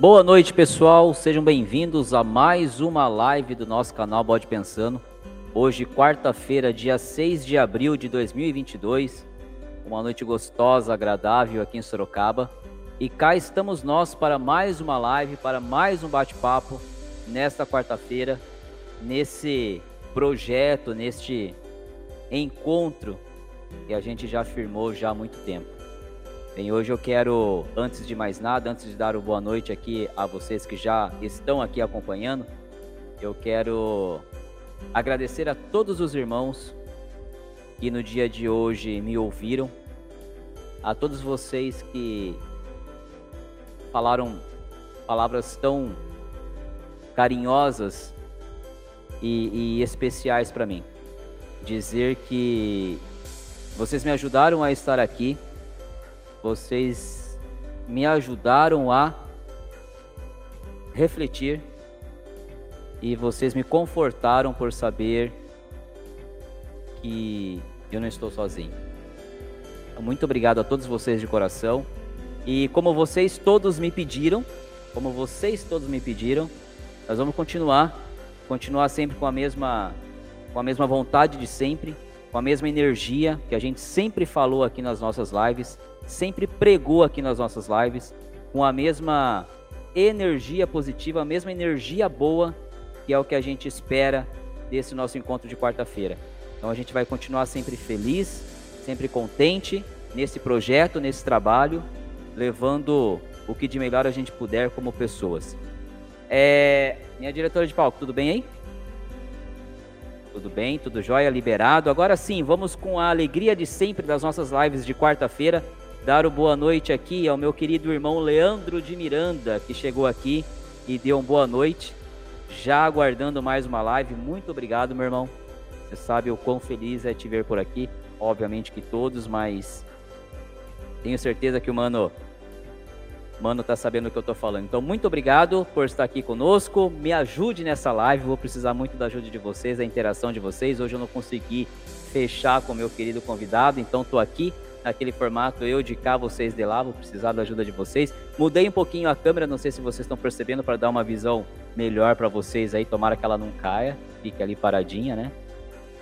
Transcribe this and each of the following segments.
Boa noite, pessoal. Sejam bem-vindos a mais uma live do nosso canal Bode Pensando. Hoje, quarta-feira, dia 6 de abril de 2022. Uma noite gostosa, agradável aqui em Sorocaba. E cá estamos nós para mais uma live, para mais um bate-papo nesta quarta-feira, nesse projeto, neste encontro que a gente já firmou já há muito tempo. Bem, hoje eu quero, antes de mais nada, antes de dar o boa noite aqui a vocês que já estão aqui acompanhando, eu quero agradecer a todos os irmãos que no dia de hoje me ouviram, a todos vocês que falaram palavras tão carinhosas e, e especiais para mim. Dizer que vocês me ajudaram a estar aqui vocês me ajudaram a refletir e vocês me confortaram por saber que eu não estou sozinho. Muito obrigado a todos vocês de coração. E como vocês todos me pediram, como vocês todos me pediram, nós vamos continuar, continuar sempre com a mesma com a mesma vontade de sempre, com a mesma energia que a gente sempre falou aqui nas nossas lives, sempre pregou aqui nas nossas lives, com a mesma energia positiva, a mesma energia boa, que é o que a gente espera desse nosso encontro de quarta-feira. Então a gente vai continuar sempre feliz, sempre contente nesse projeto, nesse trabalho, levando o que de melhor a gente puder como pessoas. É... Minha diretora de palco, tudo bem aí? Tudo bem, tudo jóia, liberado. Agora sim, vamos com a alegria de sempre das nossas lives de quarta-feira, dar o boa noite aqui ao meu querido irmão Leandro de Miranda, que chegou aqui e deu uma boa noite, já aguardando mais uma live. Muito obrigado, meu irmão. Você sabe o quão feliz é te ver por aqui. Obviamente que todos, mas tenho certeza que o mano Mano tá sabendo o que eu tô falando. Então, muito obrigado por estar aqui conosco. Me ajude nessa live. Vou precisar muito da ajuda de vocês, da interação de vocês. Hoje eu não consegui fechar com o meu querido convidado, então tô aqui naquele formato eu de cá, vocês de lá. Vou precisar da ajuda de vocês. Mudei um pouquinho a câmera, não sei se vocês estão percebendo, para dar uma visão melhor para vocês aí. Tomara que ela não caia, fique ali paradinha, né?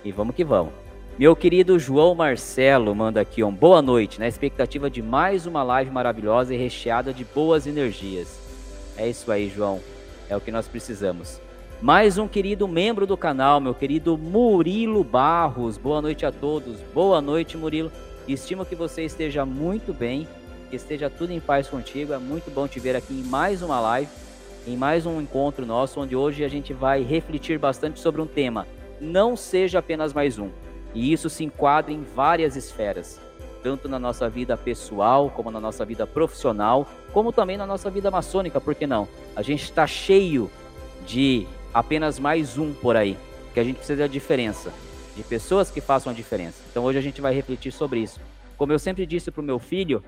E vamos que vamos. Meu querido João Marcelo manda aqui um boa noite, na expectativa de mais uma live maravilhosa e recheada de boas energias. É isso aí, João. É o que nós precisamos. Mais um querido membro do canal, meu querido Murilo Barros. Boa noite a todos. Boa noite, Murilo. Estimo que você esteja muito bem, que esteja tudo em paz contigo. É muito bom te ver aqui em mais uma live, em mais um encontro nosso, onde hoje a gente vai refletir bastante sobre um tema. Não seja apenas mais um e isso se enquadra em várias esferas, tanto na nossa vida pessoal, como na nossa vida profissional, como também na nossa vida maçônica, por que não? A gente está cheio de apenas mais um por aí, que a gente precisa da diferença, de pessoas que façam a diferença. Então hoje a gente vai refletir sobre isso. Como eu sempre disse para o meu filho,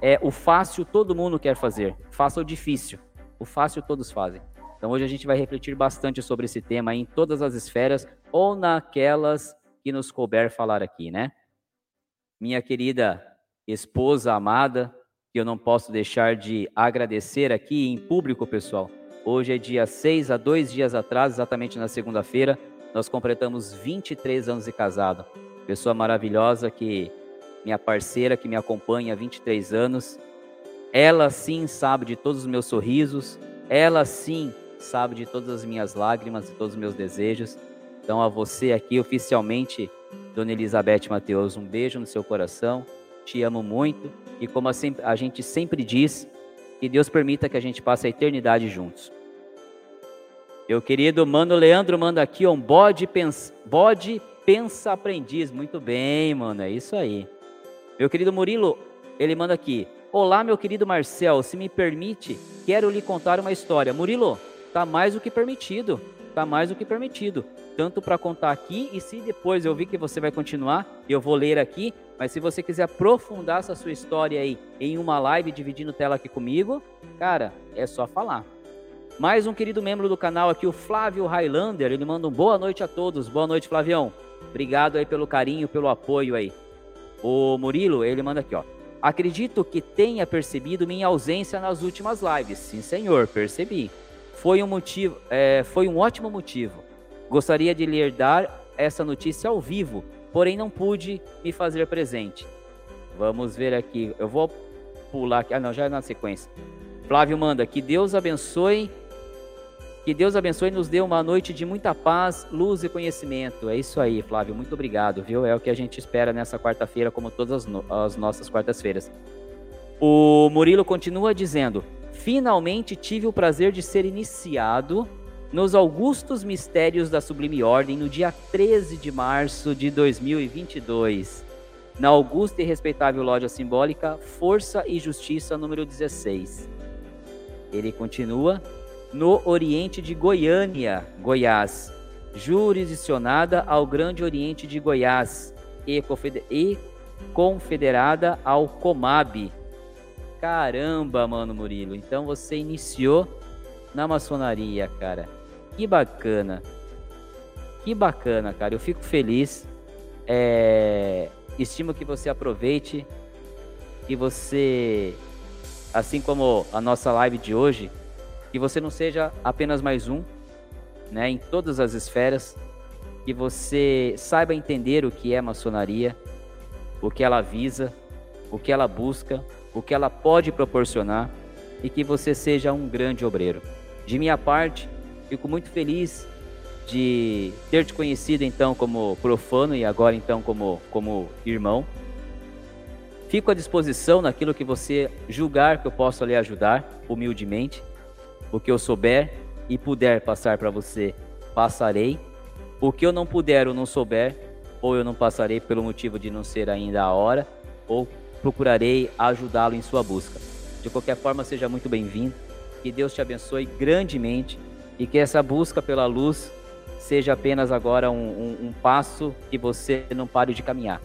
é o fácil todo mundo quer fazer, faça o difícil. O fácil todos fazem. Então hoje a gente vai refletir bastante sobre esse tema em todas as esferas ou naquelas que nos couber falar aqui, né? Minha querida esposa amada, que eu não posso deixar de agradecer aqui em público, pessoal. Hoje é dia 6, há dois dias atrás, exatamente na segunda-feira, nós completamos 23 anos de casado. Pessoa maravilhosa que minha parceira que me acompanha há 23 anos. Ela sim sabe de todos os meus sorrisos, ela sim sabe de todas as minhas lágrimas e todos os meus desejos. Então, a você aqui, oficialmente, Dona Elizabeth Mateus, um beijo no seu coração. Te amo muito. E como a gente sempre diz, que Deus permita que a gente passe a eternidade juntos. Meu querido mano Leandro manda aqui um bode, pens, bode pensa aprendiz. Muito bem, mano, é isso aí. Meu querido Murilo, ele manda aqui. Olá, meu querido Marcel, se me permite, quero lhe contar uma história. Murilo, tá mais do que permitido. Tá mais do que permitido tanto para contar aqui e se depois eu vi que você vai continuar, eu vou ler aqui, mas se você quiser aprofundar essa sua história aí em uma live dividindo tela aqui comigo, cara, é só falar. Mais um querido membro do canal aqui, o Flávio Highlander, ele manda um boa noite a todos. Boa noite, Flavião. Obrigado aí pelo carinho, pelo apoio aí. O Murilo, ele manda aqui, ó. Acredito que tenha percebido minha ausência nas últimas lives. Sim, senhor, percebi. Foi um motivo, é, foi um ótimo motivo. Gostaria de lhe dar essa notícia ao vivo, porém não pude me fazer presente. Vamos ver aqui. Eu vou pular aqui. Ah, não, já é na sequência. Flávio manda que Deus abençoe que Deus abençoe e nos dê uma noite de muita paz, luz e conhecimento. É isso aí, Flávio. Muito obrigado, viu? É o que a gente espera nessa quarta-feira, como todas as, no as nossas quartas-feiras. O Murilo continua dizendo: Finalmente tive o prazer de ser iniciado nos augustos mistérios da Sublime Ordem no dia 13 de março de 2022, na augusta e respeitável loja simbólica Força e Justiça número 16. Ele continua no Oriente de Goiânia, Goiás, jurisdicionada ao Grande Oriente de Goiás e confederada ao Comab. Caramba, mano Murilo, então você iniciou na maçonaria, cara. Que bacana. Que bacana, cara. Eu fico feliz. É... Estimo que você aproveite, que você, assim como a nossa live de hoje, que você não seja apenas mais um, né, em todas as esferas, que você saiba entender o que é maçonaria, o que ela visa, o que ela busca, o que ela pode proporcionar e que você seja um grande obreiro. De minha parte, fico muito feliz de ter te conhecido então como profano e agora então como, como irmão. Fico à disposição naquilo que você julgar que eu possa lhe ajudar, humildemente. O que eu souber e puder passar para você, passarei. O que eu não puder ou não souber, ou eu não passarei pelo motivo de não ser ainda a hora, ou procurarei ajudá-lo em sua busca. De qualquer forma, seja muito bem-vindo. Que Deus te abençoe grandemente e que essa busca pela luz seja apenas agora um, um, um passo que você não pare de caminhar.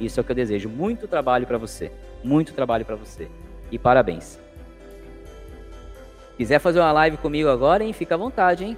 Isso é o que eu desejo. Muito trabalho para você. Muito trabalho para você. E parabéns. Quiser fazer uma live comigo agora, hein? Fica à vontade, hein?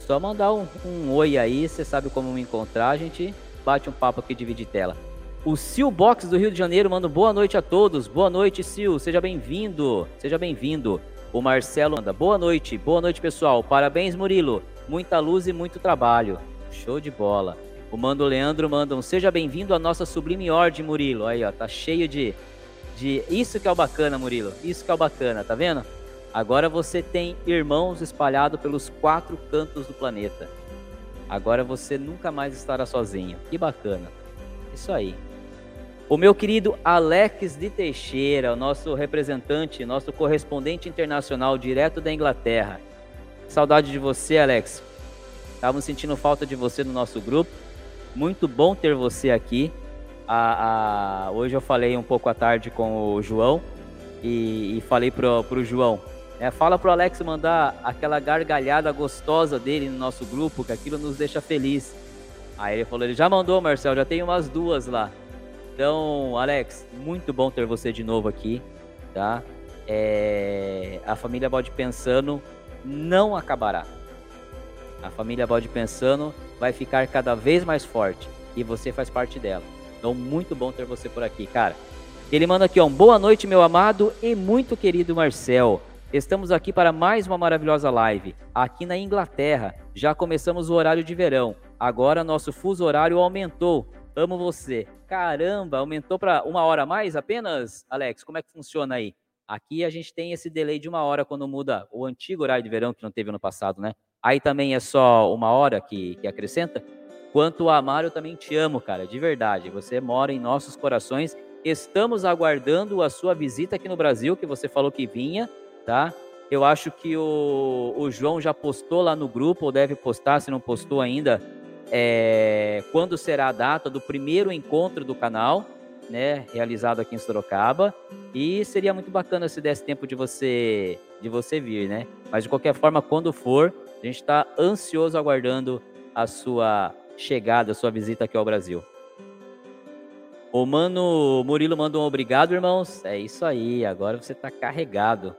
Só mandar um, um oi aí, você sabe como me encontrar, a gente bate um papo aqui, divide tela. O Sil Box do Rio de Janeiro manda boa noite a todos. Boa noite, Sil. Seja bem-vindo. Seja bem-vindo. O Marcelo manda boa noite. Boa noite, pessoal. Parabéns, Murilo. Muita luz e muito trabalho. Show de bola. O Mando Leandro manda um seja bem-vindo à nossa sublime ordem, Murilo. Aí, ó, tá cheio de de isso que é o bacana, Murilo. Isso que é o bacana, tá vendo? Agora você tem irmãos espalhados pelos quatro cantos do planeta. Agora você nunca mais estará sozinho. Que bacana. Isso aí. O meu querido Alex de Teixeira, o nosso representante, nosso correspondente internacional direto da Inglaterra. Saudade de você, Alex. Estávamos sentindo falta de você no nosso grupo. Muito bom ter você aqui. A, a, hoje eu falei um pouco à tarde com o João e, e falei pro, pro João, é, fala pro Alex mandar aquela gargalhada gostosa dele no nosso grupo, que aquilo nos deixa feliz. Aí ele falou, ele já mandou, Marcel, já tem umas duas lá. Então, Alex, muito bom ter você de novo aqui, tá? É, a família Bode Pensando não acabará. A família Bode Pensando vai ficar cada vez mais forte e você faz parte dela. Então, muito bom ter você por aqui, cara. Ele manda aqui, ó, boa noite, meu amado e muito querido Marcel. Estamos aqui para mais uma maravilhosa live. Aqui na Inglaterra, já começamos o horário de verão. Agora nosso fuso horário aumentou. Amo você. Caramba, aumentou para uma hora a mais apenas, Alex? Como é que funciona aí? Aqui a gente tem esse delay de uma hora quando muda o antigo horário de verão que não teve no passado, né? Aí também é só uma hora que, que acrescenta? Quanto a Amar, eu também te amo, cara, de verdade. Você mora em nossos corações. Estamos aguardando a sua visita aqui no Brasil, que você falou que vinha tá? Eu acho que o, o João já postou lá no grupo, ou deve postar, se não postou ainda, é, quando será a data do primeiro encontro do canal, né, realizado aqui em Sorocaba. E seria muito bacana se desse tempo de você de você vir, né? Mas de qualquer forma, quando for, a gente está ansioso aguardando a sua chegada, a sua visita aqui ao Brasil. O mano Murilo manda um obrigado, irmãos. É isso aí, agora você está carregado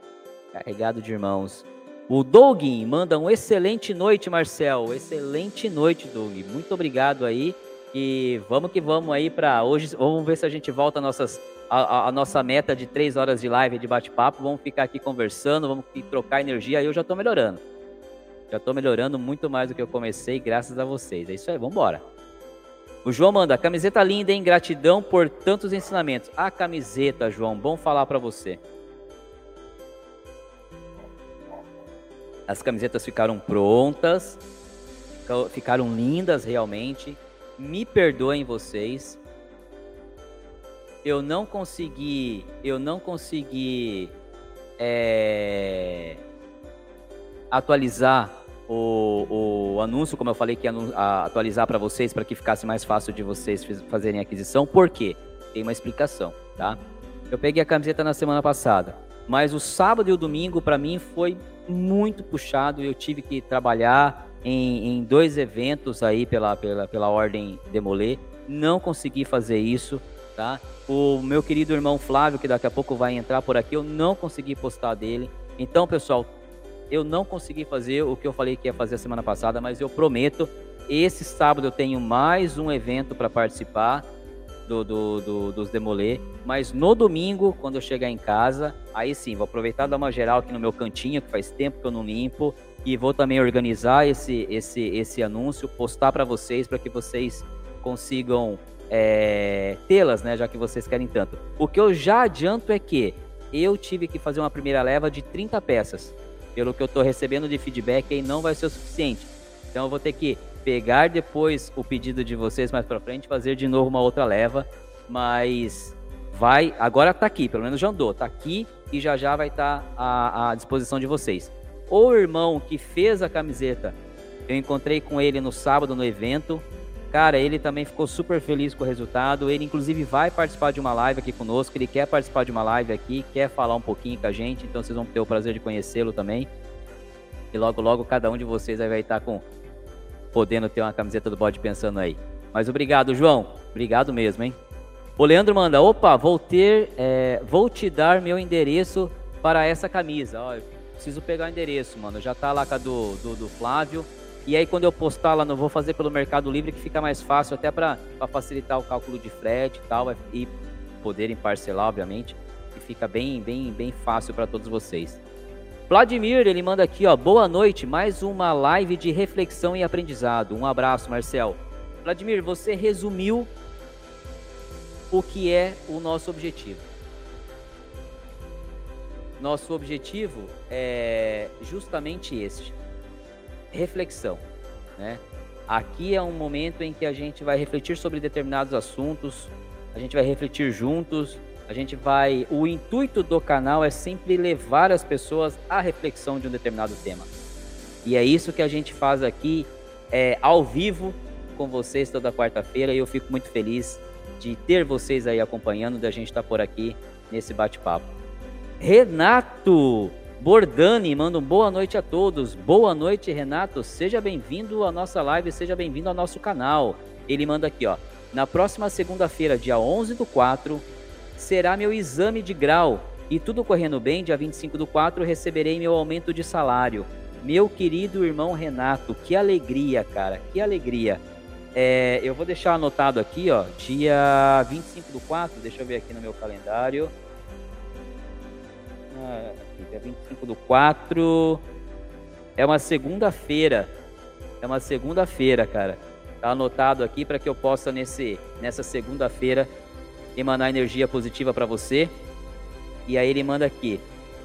carregado de irmãos. O Doug manda um excelente noite, Marcel. Excelente noite, Doug. Muito obrigado aí. E vamos que vamos aí para hoje. Vamos ver se a gente volta às nossas a, a, nossa meta de três horas de live de bate-papo. Vamos ficar aqui conversando, vamos trocar energia. Aí eu já estou melhorando. Já estou melhorando muito mais do que eu comecei, graças a vocês. É isso aí, vamos embora. O João manda, camiseta linda, hein? Gratidão por tantos ensinamentos. A camiseta, João, bom falar para você. As camisetas ficaram prontas, ficaram lindas realmente. Me perdoem vocês. Eu não consegui, eu não consegui é, atualizar o, o, anúncio, como eu falei que ia atualizar para vocês, para que ficasse mais fácil de vocês fazerem aquisição. Por quê? Tem uma explicação, tá? Eu peguei a camiseta na semana passada, mas o sábado e o domingo para mim foi muito puxado. Eu tive que trabalhar em, em dois eventos aí pela, pela, pela ordem Demolê. Não consegui fazer isso, tá? O meu querido irmão Flávio, que daqui a pouco vai entrar por aqui, eu não consegui postar dele. Então, pessoal, eu não consegui fazer o que eu falei que ia fazer a semana passada, mas eu prometo, esse sábado eu tenho mais um evento para participar do, do, do, dos Demolê. Mas no domingo, quando eu chegar em casa, aí sim, vou aproveitar dar uma geral aqui no meu cantinho, que faz tempo que eu não limpo. E vou também organizar esse, esse, esse anúncio, postar para vocês, para que vocês consigam é, tê-las, né? Já que vocês querem tanto. O que eu já adianto é que eu tive que fazer uma primeira leva de 30 peças. Pelo que eu estou recebendo de feedback, aí não vai ser o suficiente. Então eu vou ter que pegar depois o pedido de vocês mais para frente, fazer de novo uma outra leva, mas vai, agora tá aqui, pelo menos já andou, tá aqui e já já vai estar tá à, à disposição de vocês. O irmão que fez a camiseta, eu encontrei com ele no sábado no evento. Cara, ele também ficou super feliz com o resultado. Ele, inclusive, vai participar de uma live aqui conosco. Ele quer participar de uma live aqui, quer falar um pouquinho com a gente. Então, vocês vão ter o prazer de conhecê-lo também. E logo, logo, cada um de vocês vai estar com podendo ter uma camiseta do bode pensando aí. Mas obrigado, João. Obrigado mesmo, hein? O Leandro manda, opa, vou ter, é, vou te dar meu endereço para essa camisa. Ó, preciso pegar o endereço, mano. Já tá lá com a do, do, do Flávio. E aí quando eu postar lá, não vou fazer pelo Mercado Livre, que fica mais fácil até para facilitar o cálculo de frete e tal, e poderem parcelar, obviamente. E fica bem, bem, bem fácil para todos vocês. Vladimir, ele manda aqui, ó. Boa noite, mais uma live de reflexão e aprendizado. Um abraço, Marcel. Vladimir, você resumiu o que é o nosso objetivo. Nosso objetivo é justamente este: reflexão. Né? Aqui é um momento em que a gente vai refletir sobre determinados assuntos, a gente vai refletir juntos, a gente vai. O intuito do canal é sempre levar as pessoas à reflexão de um determinado tema. E é isso que a gente faz aqui é, ao vivo com vocês toda quarta-feira. E eu fico muito feliz de ter vocês aí acompanhando, da gente estar tá por aqui nesse bate-papo. Renato Bordani manda um boa noite a todos. Boa noite, Renato. Seja bem-vindo à nossa live, seja bem-vindo ao nosso canal. Ele manda aqui, ó. Na próxima segunda-feira, dia 11 do 4, será meu exame de grau. E tudo correndo bem, dia 25 do 4 receberei meu aumento de salário. Meu querido irmão Renato, que alegria, cara, que alegria. É, eu vou deixar anotado aqui, ó, dia 25 do 4, deixa eu ver aqui no meu calendário. Ah, dia 25 do 4 é uma segunda-feira. É uma segunda-feira, cara. Tá anotado aqui para que eu possa nesse nessa segunda-feira emanar energia positiva para você. E aí ele manda aqui.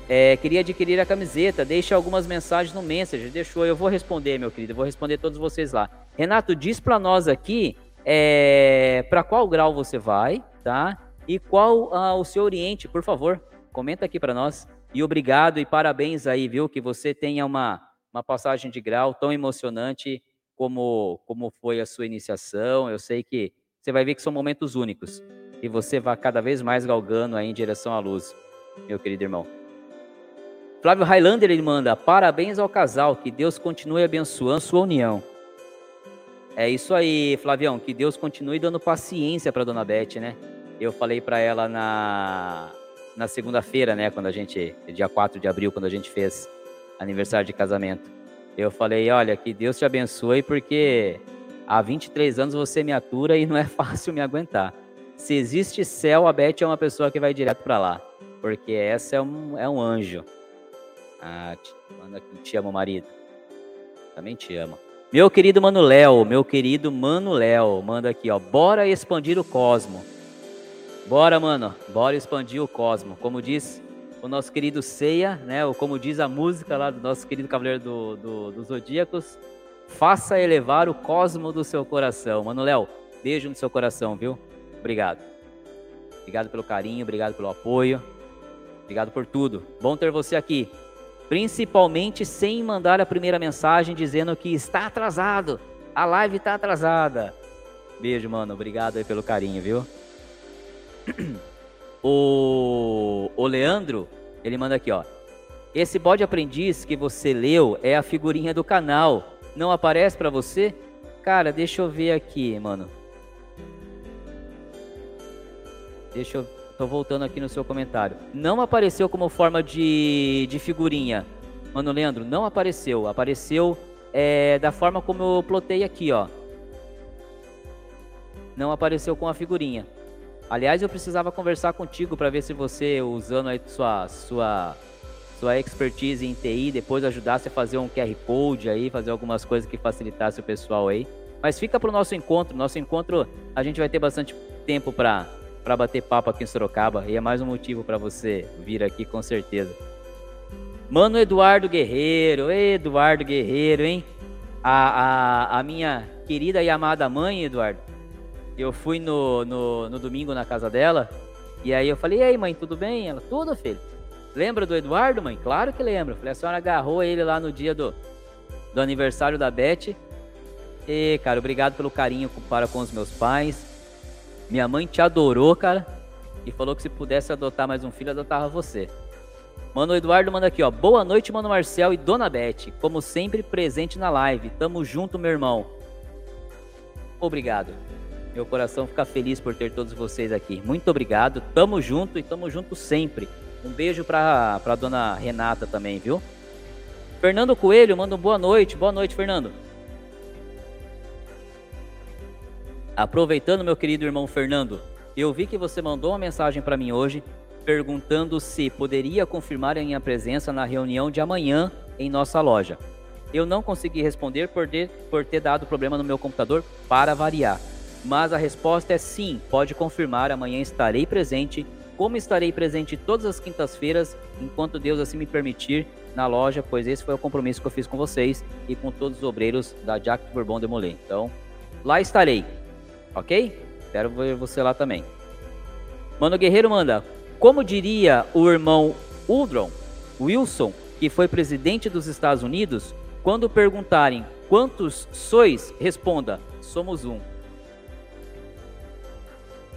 É, queria adquirir a camiseta, deixa algumas mensagens no Messenger. Deixou, eu vou responder, meu querido, eu vou responder todos vocês lá. Renato, diz para nós aqui é, para qual grau você vai, tá? E qual ah, o seu Oriente, por favor, comenta aqui para nós. E obrigado e parabéns aí, viu? Que você tenha uma, uma passagem de grau tão emocionante como, como foi a sua iniciação. Eu sei que você vai ver que são momentos únicos e você vá cada vez mais galgando aí em direção à luz, meu querido irmão. Flávio Highlander ele manda: parabéns ao casal, que Deus continue abençoando sua união. É isso aí, Flavião, que Deus continue dando paciência para dona Beth, né? Eu falei para ela na, na segunda-feira, né, quando a gente, dia 4 de abril, quando a gente fez aniversário de casamento. Eu falei: olha, que Deus te abençoe, porque há 23 anos você me atura e não é fácil me aguentar. Se existe céu, a Beth é uma pessoa que vai direto para lá. Porque essa é um, é um anjo. Ah, te, manda aqui, te amo, marido. Também te amo. Meu querido Mano Léo, meu querido Mano Léo, manda aqui, ó. Bora expandir o cosmo. Bora, mano. Bora expandir o cosmo. Como diz o nosso querido Ceia, né? Ou como diz a música lá do nosso querido Cavaleiro do, do, dos Zodíacos, faça elevar o cosmo do seu coração. Mano Léo, beijo no seu coração, viu? Obrigado. Obrigado pelo carinho, obrigado pelo apoio. Obrigado por tudo. Bom ter você aqui. Principalmente sem mandar a primeira mensagem dizendo que está atrasado. A live está atrasada. Beijo, mano. Obrigado aí pelo carinho, viu? O, o Leandro, ele manda aqui, ó. Esse bode aprendiz que você leu é a figurinha do canal. Não aparece para você? Cara, deixa eu ver aqui, mano. Deixa eu. Tô voltando aqui no seu comentário. Não apareceu como forma de, de figurinha. Mano, Leandro, não apareceu. Apareceu é, da forma como eu plotei aqui, ó. Não apareceu com a figurinha. Aliás, eu precisava conversar contigo para ver se você, usando aí sua, sua, sua expertise em TI, depois ajudasse a fazer um QR Code aí, fazer algumas coisas que facilitasse o pessoal aí. Mas fica para o nosso encontro. Nosso encontro, a gente vai ter bastante tempo para para bater papo aqui em Sorocaba e é mais um motivo para você vir aqui com certeza. Mano Eduardo Guerreiro, Eduardo Guerreiro, hein? A, a, a minha querida e amada mãe, Eduardo, eu fui no, no, no domingo na casa dela e aí eu falei, e aí mãe, tudo bem? Ela, tudo, filho. Lembra do Eduardo, mãe? Claro que lembro. Falei, a senhora agarrou ele lá no dia do, do aniversário da Beth. E, cara, obrigado pelo carinho para com os meus pais. Minha mãe te adorou, cara, e falou que se pudesse adotar mais um filho, adotava você. Mano Eduardo manda aqui, ó. Boa noite, mano Marcel e Dona Beth. Como sempre, presente na live. Tamo junto, meu irmão. Obrigado. Meu coração fica feliz por ter todos vocês aqui. Muito obrigado. Tamo junto e tamo junto sempre. Um beijo pra, pra dona Renata também, viu? Fernando Coelho manda boa noite. Boa noite, Fernando. Aproveitando, meu querido irmão Fernando, eu vi que você mandou uma mensagem para mim hoje perguntando se poderia confirmar a minha presença na reunião de amanhã em nossa loja. Eu não consegui responder por ter, por ter dado problema no meu computador para variar. Mas a resposta é sim, pode confirmar, amanhã estarei presente, como estarei presente todas as quintas-feiras, enquanto Deus assim me permitir, na loja, pois esse foi o compromisso que eu fiz com vocês e com todos os obreiros da Jack Bourbon de Molay. Então, lá estarei. Ok? Espero ver você lá também. Mano Guerreiro manda. Como diria o irmão Udron Wilson, que foi presidente dos Estados Unidos, quando perguntarem quantos sois, responda: somos um.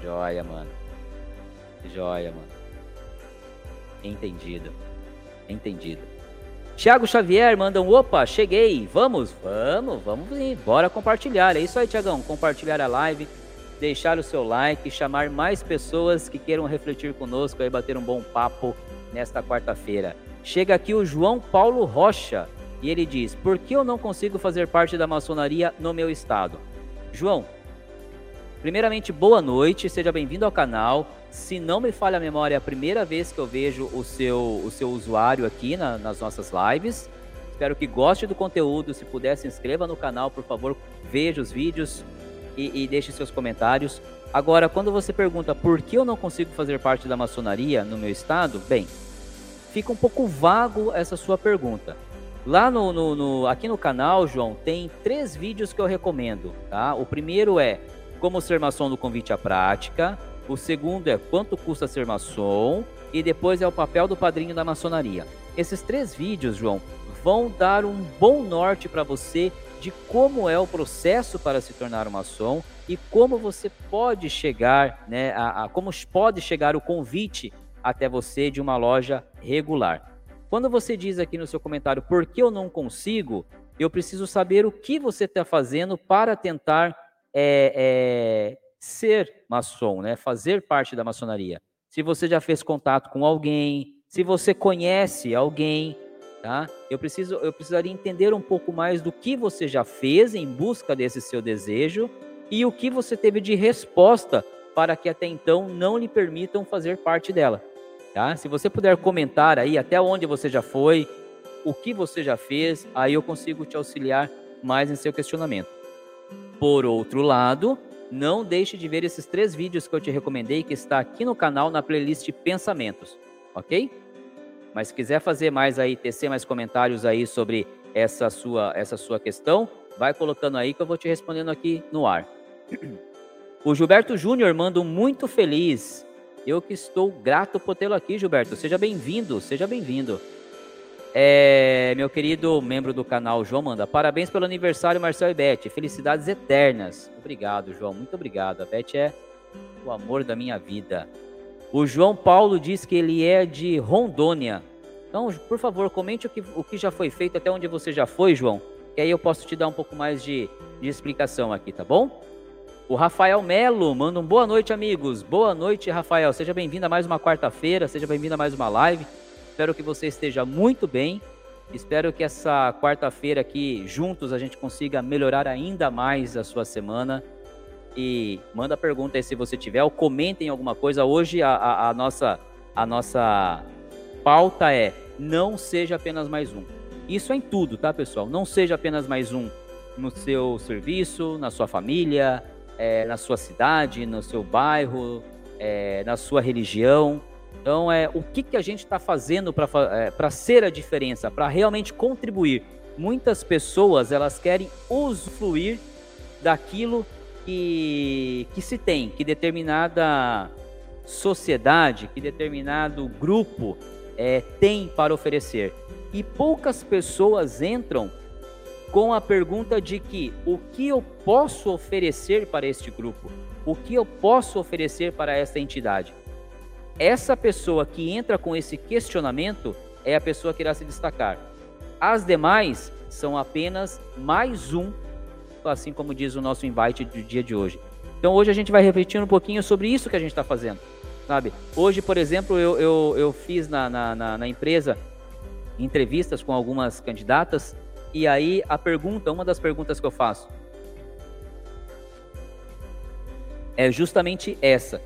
Joia, mano. Joia, mano. Entendido. Entendido. Tiago Xavier manda um opa, cheguei. Vamos, vamos, vamos ir. Bora compartilhar. É isso aí, Tiagão. Compartilhar a live, deixar o seu like, chamar mais pessoas que queiram refletir conosco e bater um bom papo nesta quarta-feira. Chega aqui o João Paulo Rocha e ele diz: Por que eu não consigo fazer parte da maçonaria no meu estado? João, primeiramente, boa noite, seja bem-vindo ao canal. Se não me falha a memória, é a primeira vez que eu vejo o seu, o seu usuário aqui na, nas nossas lives. Espero que goste do conteúdo. Se puder, se inscreva no canal, por favor, veja os vídeos e, e deixe seus comentários. Agora, quando você pergunta por que eu não consigo fazer parte da maçonaria no meu estado, bem, fica um pouco vago essa sua pergunta. Lá no, no, no, aqui no canal, João, tem três vídeos que eu recomendo, tá? O primeiro é como ser maçom do convite à prática. O segundo é quanto custa ser maçom. E depois é o papel do padrinho da maçonaria. Esses três vídeos, João, vão dar um bom norte para você de como é o processo para se tornar um maçom e como você pode chegar, né, a, a, como pode chegar o convite até você de uma loja regular. Quando você diz aqui no seu comentário por que eu não consigo, eu preciso saber o que você está fazendo para tentar é, é, ser maçom, né? Fazer parte da maçonaria. Se você já fez contato com alguém, se você conhece alguém, tá? Eu preciso, eu precisaria entender um pouco mais do que você já fez em busca desse seu desejo e o que você teve de resposta para que até então não lhe permitam fazer parte dela. Tá? Se você puder comentar aí até onde você já foi, o que você já fez, aí eu consigo te auxiliar mais em seu questionamento. Por outro lado, não deixe de ver esses três vídeos que eu te recomendei que está aqui no canal na playlist Pensamentos, ok? Mas se quiser fazer mais aí, tecer mais comentários aí sobre essa sua, essa sua questão, vai colocando aí que eu vou te respondendo aqui no ar. O Gilberto Júnior manda um muito feliz. Eu que estou grato por tê-lo aqui, Gilberto. Seja bem-vindo, seja bem-vindo. É, meu querido membro do canal, João manda. Parabéns pelo aniversário, Marcel e Beth. Felicidades eternas. Obrigado, João. Muito obrigado. A Beth é o amor da minha vida. O João Paulo diz que ele é de Rondônia. Então, por favor, comente o que, o que já foi feito, até onde você já foi, João. Que aí eu posso te dar um pouco mais de, de explicação aqui, tá bom? O Rafael Melo manda um boa noite, amigos. Boa noite, Rafael. Seja bem-vindo a mais uma quarta-feira, seja bem-vindo a mais uma live. Espero que você esteja muito bem. Espero que essa quarta-feira aqui, juntos, a gente consiga melhorar ainda mais a sua semana. E manda pergunta aí se você tiver, ou comentem alguma coisa. Hoje a, a, a nossa, a nossa pauta é não seja apenas mais um. Isso é em tudo, tá, pessoal? Não seja apenas mais um no seu serviço, na sua família, é, na sua cidade, no seu bairro, é, na sua religião. Então, é o que, que a gente está fazendo para é, ser a diferença, para realmente contribuir. Muitas pessoas elas querem usufruir daquilo que, que se tem, que determinada sociedade, que determinado grupo é, tem para oferecer. E poucas pessoas entram com a pergunta de que o que eu posso oferecer para este grupo? O que eu posso oferecer para esta entidade? Essa pessoa que entra com esse questionamento é a pessoa que irá se destacar. As demais são apenas mais um, assim como diz o nosso invite do dia de hoje. Então hoje a gente vai refletir um pouquinho sobre isso que a gente está fazendo, sabe? Hoje, por exemplo, eu, eu, eu fiz na, na, na, na empresa entrevistas com algumas candidatas e aí a pergunta, uma das perguntas que eu faço é justamente essa: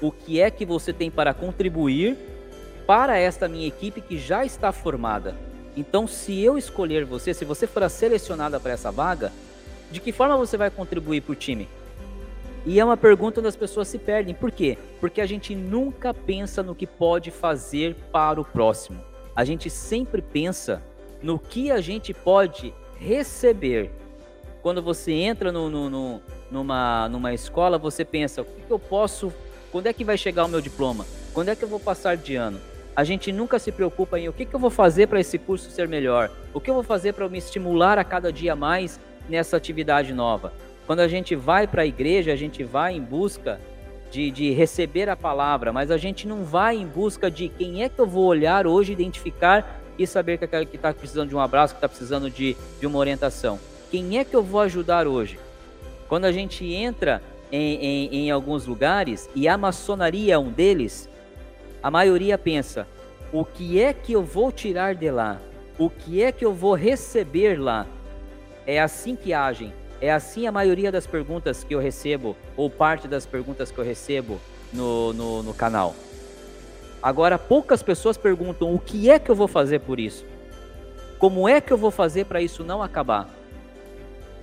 o que é que você tem para contribuir para esta minha equipe que já está formada? Então, se eu escolher você, se você for selecionada para essa vaga, de que forma você vai contribuir para o time? E é uma pergunta onde as pessoas se perdem. Por quê? Porque a gente nunca pensa no que pode fazer para o próximo. A gente sempre pensa no que a gente pode receber. Quando você entra no, no, no, numa, numa escola, você pensa: o que eu posso. Quando é que vai chegar o meu diploma? Quando é que eu vou passar de ano? A gente nunca se preocupa em o que, que eu vou fazer para esse curso ser melhor, o que eu vou fazer para me estimular a cada dia mais nessa atividade nova. Quando a gente vai para a igreja, a gente vai em busca de, de, receber a palavra, mas a gente não vai em busca de quem é que eu vou olhar hoje, identificar e saber que aquele que está precisando de um abraço, que está precisando de, de uma orientação. Quem é que eu vou ajudar hoje? Quando a gente entra em, em, em alguns lugares, e a maçonaria é um deles, a maioria pensa: o que é que eu vou tirar de lá? O que é que eu vou receber lá? É assim que agem. É assim a maioria das perguntas que eu recebo, ou parte das perguntas que eu recebo no, no, no canal. Agora, poucas pessoas perguntam o que é que eu vou fazer por isso? Como é que eu vou fazer para isso não acabar?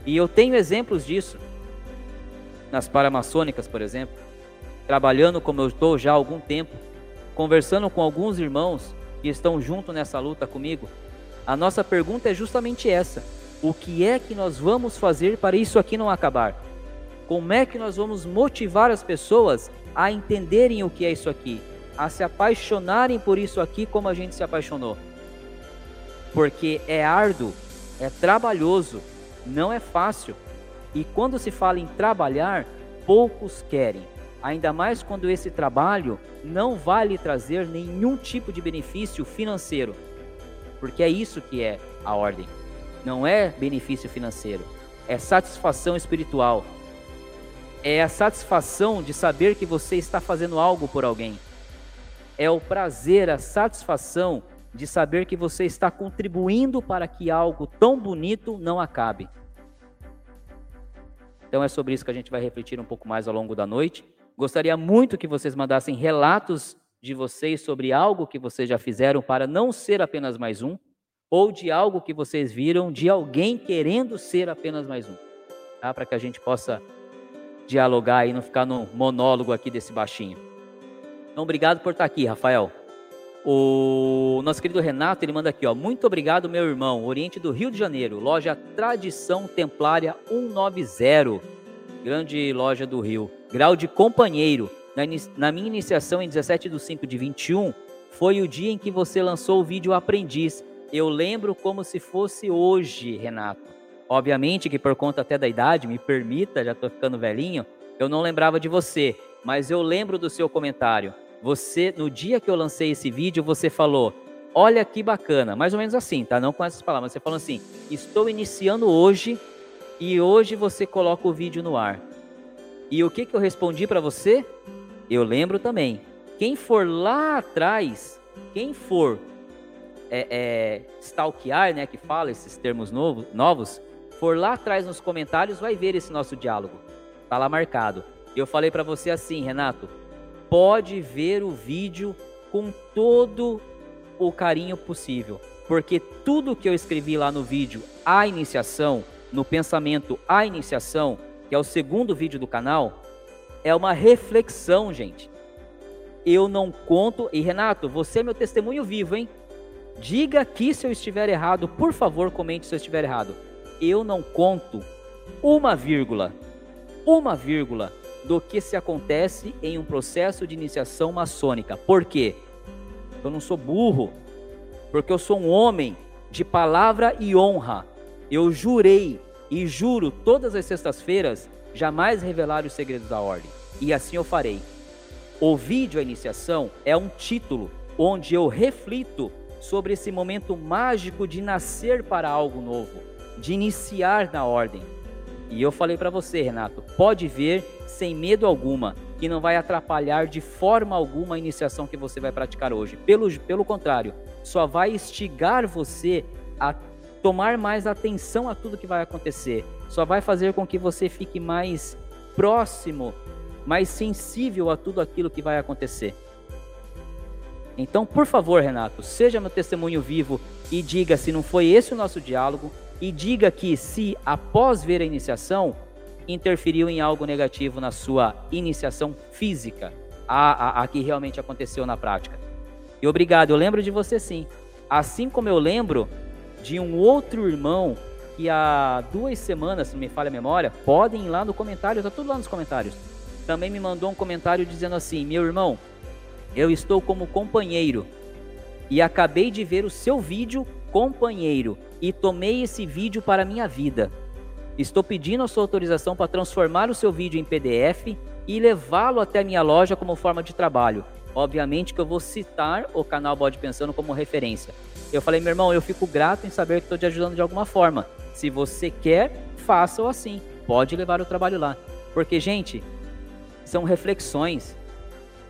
E eu tenho exemplos disso nas paramaçônicas, por exemplo, trabalhando como eu estou já há algum tempo, conversando com alguns irmãos que estão junto nessa luta comigo. A nossa pergunta é justamente essa: o que é que nós vamos fazer para isso aqui não acabar? Como é que nós vamos motivar as pessoas a entenderem o que é isso aqui, a se apaixonarem por isso aqui como a gente se apaixonou? Porque é árduo, é trabalhoso, não é fácil. E quando se fala em trabalhar, poucos querem. Ainda mais quando esse trabalho não vai lhe trazer nenhum tipo de benefício financeiro. Porque é isso que é a ordem. Não é benefício financeiro, é satisfação espiritual. É a satisfação de saber que você está fazendo algo por alguém. É o prazer, a satisfação de saber que você está contribuindo para que algo tão bonito não acabe. Então é sobre isso que a gente vai refletir um pouco mais ao longo da noite. Gostaria muito que vocês mandassem relatos de vocês sobre algo que vocês já fizeram para não ser apenas mais um, ou de algo que vocês viram de alguém querendo ser apenas mais um, tá? Para que a gente possa dialogar e não ficar no monólogo aqui desse baixinho. Então, obrigado por estar aqui, Rafael. O nosso querido Renato, ele manda aqui, ó. Muito obrigado, meu irmão. Oriente do Rio de Janeiro, loja Tradição Templária 190. Grande loja do Rio. Grau de companheiro. Na, na minha iniciação em 17 de 5 de 21, foi o dia em que você lançou o vídeo Aprendiz. Eu lembro como se fosse hoje, Renato. Obviamente que por conta até da idade, me permita, já estou ficando velhinho, eu não lembrava de você, mas eu lembro do seu comentário. Você, no dia que eu lancei esse vídeo, você falou: Olha que bacana, mais ou menos assim, tá? Não com essas palavras, você falou assim: Estou iniciando hoje e hoje você coloca o vídeo no ar. E o que, que eu respondi para você? Eu lembro também. Quem for lá atrás, quem for é, é, stalkear, né, que fala esses termos novo, novos, for lá atrás nos comentários, vai ver esse nosso diálogo. Tá lá marcado. Eu falei para você assim, Renato, pode ver o vídeo com todo o carinho possível, porque tudo que eu escrevi lá no vídeo, a iniciação, no pensamento, a iniciação, que é o segundo vídeo do canal, é uma reflexão, gente. Eu não conto, e Renato, você é meu testemunho vivo, hein? Diga aqui se eu estiver errado, por favor, comente se eu estiver errado. Eu não conto uma vírgula, uma vírgula do que se acontece em um processo de iniciação maçônica. Por quê? Eu não sou burro, porque eu sou um homem de palavra e honra. Eu jurei e juro todas as sextas-feiras jamais revelar os segredos da ordem. E assim eu farei. O vídeo A Iniciação é um título onde eu reflito sobre esse momento mágico de nascer para algo novo, de iniciar na ordem. E eu falei para você, Renato, pode ver sem medo alguma, que não vai atrapalhar de forma alguma a iniciação que você vai praticar hoje. Pelo, pelo contrário, só vai instigar você a tomar mais atenção a tudo que vai acontecer. Só vai fazer com que você fique mais próximo, mais sensível a tudo aquilo que vai acontecer. Então, por favor, Renato, seja meu testemunho vivo e diga se não foi esse o nosso diálogo e diga que se após ver a iniciação interferiu em algo negativo na sua iniciação física, a, a, a que realmente aconteceu na prática. E obrigado, eu lembro de você sim. Assim como eu lembro de um outro irmão que há duas semanas, se não me falha a memória, podem ir lá no comentário, tá tudo lá nos comentários. Também me mandou um comentário dizendo assim: Meu irmão, eu estou como companheiro e acabei de ver o seu vídeo, companheiro, e tomei esse vídeo para minha vida. Estou pedindo a sua autorização para transformar o seu vídeo em PDF e levá-lo até minha loja como forma de trabalho. Obviamente que eu vou citar o canal Bode Pensando como referência. Eu falei, meu irmão, eu fico grato em saber que estou te ajudando de alguma forma. Se você quer, faça-o assim. Pode levar o trabalho lá. Porque, gente, são reflexões.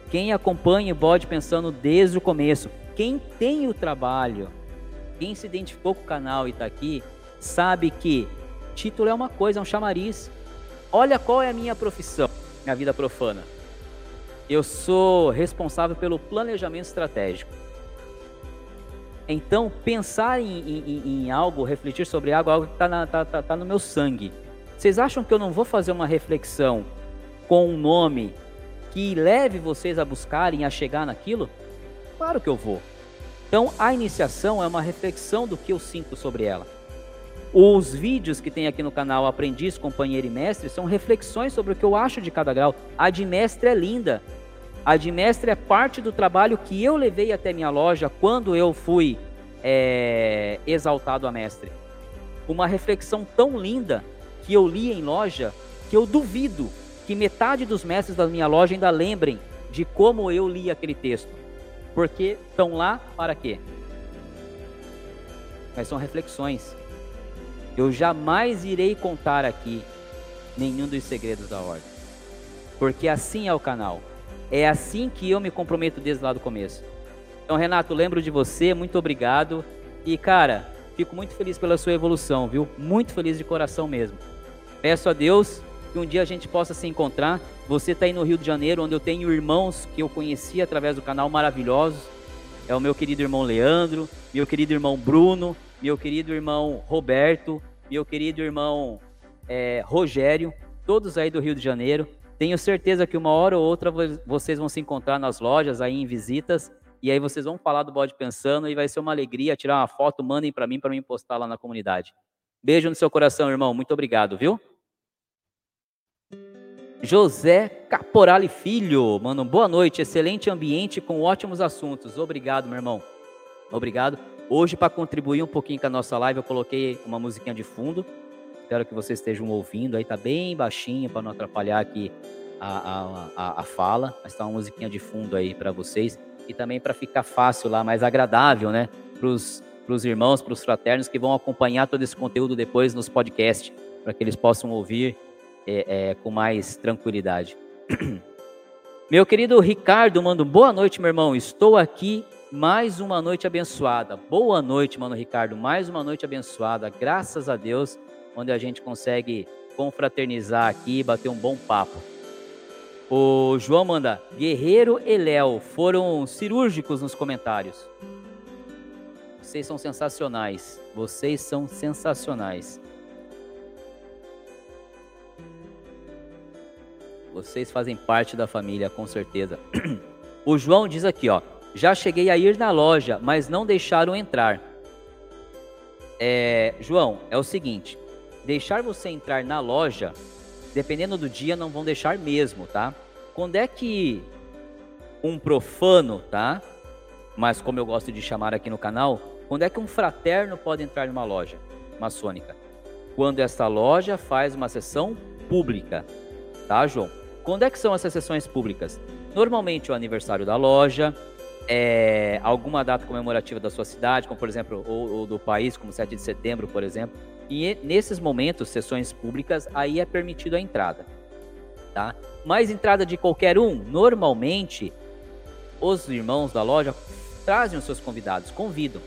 Quem acompanha o Bode Pensando desde o começo, quem tem o trabalho, quem se identificou com o canal e está aqui, sabe que Título é uma coisa, é um chamariz. Olha qual é a minha profissão, minha vida profana. Eu sou responsável pelo planejamento estratégico. Então, pensar em, em, em algo, refletir sobre algo, algo que está tá, tá, tá no meu sangue. Vocês acham que eu não vou fazer uma reflexão com um nome que leve vocês a buscarem, a chegar naquilo? Claro que eu vou. Então, a iniciação é uma reflexão do que eu sinto sobre ela. Os vídeos que tem aqui no canal Aprendiz, Companheiro e Mestre são reflexões sobre o que eu acho de cada grau. A de mestre é linda. A de mestre é parte do trabalho que eu levei até minha loja quando eu fui é, exaltado a mestre. Uma reflexão tão linda que eu li em loja que eu duvido que metade dos mestres da minha loja ainda lembrem de como eu li aquele texto. Porque estão lá para quê? Mas são reflexões. Eu jamais irei contar aqui nenhum dos segredos da ordem. Porque assim é o canal. É assim que eu me comprometo desde lá do começo. Então, Renato, lembro de você, muito obrigado. E, cara, fico muito feliz pela sua evolução, viu? Muito feliz de coração mesmo. Peço a Deus que um dia a gente possa se encontrar. Você está aí no Rio de Janeiro, onde eu tenho irmãos que eu conheci através do canal maravilhosos. É o meu querido irmão Leandro, meu querido irmão Bruno, meu querido irmão Roberto, meu querido irmão é, Rogério, todos aí do Rio de Janeiro. Tenho certeza que uma hora ou outra vocês vão se encontrar nas lojas aí em visitas e aí vocês vão falar do bode pensando e vai ser uma alegria tirar uma foto, mandem para mim para mim postar lá na comunidade. Beijo no seu coração, irmão. Muito obrigado, viu? José Caporale Filho, mano, boa noite, excelente ambiente com ótimos assuntos. Obrigado, meu irmão. Obrigado. Hoje, para contribuir um pouquinho com a nossa live, eu coloquei uma musiquinha de fundo. Espero que vocês estejam ouvindo. Aí tá bem baixinho para não atrapalhar aqui a, a, a, a fala, mas tá uma musiquinha de fundo aí para vocês e também para ficar fácil lá, mais agradável, né, para os irmãos, para os fraternos que vão acompanhar todo esse conteúdo depois nos podcasts, para que eles possam ouvir é, é, com mais tranquilidade. Meu querido Ricardo, mando boa noite, meu irmão. Estou aqui mais uma noite abençoada. Boa noite, mano Ricardo. Mais uma noite abençoada. Graças a Deus, onde a gente consegue confraternizar aqui, bater um bom papo. O João manda: Guerreiro e Léo foram cirúrgicos nos comentários. Vocês são sensacionais. Vocês são sensacionais. Vocês fazem parte da família, com certeza. O João diz aqui, ó. Já cheguei a ir na loja, mas não deixaram entrar. É, João, é o seguinte: deixar você entrar na loja, dependendo do dia, não vão deixar mesmo, tá? Quando é que um profano, tá? Mas como eu gosto de chamar aqui no canal, quando é que um fraterno pode entrar numa loja maçônica? Quando essa loja faz uma sessão pública, tá, João? Quando é que são essas sessões públicas? Normalmente o aniversário da loja, é, alguma data comemorativa da sua cidade, como por exemplo, ou, ou, do país, como 7 de setembro, por exemplo. E nesses momentos, sessões públicas, aí é permitido a entrada tá? Mas entrada de qualquer um, normalmente os irmãos da loja trazem os seus convidados, convidam.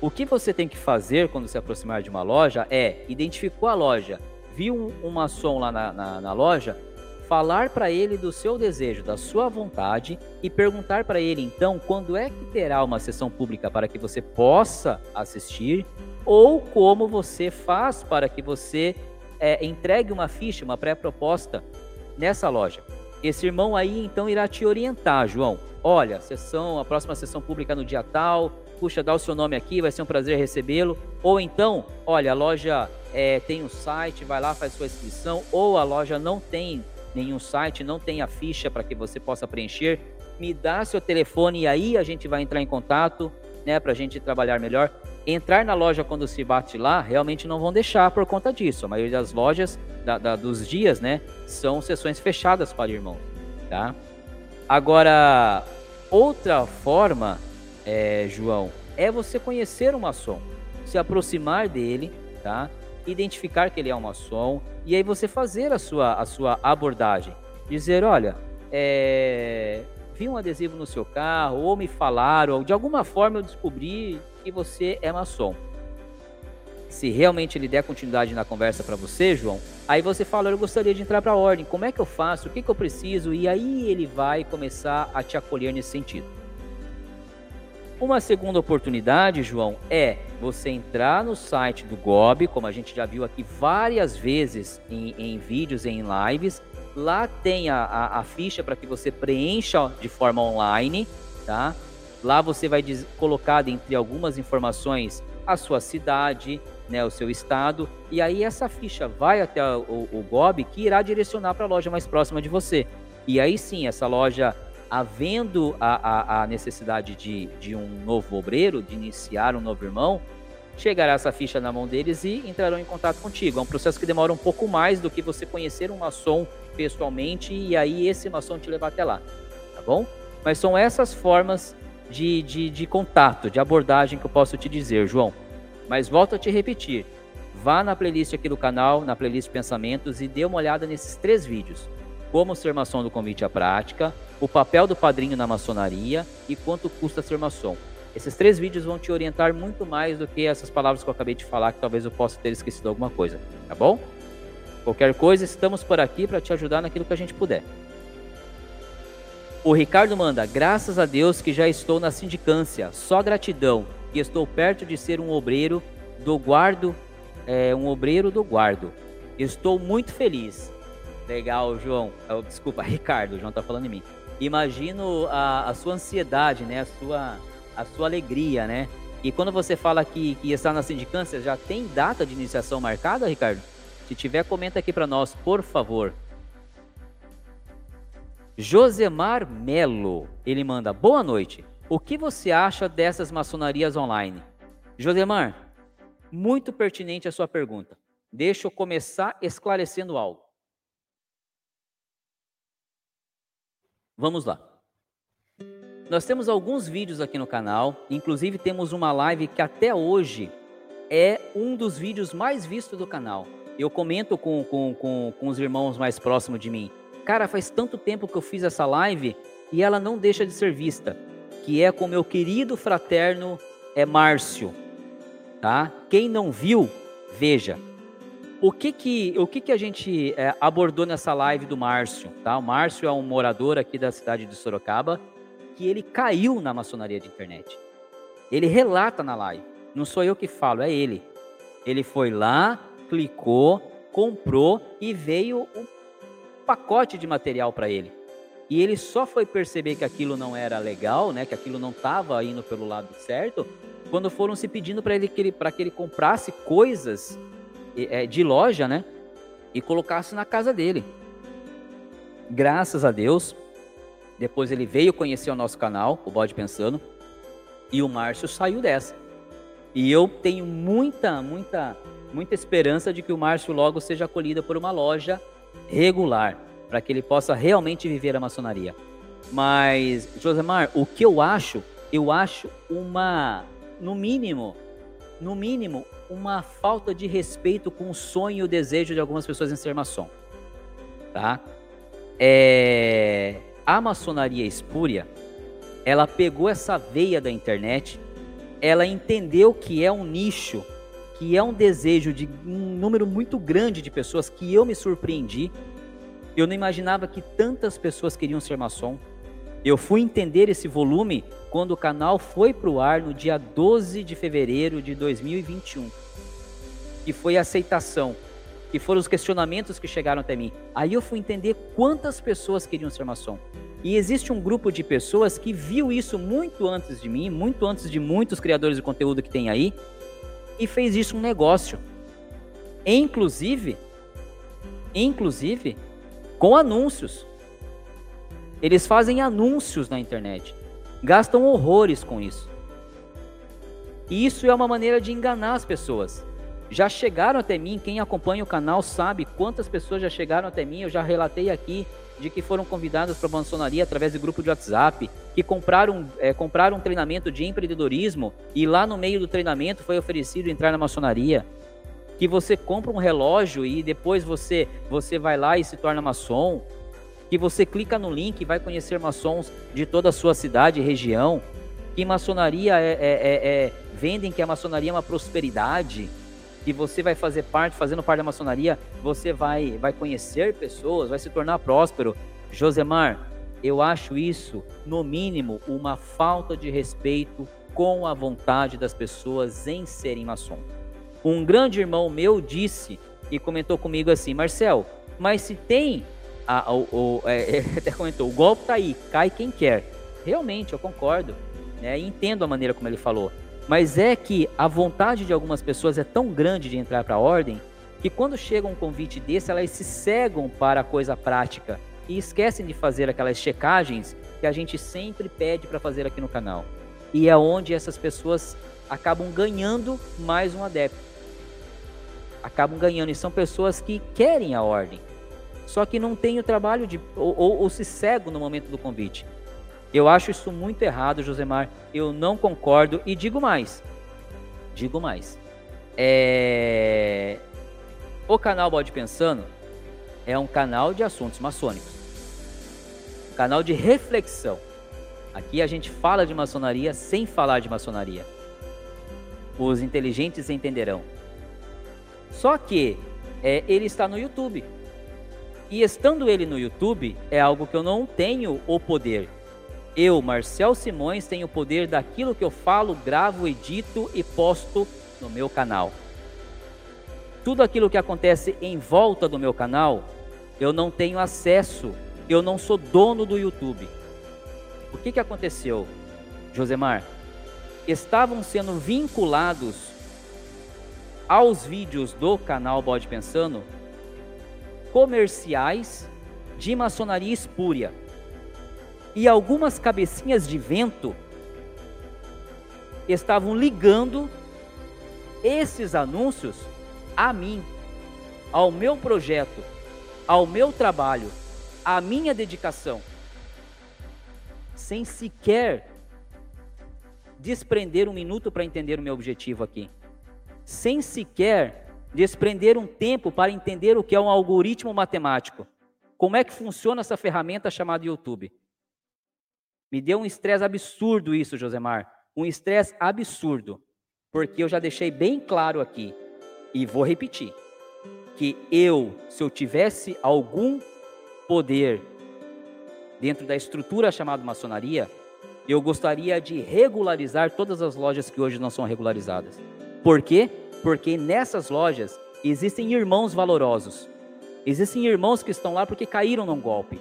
O que você tem que fazer quando se aproximar de uma loja é identificou a loja, viu uma som lá na, na, na loja, falar para ele do seu desejo, da sua vontade e perguntar para ele então quando é que terá uma sessão pública para que você possa assistir ou como você faz para que você é, entregue uma ficha, uma pré-proposta nessa loja. Esse irmão aí então irá te orientar, João. Olha, sessão, a próxima sessão pública no dia tal. Puxa, dá o seu nome aqui, vai ser um prazer recebê-lo. Ou então, olha, a loja é, tem um site, vai lá, faz sua inscrição. Ou a loja não tem nenhum site, não tem a ficha para que você possa preencher. Me dá seu telefone e aí a gente vai entrar em contato, né, para a gente trabalhar melhor. Entrar na loja quando se bate lá, realmente não vão deixar por conta disso. A maioria das lojas, da, da, dos dias, né, são sessões fechadas para irmão, tá? Agora, outra forma, é, João, é você conhecer o maçom, se aproximar dele, tá? Identificar que ele é um maçom e aí você fazer a sua, a sua abordagem. Dizer, olha, é, vi um adesivo no seu carro, ou me falaram, ou de alguma forma eu descobri que você é maçom. Se realmente ele der continuidade na conversa para você, João, aí você fala: Eu gostaria de entrar para a ordem, como é que eu faço, o que, que eu preciso, e aí ele vai começar a te acolher nesse sentido. Uma segunda oportunidade, João, é você entrar no site do GOB, como a gente já viu aqui várias vezes em, em vídeos, em lives, Lá tem a, a, a ficha para que você preencha de forma online, tá? Lá você vai colocar dentre algumas informações a sua cidade, né, o seu estado, e aí essa ficha vai até o, o GOB que irá direcionar para a loja mais próxima de você. E aí sim, essa loja, havendo a, a, a necessidade de, de um novo obreiro, de iniciar um novo irmão, chegará essa ficha na mão deles e entrarão em contato contigo. É um processo que demora um pouco mais do que você conhecer um maçom pessoalmente e aí esse maçom te levar até lá, tá bom? Mas são essas formas de, de, de contato, de abordagem que eu posso te dizer, João. Mas volto a te repetir, vá na playlist aqui do canal, na playlist Pensamentos e dê uma olhada nesses três vídeos. Como ser maçom do convite à prática, o papel do padrinho na maçonaria e quanto custa ser maçom. Esses três vídeos vão te orientar muito mais do que essas palavras que eu acabei de falar, que talvez eu possa ter esquecido alguma coisa, tá bom? Qualquer coisa, estamos por aqui para te ajudar naquilo que a gente puder. O Ricardo manda: graças a Deus que já estou na sindicância, só gratidão, que estou perto de ser um obreiro do guardo, é, um obreiro do guardo. Estou muito feliz. Legal, João. Oh, desculpa, Ricardo, o João está falando em mim. Imagino a, a, sua ansiedade, né? A sua, a sua alegria, né? E quando você fala que, que está na sindicância, já tem data de iniciação marcada, Ricardo? Se tiver, comenta aqui para nós, por favor. Josemar Melo, ele manda: Boa noite. O que você acha dessas maçonarias online? Josemar, muito pertinente a sua pergunta. Deixa eu começar esclarecendo algo. Vamos lá. Nós temos alguns vídeos aqui no canal, inclusive temos uma live que até hoje é um dos vídeos mais vistos do canal. Eu comento com, com, com, com os irmãos mais próximos de mim. Cara, faz tanto tempo que eu fiz essa live e ela não deixa de ser vista, que é com meu querido fraterno é Márcio, tá? Quem não viu, veja. O que que, o que, que a gente é, abordou nessa live do Márcio, tá? O Márcio é um morador aqui da cidade de Sorocaba que ele caiu na maçonaria de internet. Ele relata na live. Não sou eu que falo, é ele. Ele foi lá, clicou, comprou e veio um pacote de material para ele. E ele só foi perceber que aquilo não era legal, né, que aquilo não estava indo pelo lado certo, quando foram se pedindo para ele que ele para que ele comprasse coisas de loja, né, e colocasse na casa dele. Graças a Deus, depois ele veio conhecer o nosso canal, o Bode Pensando, e o Márcio saiu dessa. E eu tenho muita, muita, muita esperança de que o Márcio logo seja acolhido por uma loja regular, para que ele possa realmente viver a maçonaria. Mas, Josemar, o que eu acho, eu acho uma, no mínimo, no mínimo, uma falta de respeito com o sonho e o desejo de algumas pessoas em ser maçom. Tá? É... A maçonaria espúria, ela pegou essa veia da internet, ela entendeu que é um nicho, que é um desejo de um número muito grande de pessoas que eu me surpreendi eu não imaginava que tantas pessoas queriam ser maçom. Eu fui entender esse volume quando o canal foi para o ar no dia 12 de fevereiro de 2021. E foi a aceitação, que foram os questionamentos que chegaram até mim. Aí eu fui entender quantas pessoas queriam ser maçom. E existe um grupo de pessoas que viu isso muito antes de mim, muito antes de muitos criadores de conteúdo que tem aí, e fez isso um negócio. Inclusive, inclusive, com anúncios. Eles fazem anúncios na internet, gastam horrores com isso. E isso é uma maneira de enganar as pessoas. Já chegaram até mim, quem acompanha o canal sabe quantas pessoas já chegaram até mim, eu já relatei aqui de que foram convidadas para a maçonaria através do grupo de WhatsApp, que compraram, é, compraram um treinamento de empreendedorismo e lá no meio do treinamento foi oferecido entrar na maçonaria que você compra um relógio e depois você você vai lá e se torna maçom, que você clica no link e vai conhecer maçons de toda a sua cidade e região, que maçonaria é, é, é, é, vendem que a maçonaria é uma prosperidade, que você vai fazer parte, fazendo parte da maçonaria, você vai vai conhecer pessoas, vai se tornar próspero. Josemar, eu acho isso, no mínimo, uma falta de respeito com a vontade das pessoas em serem maçom. Um grande irmão meu disse e comentou comigo assim, Marcel, mas se tem a, o, o é, até comentou, o golpe tá aí, cai quem quer. Realmente, eu concordo, né? entendo a maneira como ele falou. Mas é que a vontade de algumas pessoas é tão grande de entrar para a ordem que quando chega um convite desse, elas se cegam para a coisa prática e esquecem de fazer aquelas checagens que a gente sempre pede para fazer aqui no canal. E é onde essas pessoas acabam ganhando mais um adepto acabam ganhando. E são pessoas que querem a ordem, só que não têm o trabalho de. ou, ou, ou se cegam no momento do convite. Eu acho isso muito errado, Josemar. Eu não concordo e digo mais. Digo mais. É... O canal Bode Pensando é um canal de assuntos maçônicos. Um canal de reflexão. Aqui a gente fala de maçonaria sem falar de maçonaria. Os inteligentes entenderão. Só que é, ele está no YouTube. E estando ele no YouTube, é algo que eu não tenho o poder. Eu, Marcel Simões, tenho o poder daquilo que eu falo, gravo, edito e posto no meu canal. Tudo aquilo que acontece em volta do meu canal, eu não tenho acesso, eu não sou dono do YouTube. O que, que aconteceu, Josemar? Estavam sendo vinculados aos vídeos do canal Bode Pensando comerciais de maçonaria espúria e algumas cabecinhas de vento estavam ligando esses anúncios a mim, ao meu projeto, ao meu trabalho, à minha dedicação, sem sequer desprender um minuto para entender o meu objetivo aqui, sem sequer desprender um tempo para entender o que é um algoritmo matemático. Como é que funciona essa ferramenta chamada YouTube? Me deu um estresse absurdo isso, Josemar. Um estresse absurdo. Porque eu já deixei bem claro aqui, e vou repetir, que eu, se eu tivesse algum poder dentro da estrutura chamada maçonaria, eu gostaria de regularizar todas as lojas que hoje não são regularizadas. Por quê? Porque nessas lojas existem irmãos valorosos. Existem irmãos que estão lá porque caíram num golpe.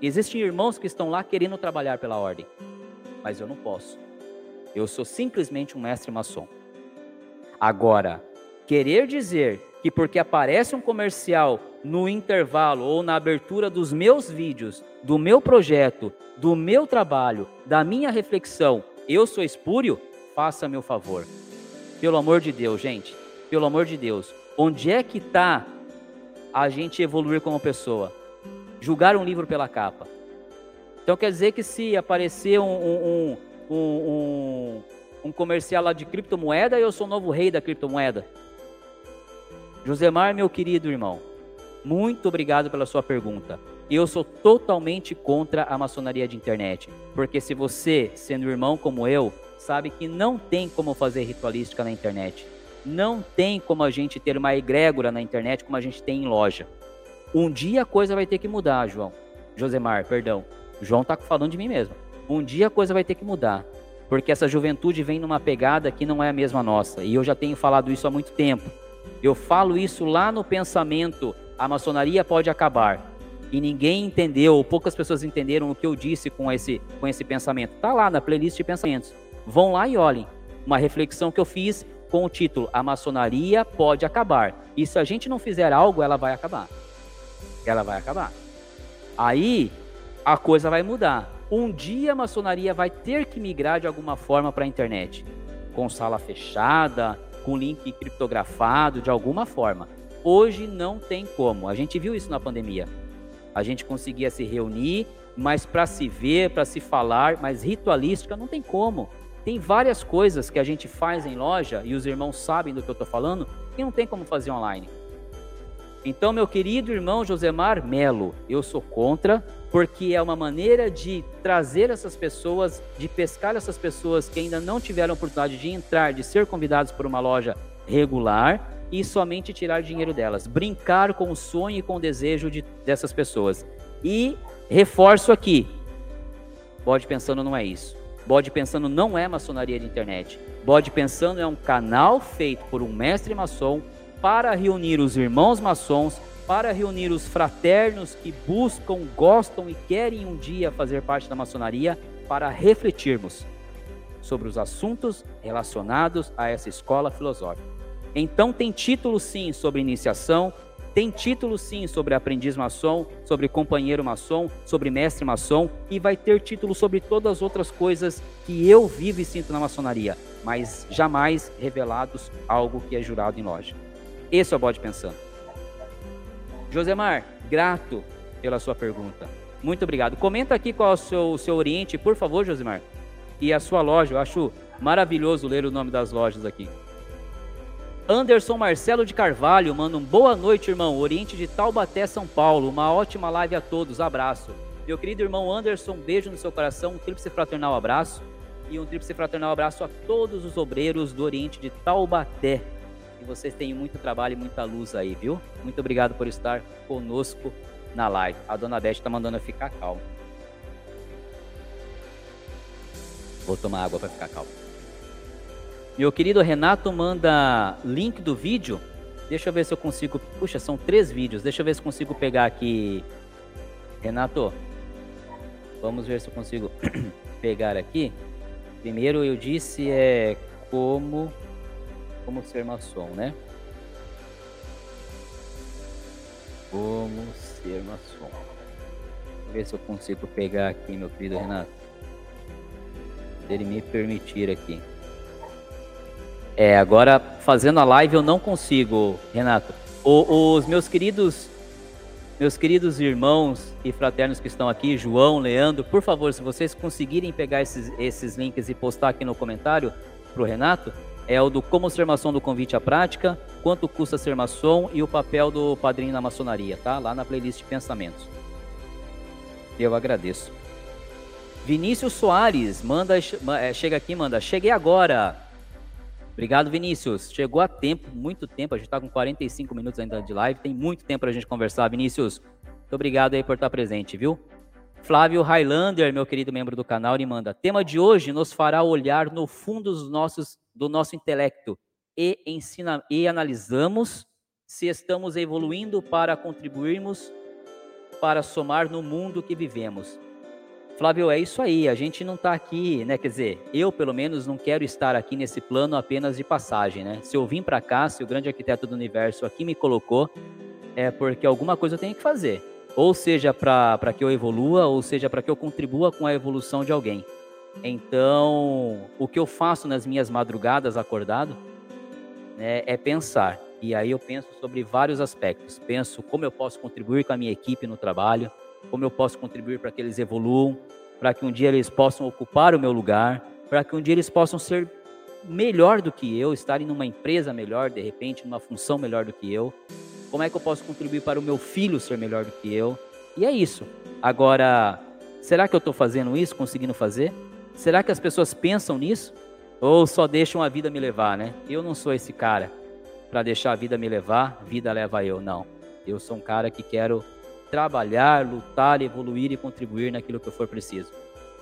Existem irmãos que estão lá querendo trabalhar pela ordem. Mas eu não posso. Eu sou simplesmente um mestre maçom. Agora, querer dizer que porque aparece um comercial no intervalo ou na abertura dos meus vídeos, do meu projeto, do meu trabalho, da minha reflexão, eu sou espúrio, faça meu favor. Pelo amor de Deus, gente. Pelo amor de Deus. Onde é que está a gente evoluir como pessoa? Julgar um livro pela capa. Então quer dizer que se aparecer um, um, um, um, comercial lá de criptomoeda, eu sou o novo rei da criptomoeda. Josemar, meu querido irmão, muito obrigado pela sua pergunta. Eu sou totalmente contra a maçonaria de internet, porque se você, sendo irmão como eu, sabe que não tem como fazer ritualística na internet. Não tem como a gente ter uma egrégora na internet como a gente tem em loja. Um dia a coisa vai ter que mudar, João. Josemar, perdão. João tá falando de mim mesmo. Um dia a coisa vai ter que mudar. Porque essa juventude vem numa pegada que não é a mesma nossa. E eu já tenho falado isso há muito tempo. Eu falo isso lá no pensamento. A maçonaria pode acabar. E ninguém entendeu, ou poucas pessoas entenderam o que eu disse com esse, com esse pensamento. Tá lá na playlist de pensamentos. Vão lá e olhem. Uma reflexão que eu fiz com o título A maçonaria pode acabar. E se a gente não fizer algo, ela vai acabar. Ela vai acabar. Aí a coisa vai mudar. Um dia a maçonaria vai ter que migrar de alguma forma para a internet, com sala fechada, com link criptografado, de alguma forma. Hoje não tem como. A gente viu isso na pandemia. A gente conseguia se reunir, mas para se ver, para se falar, mas ritualística não tem como. Tem várias coisas que a gente faz em loja, e os irmãos sabem do que eu estou falando, que não tem como fazer online. Então, meu querido irmão Josemar Melo, eu sou contra, porque é uma maneira de trazer essas pessoas, de pescar essas pessoas que ainda não tiveram oportunidade de entrar, de ser convidados por uma loja regular e somente tirar dinheiro delas. Brincar com o sonho e com o desejo de, dessas pessoas. E reforço aqui: pode pensando não é isso. Bode Pensando não é maçonaria de internet. Bode Pensando é um canal feito por um mestre maçom para reunir os irmãos maçons, para reunir os fraternos que buscam, gostam e querem um dia fazer parte da maçonaria, para refletirmos sobre os assuntos relacionados a essa escola filosófica. Então tem título sim sobre iniciação, tem título sim sobre aprendiz maçom, sobre companheiro maçom, sobre mestre maçom e vai ter título sobre todas as outras coisas que eu vivo e sinto na maçonaria, mas jamais revelados algo que é jurado em loja. Esse é o bode pensando. Josemar, grato pela sua pergunta. Muito obrigado. Comenta aqui qual é o seu, seu oriente, por favor, Josemar. E a sua loja. Eu acho maravilhoso ler o nome das lojas aqui. Anderson Marcelo de Carvalho manda um boa noite, irmão. Oriente de Taubaté, São Paulo. Uma ótima live a todos. Abraço. Meu querido irmão Anderson, um beijo no seu coração. Um tríplice fraternal abraço. E um tríplice fraternal abraço a todos os obreiros do Oriente de Taubaté. e vocês tenham muito trabalho e muita luz aí, viu? Muito obrigado por estar conosco na live. A dona Beth está mandando eu ficar calmo. Vou tomar água para ficar calmo. Meu querido Renato manda link do vídeo. Deixa eu ver se eu consigo. Puxa, são três vídeos. Deixa eu ver se consigo pegar aqui. Renato, vamos ver se eu consigo pegar aqui. Primeiro eu disse é como como ser maçom, né? Como ser maçom. Vou ver se eu consigo pegar aqui, meu querido Renato. Ele me permitir aqui. É, agora fazendo a live eu não consigo, Renato. O, os meus queridos meus queridos irmãos e fraternos que estão aqui, João, Leandro, por favor, se vocês conseguirem pegar esses, esses links e postar aqui no comentário para o Renato, é o do Como Ser Maçom do Convite à Prática, Quanto Custa Ser Maçom e o papel do padrinho na maçonaria, tá? Lá na playlist de pensamentos. Eu agradeço. Vinícius Soares, manda, é, chega aqui, manda. Cheguei agora. Obrigado, Vinícius. Chegou a tempo, muito tempo. A gente está com 45 minutos ainda de live. Tem muito tempo para a gente conversar, Vinícius. Muito obrigado aí por estar presente, viu? Flávio Highlander, meu querido membro do canal, ele manda: tema de hoje nos fará olhar no fundo dos nossos, do nosso intelecto e, ensina, e analisamos se estamos evoluindo para contribuirmos para somar no mundo que vivemos. Flávio, é isso aí. A gente não está aqui, né? Quer dizer, eu pelo menos não quero estar aqui nesse plano apenas de passagem, né? Se eu vim para cá, se o grande arquiteto do universo aqui me colocou, é porque alguma coisa eu tenho que fazer. Ou seja, para que eu evolua, ou seja, para que eu contribua com a evolução de alguém. Então, o que eu faço nas minhas madrugadas acordado né, é pensar. E aí eu penso sobre vários aspectos. Penso como eu posso contribuir com a minha equipe no trabalho, como eu posso contribuir para que eles evoluam, para que um dia eles possam ocupar o meu lugar, para que um dia eles possam ser melhor do que eu, estarem numa empresa melhor, de repente, numa função melhor do que eu. Como é que eu posso contribuir para o meu filho ser melhor do que eu? E é isso. Agora, será que eu estou fazendo isso, conseguindo fazer? Será que as pessoas pensam nisso? Ou só deixam a vida me levar, né? Eu não sou esse cara para deixar a vida me levar, vida leva eu, não. Eu sou um cara que quero trabalhar, lutar, evoluir e contribuir naquilo que for preciso.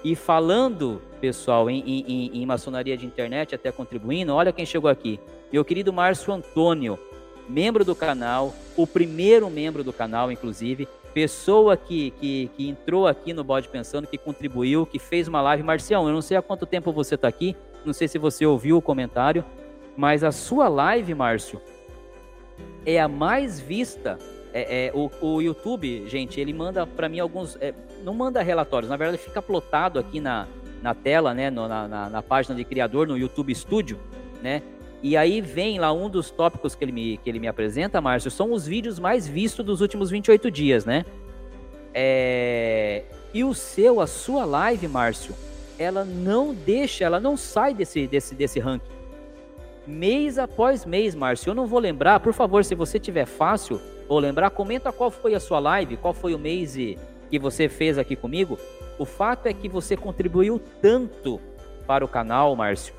E falando, pessoal, em, em, em, maçonaria de internet, até contribuindo, olha quem chegou aqui. Meu querido Márcio Antônio, membro do canal, o primeiro membro do canal, inclusive, pessoa que, que, que entrou aqui no Bode Pensando, que contribuiu, que fez uma live. Marcião, eu não sei há quanto tempo você está aqui, não sei se você ouviu o comentário, mas a sua live, Márcio, é a mais vista é, é, o, o, YouTube, gente, ele manda para mim alguns. É, não manda relatórios, na verdade fica plotado aqui na, na tela, né? No, na, na, na, página de criador, no YouTube Studio, né? E aí vem lá um dos tópicos que ele me, que ele me apresenta, Márcio, são os vídeos mais vistos dos últimos 28 dias, né? É... E o seu, a sua live, Márcio, ela não deixa, ela não sai desse, desse, desse ranking. Mês após mês, Márcio. Eu não vou lembrar, por favor, se você tiver fácil, ou lembrar, comenta qual foi a sua live, qual foi o mês que você fez aqui comigo. O fato é que você contribuiu tanto para o canal, Márcio.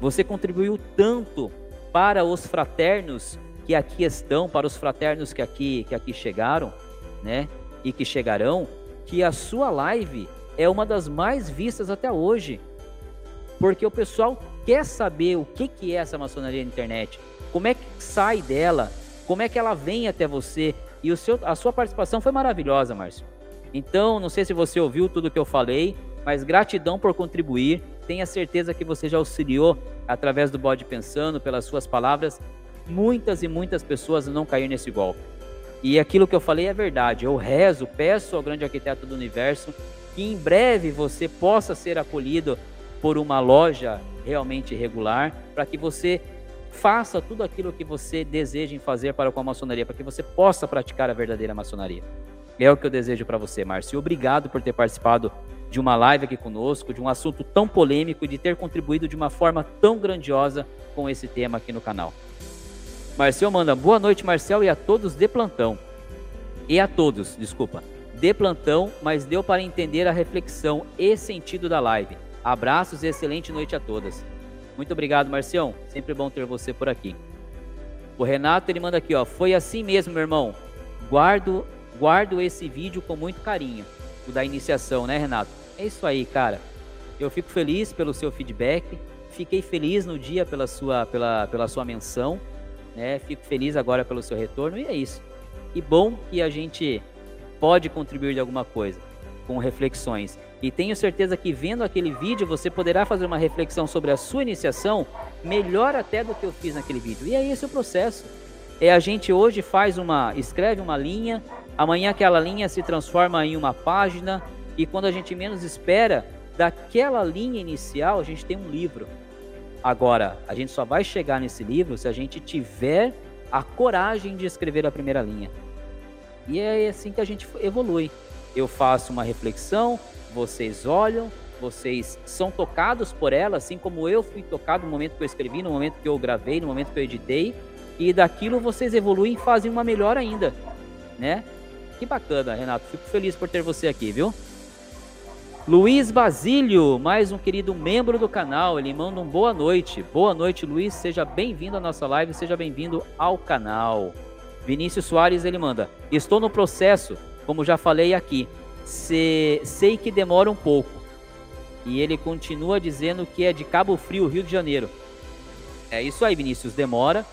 Você contribuiu tanto para os fraternos que aqui estão, para os fraternos que aqui, que aqui chegaram, né? E que chegarão, que a sua live é uma das mais vistas até hoje. Porque o pessoal quer saber o que, que é essa maçonaria na internet, como é que sai dela, como é que ela vem até você. E o seu, a sua participação foi maravilhosa, Márcio. Então, não sei se você ouviu tudo que eu falei, mas gratidão por contribuir. Tenha certeza que você já auxiliou através do Bode Pensando, pelas suas palavras, muitas e muitas pessoas não cair nesse golpe. E aquilo que eu falei é verdade. Eu rezo, peço ao grande arquiteto do universo que em breve você possa ser acolhido por uma loja realmente regular, para que você faça tudo aquilo que você deseja em fazer para com a maçonaria, para que você possa praticar a verdadeira maçonaria. É o que eu desejo para você, Márcio. Obrigado por ter participado de uma live aqui conosco, de um assunto tão polêmico e de ter contribuído de uma forma tão grandiosa com esse tema aqui no canal. Marcel manda boa noite, Marcel, e a todos de plantão. E a todos, desculpa, de plantão, mas deu para entender a reflexão e sentido da live. Abraços e excelente noite a todas. Muito obrigado, Marcião. Sempre bom ter você por aqui. O Renato ele manda aqui, ó. Foi assim mesmo, meu irmão. Guardo, guardo esse vídeo com muito carinho. O da iniciação, né, Renato? É isso aí, cara. Eu fico feliz pelo seu feedback. Fiquei feliz no dia pela sua, pela, pela sua menção. Né? Fico feliz agora pelo seu retorno. E é isso. E bom que a gente pode contribuir de alguma coisa com reflexões. E tenho certeza que vendo aquele vídeo você poderá fazer uma reflexão sobre a sua iniciação melhor até do que eu fiz naquele vídeo. E é esse o processo. É a gente hoje faz uma, escreve uma linha, amanhã aquela linha se transforma em uma página e quando a gente menos espera, daquela linha inicial a gente tem um livro. Agora, a gente só vai chegar nesse livro se a gente tiver a coragem de escrever a primeira linha. E é assim que a gente evolui. Eu faço uma reflexão, vocês olham, vocês são tocados por ela, assim como eu fui tocado no momento que eu escrevi, no momento que eu gravei, no momento que eu editei, e daquilo vocês evoluem e fazem uma melhor ainda, né? Que bacana, Renato. Fico feliz por ter você aqui, viu? Luiz Basílio, mais um querido membro do canal, ele manda um boa noite. Boa noite, Luiz. Seja bem-vindo à nossa live, seja bem-vindo ao canal. Vinícius Soares, ele manda: Estou no processo, como já falei aqui. Se, sei que demora um pouco. E ele continua dizendo que é de Cabo Frio, Rio de Janeiro. É isso aí, Vinícius, demora.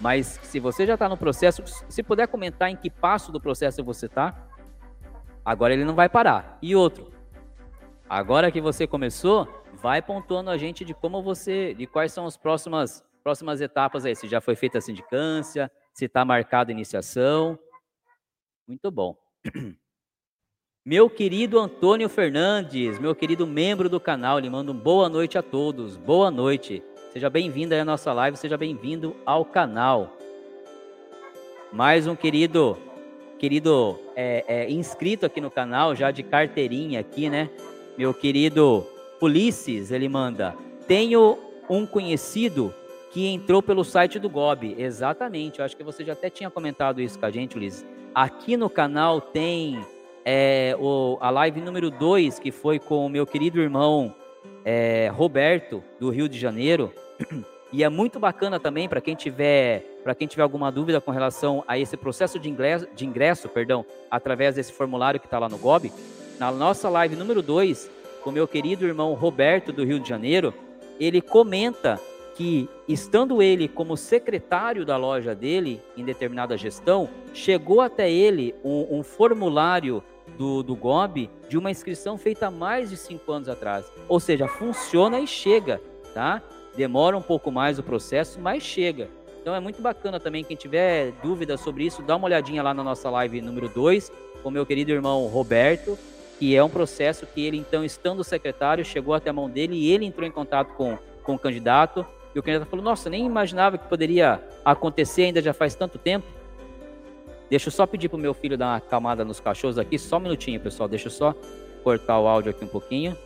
Mas se você já está no processo, se puder comentar em que passo do processo você está, agora ele não vai parar. E outro, agora que você começou, vai pontuando a gente de como você, de quais são as próximas, próximas etapas aí. Se já foi feita a sindicância, se está marcada a iniciação. Muito bom. Meu querido Antônio Fernandes, meu querido membro do canal, lhe mando boa noite a todos. Boa noite. Seja bem-vindo à nossa live, seja bem-vindo ao canal. Mais um querido, querido é, é, inscrito aqui no canal, já de carteirinha aqui, né? Meu querido Ulisses, ele manda. Tenho um conhecido que entrou pelo site do GOB. Exatamente, eu acho que você já até tinha comentado isso com a gente, Ulisses. Aqui no canal tem é, o, a live número 2, que foi com o meu querido irmão é, Roberto, do Rio de Janeiro. E é muito bacana também para quem tiver para quem tiver alguma dúvida com relação a esse processo de ingresso, de ingresso perdão, através desse formulário que está lá no GOB. Na nossa live número 2, com o meu querido irmão Roberto, do Rio de Janeiro, ele comenta que, estando ele como secretário da loja dele, em determinada gestão, chegou até ele um, um formulário do, do GOB de uma inscrição feita há mais de cinco anos atrás. Ou seja, funciona e chega, tá? Demora um pouco mais o processo, mas chega. Então é muito bacana também, quem tiver dúvidas sobre isso, dá uma olhadinha lá na nossa live número 2, com meu querido irmão Roberto, que é um processo que ele, então, estando secretário, chegou até a mão dele e ele entrou em contato com, com o candidato. E o candidato falou: Nossa, nem imaginava que poderia acontecer, ainda já faz tanto tempo. Deixa eu só pedir pro meu filho dar uma acalmada nos cachorros aqui, só um minutinho, pessoal. Deixa eu só cortar o áudio aqui um pouquinho.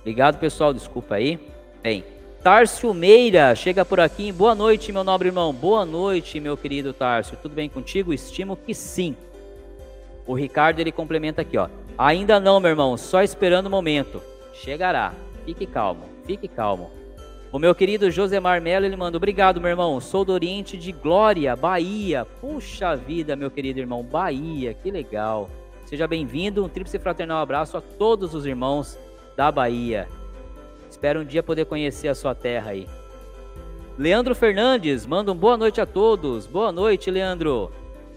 Obrigado, pessoal. Desculpa aí. Bem, Tárcio Meira chega por aqui. Boa noite, meu nobre irmão. Boa noite, meu querido Tárcio. Tudo bem contigo? Estimo que sim. O Ricardo ele complementa aqui, ó. Ainda não, meu irmão, só esperando o momento. Chegará. Fique calmo, fique calmo. O meu querido Josemar Mello, ele manda, obrigado, meu irmão. Sou do Oriente de Glória, Bahia. Puxa vida, meu querido irmão, Bahia, que legal. Seja bem-vindo, um tríplice fraternal abraço a todos os irmãos da Bahia. Espero um dia poder conhecer a sua terra aí. Leandro Fernandes, manda um boa noite a todos. Boa noite, Leandro.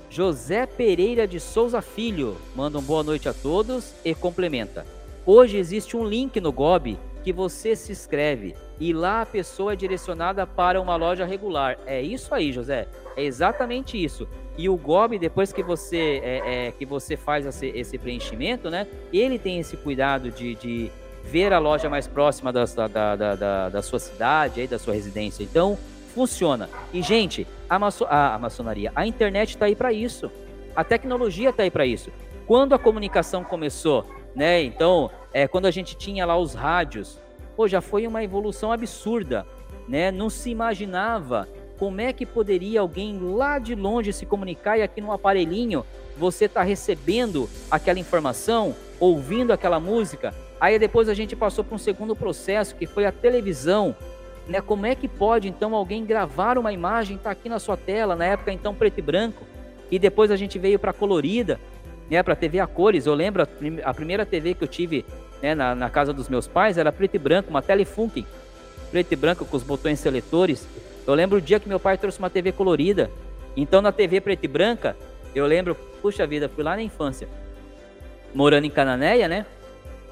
José Pereira de Souza Filho manda um boa noite a todos e complementa. Hoje existe um link no GOB que você se inscreve e lá a pessoa é direcionada para uma loja regular. É isso aí, José. É exatamente isso. E o GOB, depois que você é, é, que você faz esse, esse, preenchimento, né? Ele tem esse cuidado de, de ver a loja mais próxima da, da, da, da, sua cidade, aí, da sua residência. Então, funciona. E, gente, a, maço a, a maçonaria, a internet está aí para isso. A tecnologia está aí para isso. Quando a comunicação começou, né? Então, é, quando a gente tinha lá os rádios, pô, já foi uma evolução absurda, né? Não se imaginava como é que poderia alguém lá de longe se comunicar e aqui no aparelhinho você está recebendo aquela informação, ouvindo aquela música? Aí depois a gente passou para um segundo processo que foi a televisão. Né? Como é que pode então alguém gravar uma imagem, está aqui na sua tela, na época então preto e branco, e depois a gente veio para colorida, né? para TV a cores. Eu lembro a, primeira TV que eu tive né, na, na, casa dos meus pais era preto e branco, uma Telefunken, preto e branco com os botões seletores. Eu lembro o dia que meu pai trouxe uma TV colorida. Então na TV preta e branca, eu lembro, puxa vida, fui lá na infância, morando em Cananéia, né?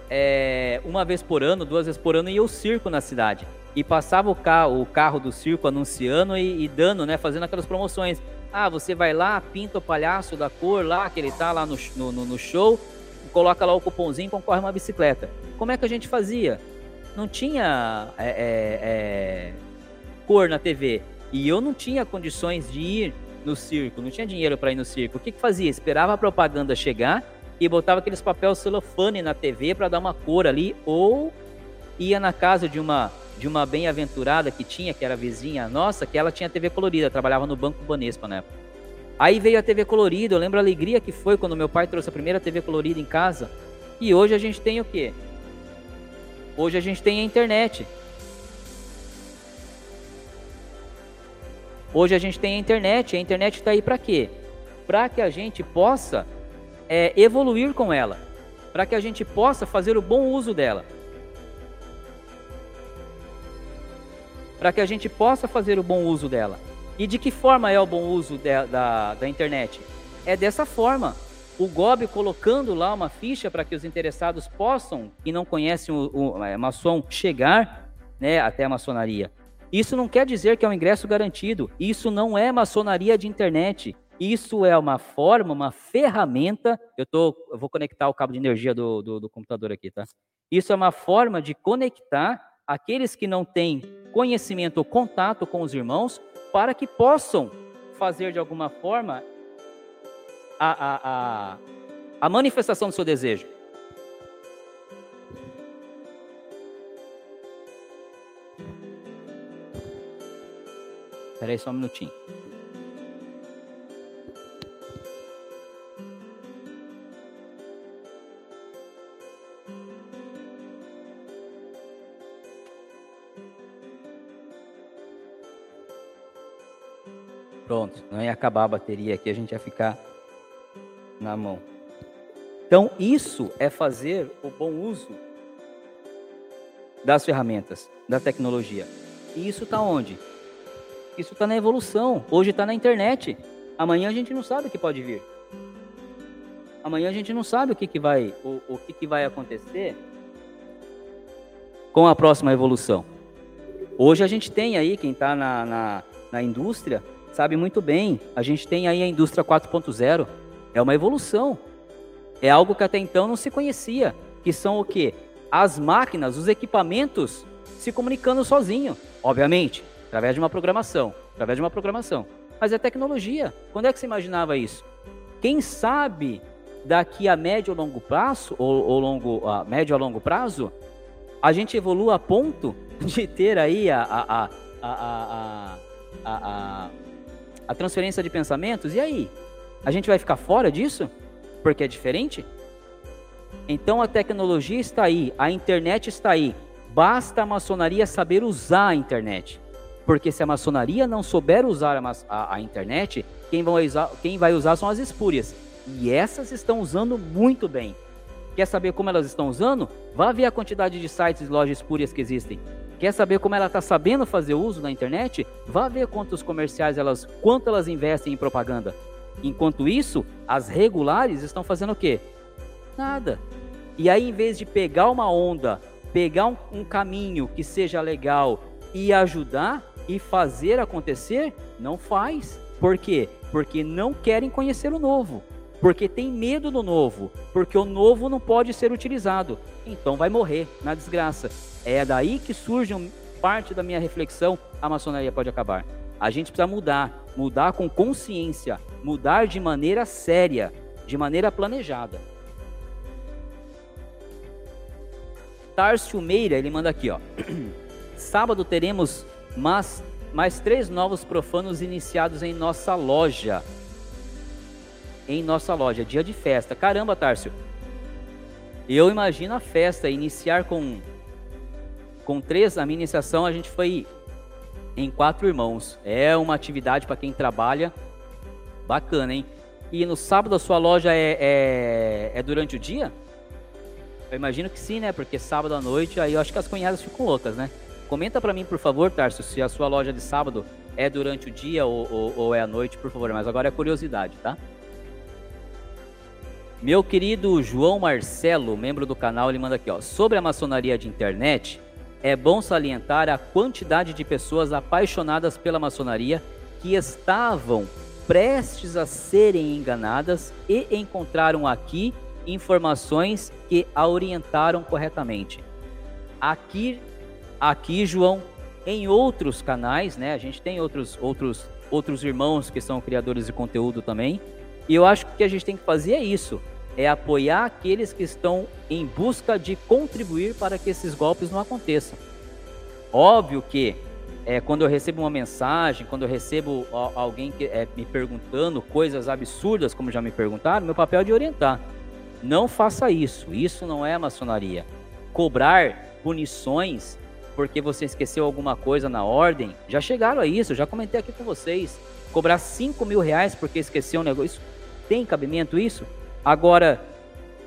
É, uma vez por ano, duas vezes por ano, ia o circo na cidade. E passava o carro, o carro do circo anunciando e, e dando, né? Fazendo aquelas promoções. Ah, você vai lá, pinta o palhaço da cor lá, que ele tá lá no, no, no show, coloca lá o cupomzinho e concorre uma bicicleta. Como é que a gente fazia? Não tinha é, é, é, cor na TV. E eu não tinha condições de ir no circo, não tinha dinheiro para ir no circo. O que, que fazia? Esperava a propaganda chegar e botava aqueles papel celofane na TV para dar uma cor ali, ou ia na casa de uma de uma bem-aventurada que tinha, que era vizinha nossa, que ela tinha TV colorida, trabalhava no Banco Banespa época. Aí veio a TV colorida, eu lembro a alegria que foi quando meu pai trouxe a primeira TV colorida em casa. E hoje a gente tem o quê? Hoje a gente tem a internet. Hoje a gente tem a internet. A internet está aí para quê? Para que a gente possa é, evoluir com ela. Para que a gente possa fazer o bom uso dela. para que a gente possa fazer o bom uso dela. E de que forma é o bom uso de, da, da internet? É dessa forma. O GOB colocando lá uma ficha para que os interessados possam, e não conhecem o, o maçom, chegar né, até a maçonaria. Isso não quer dizer que é um ingresso garantido. Isso não é maçonaria de internet. Isso é uma forma, uma ferramenta. Eu, tô, eu vou conectar o cabo de energia do, do, do computador aqui, tá? Isso é uma forma de conectar aqueles que não têm conhecimento ou contato com os irmãos, para que possam fazer de alguma forma a, a, a, a manifestação do seu desejo. Espera aí só um minutinho. Pronto, não ia acabar a bateria aqui, a gente ia ficar na mão. Então, isso é fazer o bom uso das ferramentas, da tecnologia. E isso está onde? Isso está na evolução. Hoje está na internet. Amanhã a gente não sabe o que pode vir. Amanhã a gente não sabe o que, que vai, o, o que, que vai acontecer com a próxima evolução. Hoje a gente tem aí, quem está na, na, na indústria, sabe muito bem, a gente tem aí a indústria 4.0, é uma evolução. É algo que até então não se conhecia, que são o quê? As máquinas, os equipamentos se comunicando sozinho, obviamente, através de uma programação, através de uma programação. Mas é tecnologia. Quando é que você imaginava isso? Quem sabe daqui a médio ou longo prazo, ou, ou longo, a médio a longo prazo, a gente evolua a ponto de ter aí a, a, a, a, a, a a transferência de pensamentos, e aí? A gente vai ficar fora disso? Porque é diferente? Então a tecnologia está aí, a internet está aí. Basta a maçonaria saber usar a internet. Porque se a maçonaria não souber usar a, a, a internet, quem vai, usar, quem vai usar são as espúrias. E essas estão usando muito bem. Quer saber como elas estão usando? Vá ver a quantidade de sites e lojas espúrias que existem. Quer saber como ela está sabendo fazer uso da internet? Vá ver quantos comerciais elas, quanto elas investem em propaganda. Enquanto isso, as regulares estão fazendo o quê? Nada. E aí, em vez de pegar uma onda, pegar um, um caminho que seja legal e ajudar e fazer acontecer, não faz. Por quê? Porque não querem conhecer o novo. Porque tem medo do novo. Porque o novo não pode ser utilizado. Então vai morrer na desgraça. É daí que surge parte da minha reflexão, a maçonaria pode acabar. A gente precisa mudar, mudar com consciência, mudar de maneira séria, de maneira planejada. Tárcio Meira, ele manda aqui, ó. Sábado teremos, mas mais três novos profanos iniciados em nossa loja. Em nossa loja, dia de festa. Caramba, Tárcio. Eu imagino a festa iniciar com com três, a minha iniciação a gente foi em quatro irmãos. É uma atividade para quem trabalha bacana, hein? E no sábado a sua loja é, é, é, durante o dia? Eu imagino que sim, né? Porque sábado à noite, aí eu acho que as cunhadas ficam loucas, né? Comenta para mim, por favor, Tarso, se a sua loja de sábado é durante o dia ou, ou, ou é à noite, por favor. Mas agora é curiosidade, tá? Meu querido João Marcelo, membro do canal, ele manda aqui, ó. Sobre a maçonaria de internet, é bom salientar a quantidade de pessoas apaixonadas pela maçonaria que estavam prestes a serem enganadas e encontraram aqui informações que a orientaram corretamente. Aqui, aqui, João, em outros canais, né? A gente tem outros, outros, outros irmãos que são criadores de conteúdo também. E eu acho que o que a gente tem que fazer é isso: é apoiar aqueles que estão em busca de contribuir para que esses golpes não aconteçam. Óbvio que é, quando eu recebo uma mensagem, quando eu recebo alguém que, é, me perguntando coisas absurdas, como já me perguntaram, meu papel é de orientar. Não faça isso, isso não é maçonaria. Cobrar punições porque você esqueceu alguma coisa na ordem, já chegaram a isso, já comentei aqui com vocês. Cobrar 5 mil reais porque esqueceu um negócio, isso tem cabimento isso? Agora,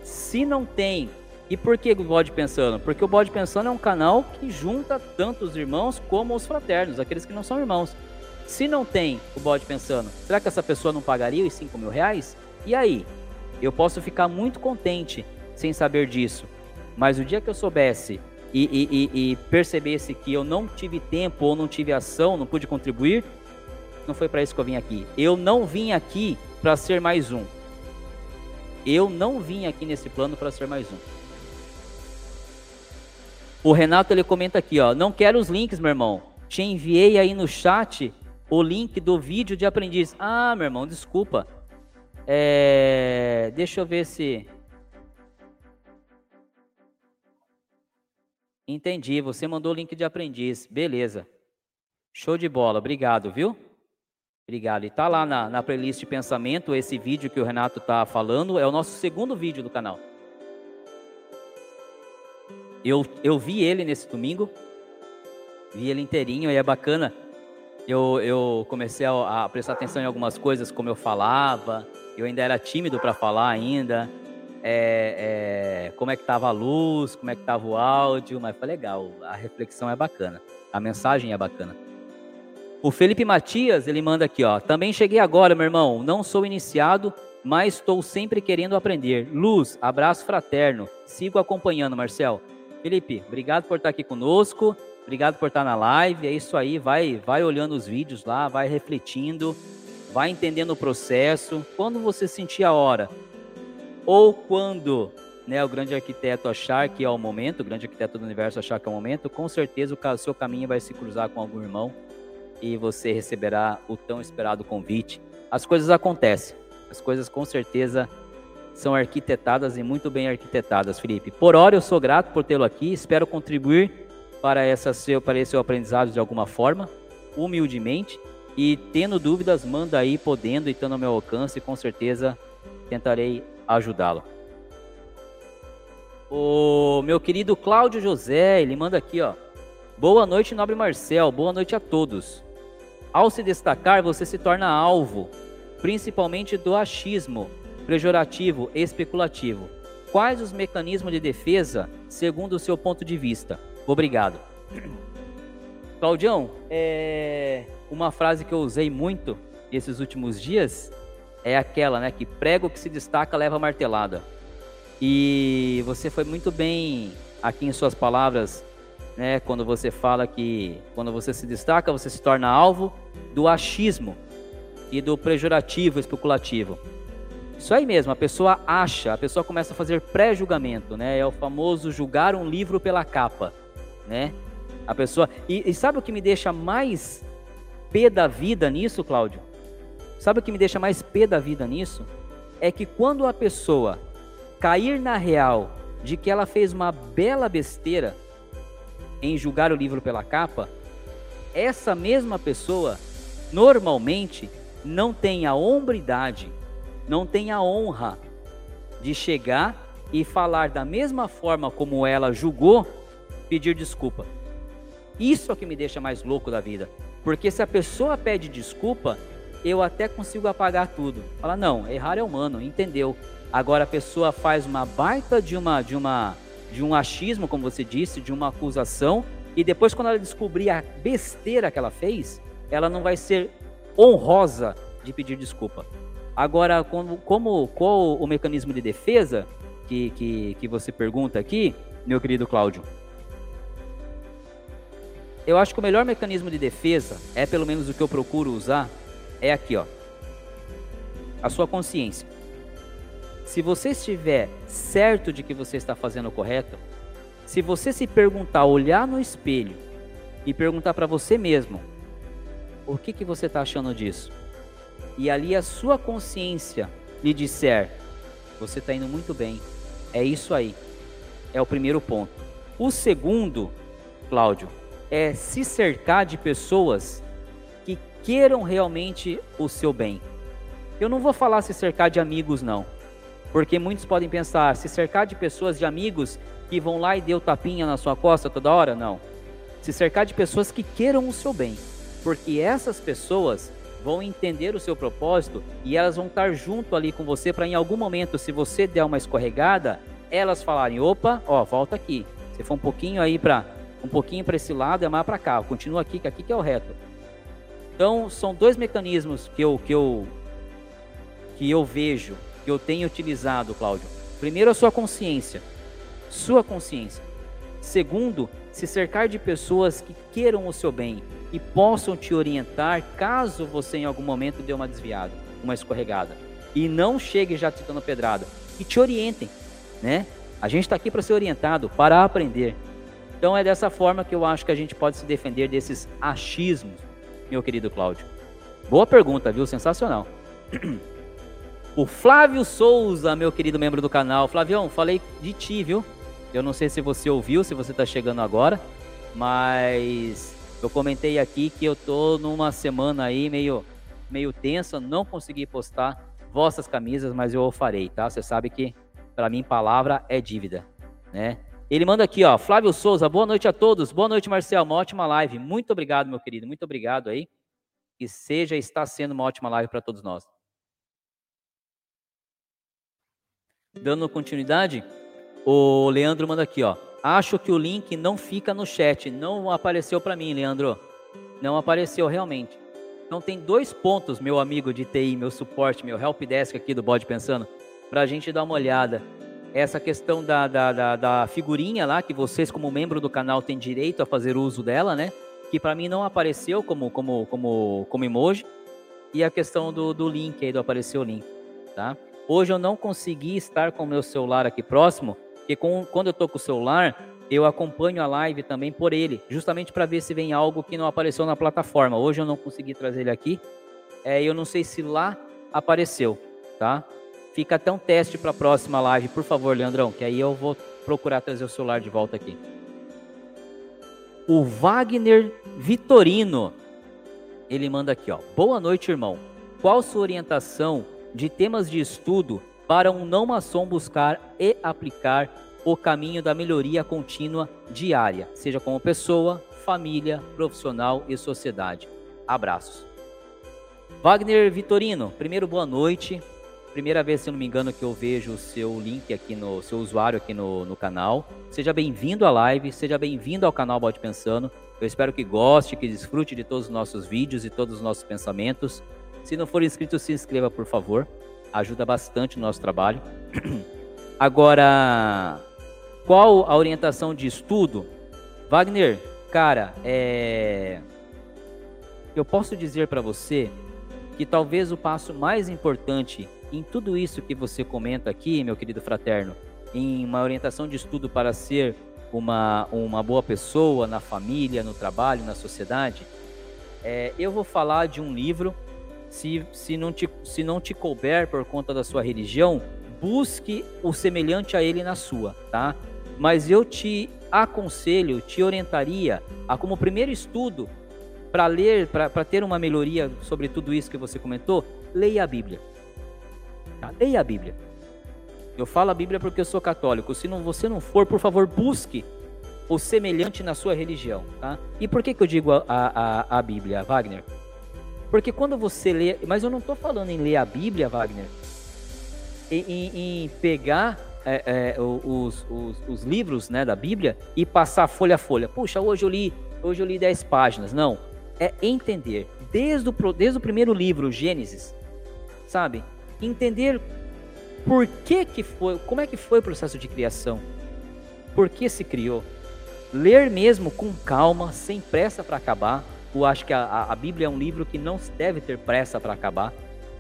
se não tem e por que o Bode Pensando? Porque o Bode Pensando é um canal que junta tanto os irmãos como os fraternos, aqueles que não são irmãos. Se não tem o Bode Pensando, será que essa pessoa não pagaria os 5 mil reais? E aí? Eu posso ficar muito contente sem saber disso. Mas o dia que eu soubesse e, e, e, e percebesse que eu não tive tempo ou não tive ação, não pude contribuir, não foi para isso que eu vim aqui. Eu não vim aqui para ser mais um. Eu não vim aqui nesse plano para ser mais um. O Renato ele comenta aqui, ó, não quero os links, meu irmão. Te enviei aí no chat o link do vídeo de aprendiz. Ah, meu irmão, desculpa. É... Deixa eu ver se. Entendi, você mandou o link de aprendiz. Beleza. Show de bola, obrigado, viu? Obrigado. E tá lá na, na playlist de pensamento esse vídeo que o Renato tá falando. É o nosso segundo vídeo do canal. Eu, eu vi ele nesse domingo, vi ele inteirinho e é bacana. Eu, eu comecei a, a prestar atenção em algumas coisas, como eu falava, eu ainda era tímido para falar ainda. É, é, como é que tava a luz, como é que tava o áudio, mas foi legal. A reflexão é bacana, a mensagem é bacana. O Felipe Matias, ele manda aqui, ó. Também cheguei agora, meu irmão. Não sou iniciado, mas estou sempre querendo aprender. Luz, abraço fraterno. Sigo acompanhando, Marcel. Felipe, obrigado por estar aqui conosco. Obrigado por estar na live. É isso aí, vai, vai olhando os vídeos lá, vai refletindo, vai entendendo o processo. Quando você sentir a hora, ou quando né, o grande arquiteto achar que é o momento, o grande arquiteto do universo achar que é o momento, com certeza o seu caminho vai se cruzar com algum irmão e você receberá o tão esperado convite. As coisas acontecem, as coisas com certeza são arquitetadas e muito bem arquitetadas, Felipe. Por hora eu sou grato por tê-lo aqui, espero contribuir para, essa seu, para esse seu aprendizado de alguma forma, humildemente. E tendo dúvidas, manda aí, podendo e estando ao meu alcance, com certeza tentarei ajudá-lo. O meu querido Cláudio José, ele manda aqui, ó. Boa noite, nobre Marcel. Boa noite a todos. Ao se destacar, você se torna alvo, principalmente do achismo, pejorativo e especulativo. Quais os mecanismos de defesa, segundo o seu ponto de vista? Obrigado. Claudião, é... uma frase que eu usei muito esses últimos dias é aquela, né, que prego que se destaca leva martelada. E você foi muito bem aqui em suas palavras, né, quando você fala que quando você se destaca, você se torna alvo do achismo e do pejorativo especulativo. Isso aí mesmo, a pessoa acha, a pessoa começa a fazer pré-julgamento, né? É o famoso julgar um livro pela capa, né? A pessoa. E, e, sabe o que me deixa mais pé da vida nisso, Cláudio? Sabe o que me deixa mais pé da vida nisso? É que quando a pessoa cair na real de que ela fez uma bela besteira em julgar o livro pela capa, essa mesma pessoa normalmente não tem a hombridade, não tem a honra de chegar e falar da mesma forma como ela julgou, pedir desculpa. Isso é o que me deixa mais louco da vida. Porque se a pessoa pede desculpa, eu até consigo apagar tudo. Fala, não, errar é humano, entendeu? Agora a pessoa faz uma baita de uma de uma de um achismo, como você disse, de uma acusação, e depois quando ela descobrir a besteira que ela fez, ela não vai ser honrosa de pedir desculpa. Agora, como, como qual o mecanismo de defesa que, que, que você pergunta aqui, meu querido Cláudio? Eu acho que o melhor mecanismo de defesa, é pelo menos o que eu procuro usar, é aqui, ó. A sua consciência. Se você estiver certo de que você está fazendo o correto, se você se perguntar, olhar no espelho e perguntar para você mesmo, o que, que você está achando disso? E ali a sua consciência lhe disser, você está indo muito bem, é isso aí. É o primeiro ponto. O segundo, Cláudio, é se cercar de pessoas que queiram realmente o seu bem. Eu não vou falar se cercar de amigos, não. Porque muitos podem pensar, se cercar de pessoas, de amigos que vão lá e o tapinha na sua costa toda hora, não. Se cercar de pessoas que queiram o seu bem. Porque essas pessoas vão entender o seu propósito e elas vão estar junto ali com você para em algum momento, se você der uma escorregada, elas falarem: opa, ó, volta aqui. Você for um pouquinho aí para um pouquinho para esse lado, é mais para cá. Continua aqui, que aqui que é o reto. Então, são dois mecanismos que eu que eu que eu vejo, que eu tenho utilizado, Cláudio. Primeiro, a sua consciência. Sua consciência. Segundo, se cercar de pessoas que queiram o seu bem e possam te orientar caso você em algum momento dê uma desviada, uma escorregada. E não chegue já te dando pedrada. E te orientem, né? A gente está aqui para ser orientado, para aprender. Então é dessa forma que eu acho que a gente pode se defender desses achismos, meu querido Cláudio. Boa pergunta, viu? Sensacional. O Flávio Souza, meu querido membro do canal. Flavião, falei de ti, viu? Eu não sei se você ouviu, se você está chegando agora, mas eu comentei aqui que eu tô numa semana aí meio, meio tensa, não consegui postar vossas camisas, mas eu farei, tá? Você sabe que para mim palavra é dívida, né? Ele manda aqui, ó, Flávio Souza, boa noite a todos. Boa noite, Marcel, uma ótima live. Muito obrigado, meu querido, muito obrigado aí. Que seja, está sendo uma ótima live para todos nós. Dando continuidade, o Leandro manda aqui, ó. Acho que o link não fica no chat. Não apareceu para mim, Leandro. Não apareceu realmente. Então tem dois pontos, meu amigo de TI, meu suporte, meu helpdesk aqui do Bode Pensando, para a gente dar uma olhada. Essa questão da, da, da, da, figurinha lá, que vocês, como membro do canal, têm direito a fazer uso dela, né? Que para mim não apareceu como, como, como, como emoji. E a questão do, do link aí, do aparecer o link, tá? Hoje eu não consegui estar com o meu celular aqui próximo, porque com, quando eu estou com o celular, eu acompanho a live também por ele, justamente para ver se vem algo que não apareceu na plataforma. Hoje eu não consegui trazer ele aqui. É, eu não sei se lá apareceu, tá? Fica até um teste para a próxima live, por favor, Leandrão, que aí eu vou procurar trazer o celular de volta aqui. O Wagner Vitorino, ele manda aqui, ó. Boa noite, irmão. Qual sua orientação de temas de estudo para um não maçom buscar e aplicar o caminho da melhoria contínua diária, seja como pessoa, família, profissional e sociedade. Abraços. Wagner Vitorino, primeiro boa noite. Primeira vez, se não me engano, que eu vejo o seu link aqui no seu usuário aqui no, no canal. Seja bem-vindo à live, seja bem-vindo ao canal Bode Pensando. Eu espero que goste, que desfrute de todos os nossos vídeos e todos os nossos pensamentos. Se não for inscrito, se inscreva, por favor ajuda bastante o nosso trabalho. Agora, qual a orientação de estudo? Wagner, cara, é... eu posso dizer para você que talvez o passo mais importante em tudo isso que você comenta aqui, meu querido fraterno, em uma orientação de estudo para ser uma, uma boa pessoa na família, no trabalho, na sociedade, é, eu vou falar de um livro se, se, não te, se não te couber por conta da sua religião, busque o semelhante a ele na sua, tá? Mas eu te aconselho, te orientaria a, como primeiro estudo, para ler, para ter uma melhoria sobre tudo isso que você comentou, leia a Bíblia. Tá? Leia a Bíblia. Eu falo a Bíblia porque eu sou católico. Se não, você não for, por favor, busque o semelhante na sua religião. Tá? E por que, que eu digo a, a, a Bíblia, Wagner? Porque quando você lê. Mas eu não estou falando em ler a Bíblia, Wagner, em, em, pegar é, é, os, os, os, livros né, da Bíblia e passar folha a folha. Puxa, hoje eu li, hoje eu li 10 páginas. Não. É entender. Desde o, desde o primeiro livro, Gênesis, sabe? Entender por que, que foi, como é que foi o processo de criação? Por que se criou? Ler mesmo com calma, sem pressa para acabar. Eu acho que a, a Bíblia é um livro que não deve ter pressa para acabar.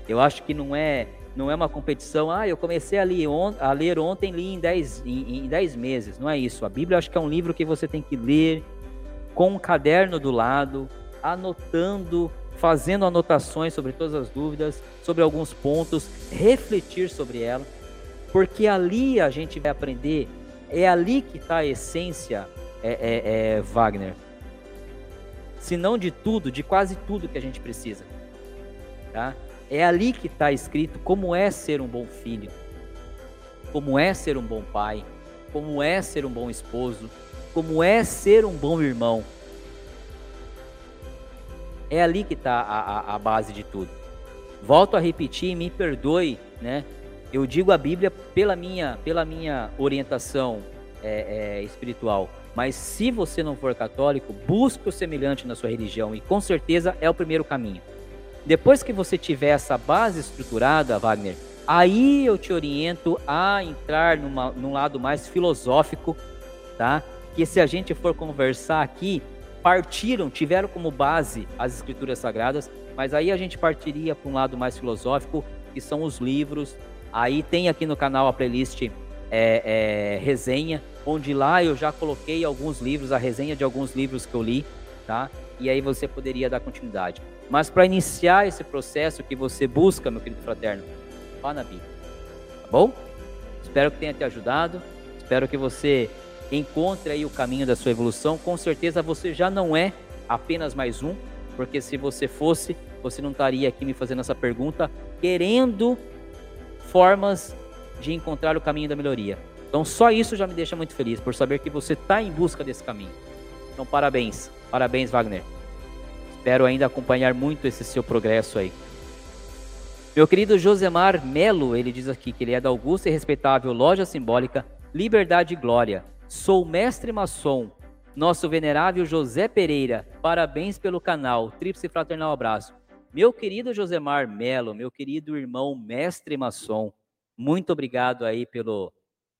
Eu acho que não é não é uma competição. Ah, eu comecei a ler, on, a ler ontem, li em 10 em, em meses. Não é isso. A Bíblia eu acho que é um livro que você tem que ler com um caderno do lado, anotando fazendo anotações sobre todas as dúvidas, sobre alguns pontos, refletir sobre ela, porque ali a gente vai aprender, é ali que está a essência, é, é, é, Wagner. Se não de tudo, de quase tudo que a gente precisa. Tá? É ali que está escrito como é ser um bom filho, como é ser um bom pai, como é ser um bom esposo, como é ser um bom irmão. É ali que está a, a, a, base de tudo. Volto a repetir, me perdoe, né? Eu digo a Bíblia pela minha, pela minha orientação é, é, espiritual. Mas se você não for católico, busque o semelhante na sua religião e com certeza é o primeiro caminho. Depois que você tiver essa base estruturada, Wagner, aí eu te oriento a entrar numa, num lado mais filosófico, tá? Que se a gente for conversar aqui, partiram, tiveram como base as escrituras sagradas, mas aí a gente partiria para um lado mais filosófico, que são os livros. Aí tem aqui no canal a playlist é, é, resenha, onde lá eu já coloquei alguns livros, a resenha de alguns livros que eu li, tá? E aí você poderia dar continuidade. Mas para iniciar esse processo que você busca, meu querido fraterno, vá na Bíblia. Tá bom? Espero que tenha te ajudado. Espero que você encontre aí o caminho da sua evolução. Com certeza você já não é apenas mais um, porque se você fosse, você não estaria aqui me fazendo essa pergunta, querendo formas de encontrar o caminho da melhoria. Então só isso já me deixa muito feliz por saber que você está em busca desse caminho. Então parabéns, parabéns Wagner. Espero ainda acompanhar muito esse seu progresso aí. Meu querido Josemar Melo, ele diz aqui que ele é da Augusta e respeitável Loja Simbólica Liberdade e Glória. Sou mestre maçom. Nosso venerável José Pereira, parabéns pelo canal. Tríplice fraternal abraço. Meu querido Josemar Melo, meu querido irmão mestre maçom, muito obrigado aí pelo,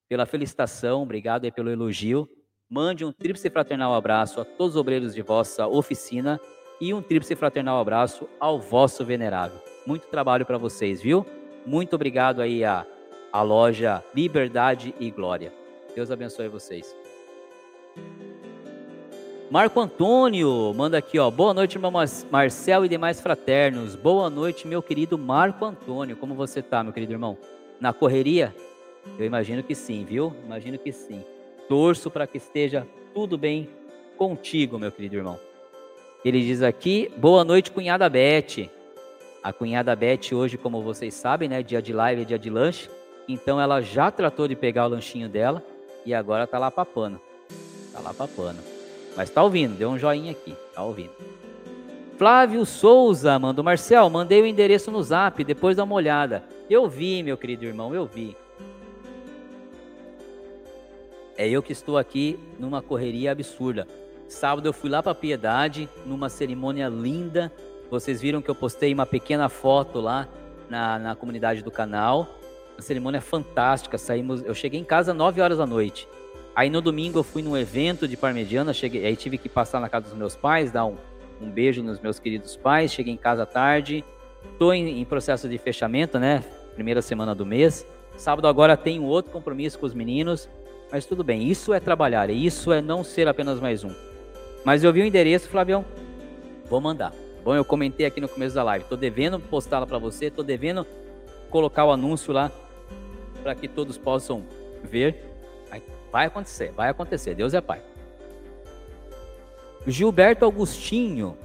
pela felicitação, obrigado aí pelo elogio. Mande um tríplice fraternal abraço a todos os obreiros de vossa oficina e um tríplice fraternal abraço ao vosso venerável. Muito trabalho para vocês, viu? Muito obrigado aí a, a loja Liberdade e Glória. Deus abençoe vocês. Marco Antônio manda aqui, ó. Boa noite, irmão Marcel e demais fraternos. Boa noite, meu querido Marco Antônio. Como você tá, meu querido irmão? Na correria? Eu imagino que sim, viu? Imagino que sim. Torço para que esteja tudo bem contigo, meu querido irmão. Ele diz aqui: Boa noite, cunhada Beth. A cunhada Beth hoje, como vocês sabem, né, dia de live, dia de lanche. Então ela já tratou de pegar o lanchinho dela e agora tá lá papando. Tá lá papando. Mas tá ouvindo, deu um joinha aqui, tá ouvindo. Flávio Souza mandou, Marcel, mandei o endereço no zap, depois dá uma olhada. Eu vi, meu querido irmão, eu vi. É eu que estou aqui numa correria absurda. Sábado eu fui lá para Piedade, numa cerimônia linda. Vocês viram que eu postei uma pequena foto lá na, na comunidade do canal. Uma cerimônia fantástica. Saímos, eu cheguei em casa 9 horas da noite. Aí no domingo eu fui num evento de parmegiana, cheguei, aí tive que passar na casa dos meus pais, dar um, um beijo nos meus queridos pais. Cheguei em casa tarde. Estou em, em processo de fechamento, né? Primeira semana do mês. Sábado agora tenho outro compromisso com os meninos, mas tudo bem. Isso é trabalhar, isso é não ser apenas mais um. Mas eu vi o endereço, Flavião, vou mandar. Bom, eu comentei aqui no começo da live. Tô devendo postá-la para você, tô devendo colocar o anúncio lá para que todos possam ver. Vai acontecer, vai acontecer. Deus é Pai. Gilberto Augustinho,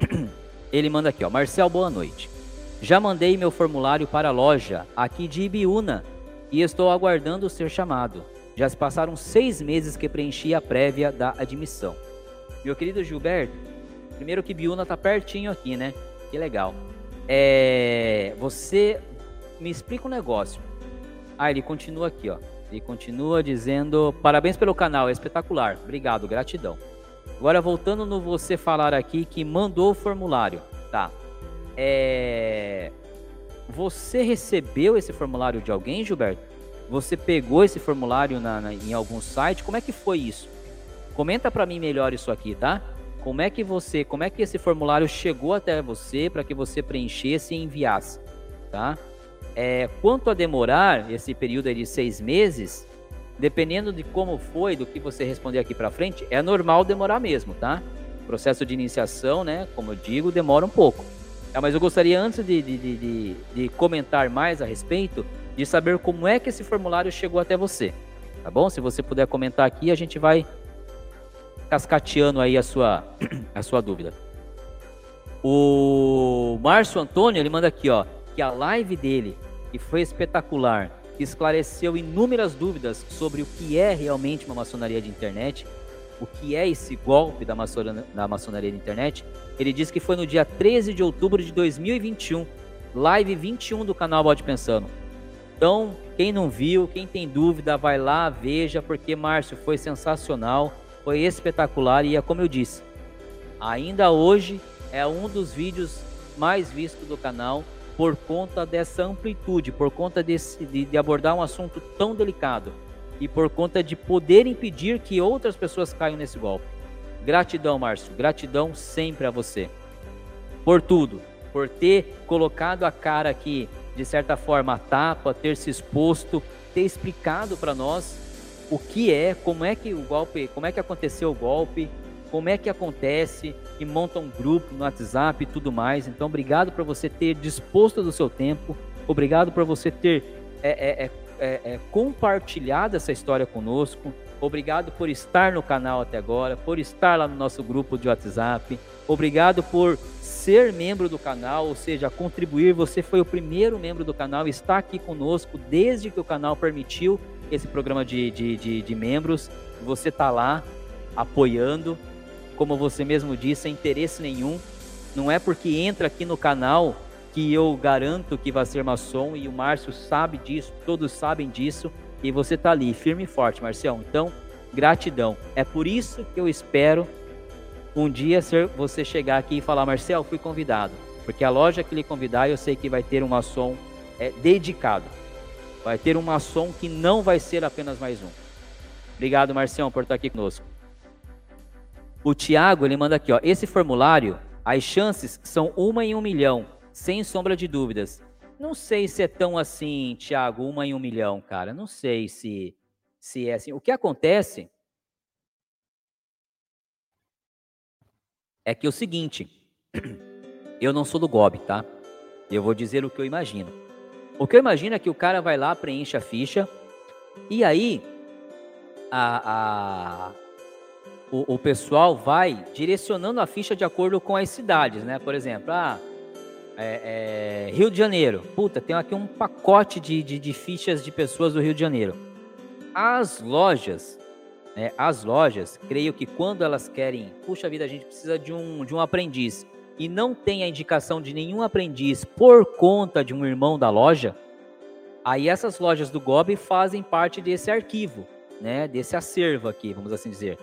Ele manda aqui, ó. Marcel, boa noite. Já mandei meu formulário para a loja aqui de Ibiúna e estou aguardando ser chamado. Já se passaram seis meses que preenchi a prévia da admissão. Meu querido Gilberto, primeiro que Ibiúna tá pertinho aqui, né? Que legal. É, você me explica um negócio. Ah, ele continua aqui, ó. Ele continua dizendo: parabéns pelo canal, é espetacular. Obrigado, gratidão. Agora voltando no você falar aqui que mandou o formulário, tá? É... Você recebeu esse formulário de alguém, Gilberto? Você pegou esse formulário na, na, em algum site? Como é que foi isso? Comenta para mim melhor isso aqui, tá? Como é que você, como é que esse formulário chegou até você para que você preenchesse e enviasse, tá? É, quanto a demorar esse período de seis meses, dependendo de como foi, do que você responder aqui para frente, é normal demorar mesmo, tá? O processo de iniciação, né, como eu digo, demora um pouco. É, mas eu gostaria, antes de, de, de, de, comentar mais a respeito, de saber como é que esse formulário chegou até você. Tá bom? Se você puder comentar aqui, a gente vai cascateando aí a sua, a sua dúvida. O Márcio Antônio, ele manda aqui, ó, que a live dele, que foi espetacular, esclareceu inúmeras dúvidas sobre o que é realmente uma maçonaria de internet, o que é esse golpe da, maçonaria, da maçonaria de internet. Ele disse que foi no dia 13 de outubro de 2021, live 21 do canal Bode Pensando. Então, quem não viu, quem tem dúvida, vai lá, veja, porque Márcio foi sensacional, foi espetacular e é como eu disse, ainda hoje é um dos vídeos mais vistos do canal por conta dessa amplitude, por conta desse, de, de abordar um assunto tão delicado e por conta de poder impedir que outras pessoas caiam nesse golpe. Gratidão, Márcio. Gratidão sempre a você. Por tudo. Por ter colocado a cara aqui, de certa forma, a tapa, ter se exposto, ter explicado para nós o que é, como é que o golpe, como é que aconteceu o golpe, como é que acontece, e monta um grupo no WhatsApp e tudo mais. Então, obrigado por você ter disposto do seu tempo, obrigado por você ter é, é, é, é, é compartilhado essa história conosco, obrigado por estar no canal até agora, por estar lá no nosso grupo de WhatsApp, obrigado por ser membro do canal, ou seja, contribuir. Você foi o primeiro membro do canal, está aqui conosco desde que o canal permitiu esse programa de, de, de, de membros. Você está lá apoiando, como você mesmo disse, sem interesse nenhum. Não é porque entra aqui no canal que eu garanto que vai ser maçom e o Márcio sabe disso, todos sabem disso e você tá ali firme e forte, Marcião. Então, gratidão. É por isso que eu espero um dia ser, você chegar aqui e falar, Marcel, fui convidado. Porque a loja que lhe convidar, eu sei que vai ter um maçom é, dedicado. Vai ter um maçom que não vai ser apenas mais um. Obrigado, Marcião, por estar aqui conosco. O Tiago, ele manda aqui, ó. Esse formulário, as chances são uma em um milhão, sem sombra de dúvidas. Não sei se é tão assim, Tiago, uma em um milhão, cara. Não sei se, se é assim. O que acontece é que é o seguinte, eu não sou do GOB, tá? Eu vou dizer o que eu imagino. O que eu imagino é que o cara vai lá, preenche a ficha, e aí a, a, o, o pessoal vai direcionando a ficha de acordo com as cidades, né? Por exemplo, ah, é, é, Rio de Janeiro. Puta, tem aqui um pacote de, de, de, fichas de pessoas do Rio de Janeiro. As lojas, né, as lojas, creio que quando elas querem, puxa vida, a gente precisa de um, de um aprendiz e não tem a indicação de nenhum aprendiz por conta de um irmão da loja, aí essas lojas do GOB fazem parte desse arquivo, né, desse acervo aqui, vamos assim dizer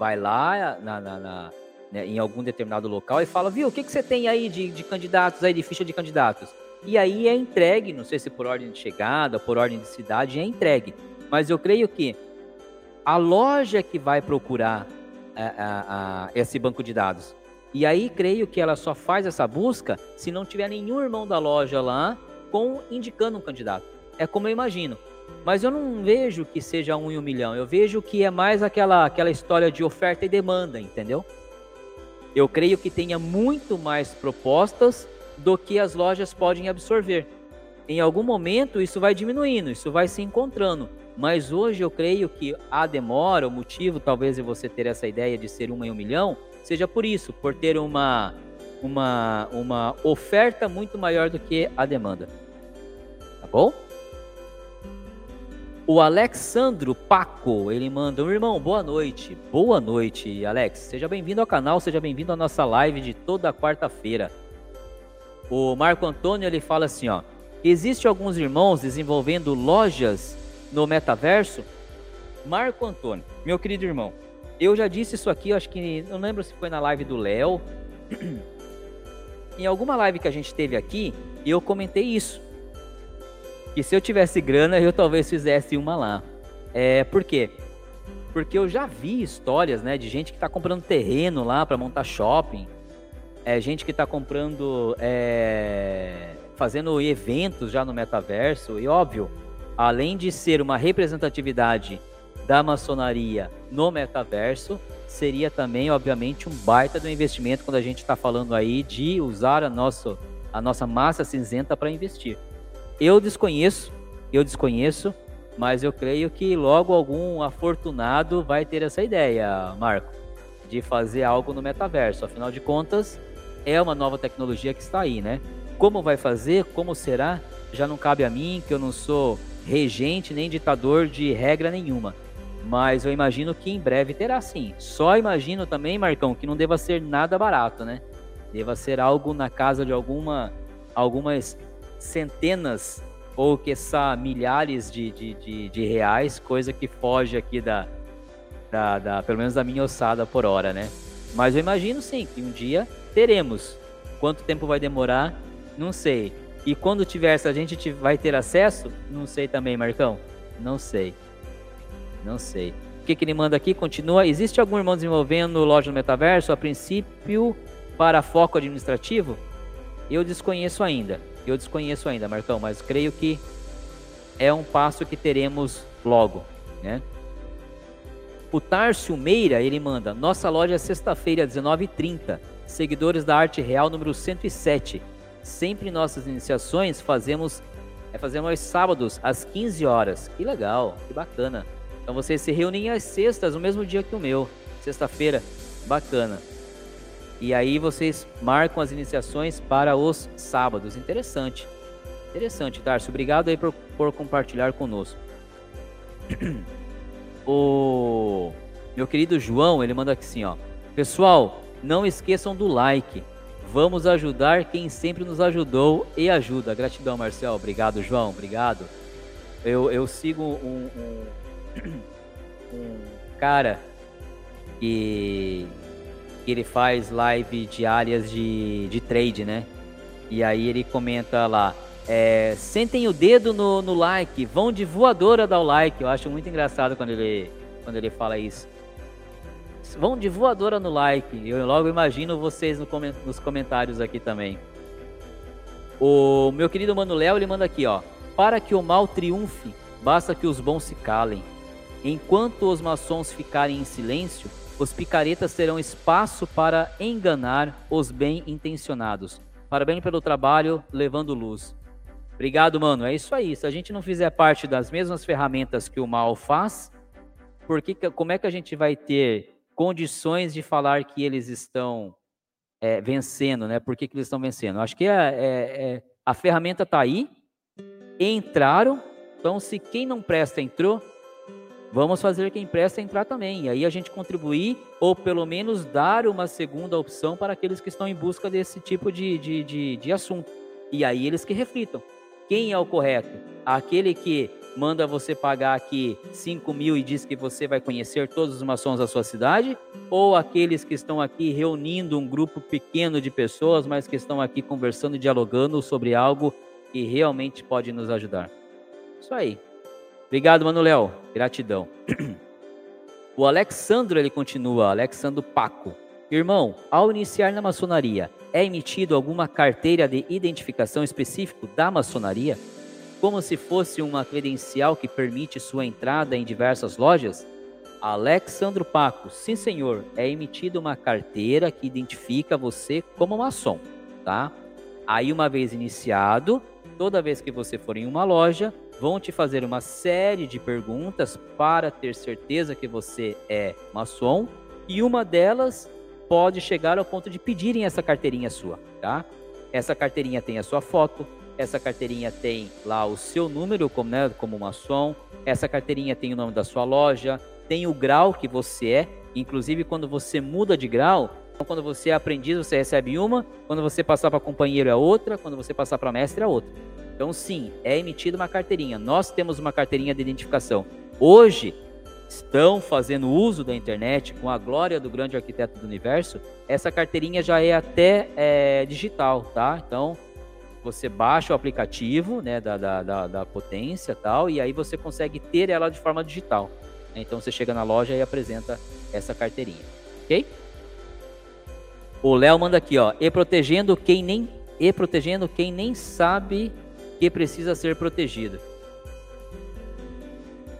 vai lá na, na, na né, em algum determinado local e fala, viu, o que, que você tem aí de, de candidatos aí, de ficha de candidatos? E aí é entregue, não sei se por ordem de chegada, por ordem de cidade, é entregue. Mas eu creio que a loja que vai procurar a, a, a, esse banco de dados. E aí creio que ela só faz essa busca se não tiver nenhum irmão da loja lá com indicando um candidato. É como eu imagino. Mas eu não vejo que seja um em um milhão. Eu vejo que é mais aquela, aquela história de oferta e demanda, entendeu? Eu creio que tenha muito mais propostas do que as lojas podem absorver. Em algum momento isso vai diminuindo, isso vai se encontrando. Mas hoje eu creio que a demora, o motivo talvez de você ter essa ideia de ser uma em um milhão, seja por isso, por ter uma uma, uma oferta muito maior do que a demanda. Tá bom? O Alexandro Paco, ele manda, um irmão, boa noite. Boa noite, Alex. Seja bem-vindo ao canal, seja bem-vindo à nossa live de toda quarta-feira. O Marco Antônio, ele fala assim, ó. Existe alguns irmãos desenvolvendo lojas no metaverso? Marco Antônio, meu querido irmão, eu já disse isso aqui, acho que não lembro se foi na live do Léo. em alguma live que a gente teve aqui, eu comentei isso que se eu tivesse grana, eu talvez fizesse uma lá. É, por quê? Porque eu já vi histórias, né, de gente que está comprando terreno lá para montar shopping, é gente que está comprando, é, fazendo eventos já no metaverso e óbvio, além de ser uma representatividade da maçonaria no metaverso, seria também, obviamente, um baita do investimento quando a gente está falando aí de usar a nossa, a nossa massa cinzenta para investir. Eu desconheço, eu desconheço, mas eu creio que logo algum afortunado vai ter essa ideia, Marco, de fazer algo no metaverso. Afinal de contas, é uma nova tecnologia que está aí, né? Como vai fazer, como será, já não cabe a mim, que eu não sou regente nem ditador de regra nenhuma. Mas eu imagino que em breve terá sim. Só imagino também, Marcão, que não deva ser nada barato, né? Deva ser algo na casa de alguma algumas centenas ou que milhares de, de, de, de, reais, coisa que foge aqui da, da, da, pelo menos da minha ossada por hora, né? Mas eu imagino sim que um dia teremos. Quanto tempo vai demorar? Não sei. E quando tiver, se a gente vai ter acesso? Não sei também, Marcão. Não sei. Não sei. O que, que ele manda aqui? Continua. Existe algum irmão desenvolvendo loja no metaverso? A princípio, para foco administrativo? Eu desconheço ainda. Eu desconheço ainda, Marcão, mas creio que é um passo que teremos logo, né? O Tárcio Meira, ele manda: Nossa loja é sexta-feira, 19h30. Seguidores da Arte Real número 107. Sempre nossas iniciações fazemos é fazemos aos sábados às 15 horas. Que legal, que bacana. Então vocês se reúnem às sextas, no mesmo dia que o meu. Sexta-feira, bacana. E aí vocês marcam as iniciações para os sábados. Interessante. Interessante, Tarso. Obrigado aí por, por compartilhar conosco. o meu querido João, ele manda aqui assim, ó. Pessoal, não esqueçam do like. Vamos ajudar quem sempre nos ajudou e ajuda. Gratidão, Marcel. Obrigado, João. Obrigado. Eu, eu sigo um, um, um cara que ele faz live diárias de, de trade, né? E aí ele comenta lá, é, sentem o dedo no, no like, vão de voadora dar o like. Eu acho muito engraçado quando ele, quando ele fala isso. Vão de voadora no like. Eu logo imagino vocês no, nos comentários aqui também. O meu querido Mano Léo, ele manda aqui, ó. Para que o mal triunfe, basta que os bons se calem. Enquanto os maçons ficarem em silêncio, os picaretas terão espaço para enganar os bem intencionados. Parabéns pelo trabalho, levando luz. Obrigado, mano. É isso aí. Se a gente não fizer parte das mesmas ferramentas que o mal faz, porque, como é que a gente vai ter condições de falar que eles estão é, vencendo, né? Por que, que eles estão vencendo? Acho que é, é, é a ferramenta está aí, entraram. Então, se quem não presta entrou, vamos fazer quem presta entrar também. E aí a gente contribuir, ou pelo menos dar uma segunda opção para aqueles que estão em busca desse tipo de, de, de, de assunto. E aí eles que reflitam. Quem é o correto? Aquele que manda você pagar aqui 5 mil e diz que você vai conhecer todos os maçons da sua cidade? Ou aqueles que estão aqui reunindo um grupo pequeno de pessoas, mas que estão aqui conversando e dialogando sobre algo que realmente pode nos ajudar? Isso aí. Obrigado, Manuel. Gratidão. O Alexandro, ele continua, Alexandro Paco. Irmão, ao iniciar na maçonaria, é emitido alguma carteira de identificação específico da maçonaria? Como se fosse uma credencial que permite sua entrada em diversas lojas? Alexandro Paco, sim senhor, é emitida uma carteira que identifica você como maçom, tá? Aí uma vez iniciado, toda vez que você for em uma loja, vão te fazer uma série de perguntas para ter certeza que você é maçom, e uma delas pode chegar ao ponto de pedirem essa carteirinha sua, tá? Essa carteirinha tem a sua foto, essa carteirinha tem lá o seu número como, né, como maçom, essa carteirinha tem o nome da sua loja, tem o grau que você é, inclusive quando você muda de grau, quando você é aprendiz você recebe uma, quando você passar para companheiro é outra, quando você passar para mestre é outra. Então sim, é emitida uma carteirinha. Nós temos uma carteirinha de identificação. Hoje estão fazendo uso da internet com a glória do grande arquiteto do universo, essa carteirinha já é até é, digital, tá? Então você baixa o aplicativo né, da, da, da, da potência tal, e aí você consegue ter ela de forma digital. Então você chega na loja e apresenta essa carteirinha, ok? O Léo manda aqui, ó, e protegendo quem nem e protegendo quem nem sabe que precisa ser protegido.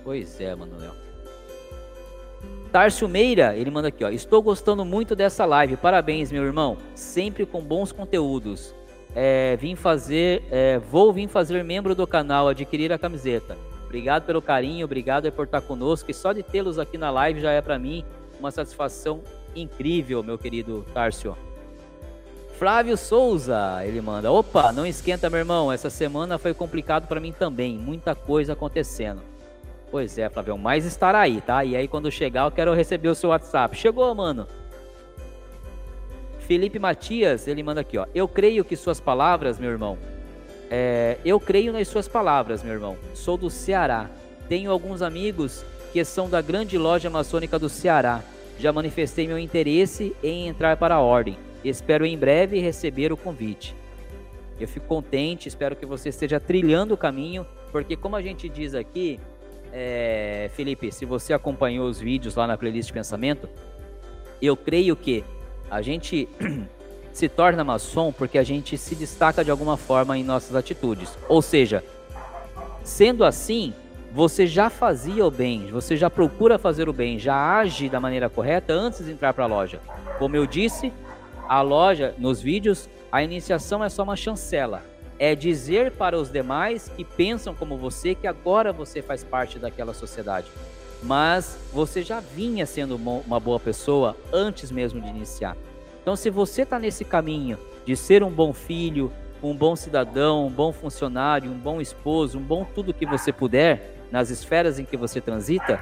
Pois é, Manuel. Tárcio Meira, ele manda aqui, ó. Estou gostando muito dessa live. Parabéns, meu irmão. Sempre com bons conteúdos. É, vim fazer, é, vou vir fazer membro do canal, adquirir a camiseta. Obrigado pelo carinho, obrigado por estar conosco. E só de tê-los aqui na live já é para mim uma satisfação incrível, meu querido Tárcio. Flávio Souza, ele manda: Opa, não esquenta, meu irmão. Essa semana foi complicado para mim também. Muita coisa acontecendo. Pois é, Flávio, mas estará aí, tá? E aí quando chegar eu quero receber o seu WhatsApp. Chegou, mano. Felipe Matias, ele manda aqui, ó. Eu creio que suas palavras, meu irmão. É, eu creio nas suas palavras, meu irmão. Sou do Ceará. Tenho alguns amigos que são da grande loja maçônica do Ceará. Já manifestei meu interesse em entrar para a ordem. Espero em breve receber o convite. Eu fico contente, espero que você esteja trilhando o caminho, porque como a gente diz aqui, é, Felipe, se você acompanhou os vídeos lá na playlist de pensamento, eu creio que a gente se torna maçom porque a gente se destaca de alguma forma em nossas atitudes. Ou seja, sendo assim, você já fazia o bem, você já procura fazer o bem, já age da maneira correta antes de entrar para a loja. Como eu disse, a loja, nos vídeos, a iniciação é só uma chancela é dizer para os demais que pensam como você que agora você faz parte daquela sociedade. Mas você já vinha sendo uma boa pessoa antes mesmo de iniciar. Então, se você está nesse caminho de ser um bom filho, um bom cidadão, um bom funcionário, um bom esposo, um bom tudo que você puder nas esferas em que você transita,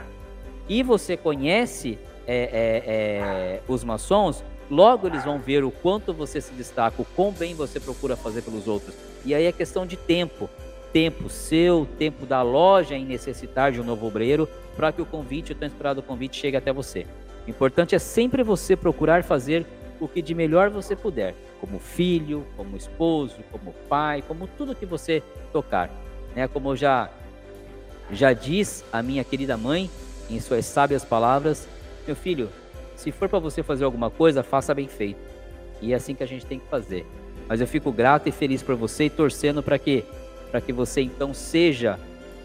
e você conhece é, é, é, os maçons, logo eles vão ver o quanto você se destaca, o quão bem você procura fazer pelos outros. E aí é questão de tempo. Tempo seu, tempo da loja em necessitar de um novo obreiro, para que o convite, o tão esperado convite, chegue até você. O importante é sempre você procurar fazer o que de melhor você puder, como filho, como esposo, como pai, como tudo que você tocar. Né? Como já, já diz a minha querida mãe, em suas sábias palavras, meu filho, se for para você fazer alguma coisa, faça bem feito. E é assim que a gente tem que fazer. Mas eu fico grato e feliz por você e torcendo para que, que você então seja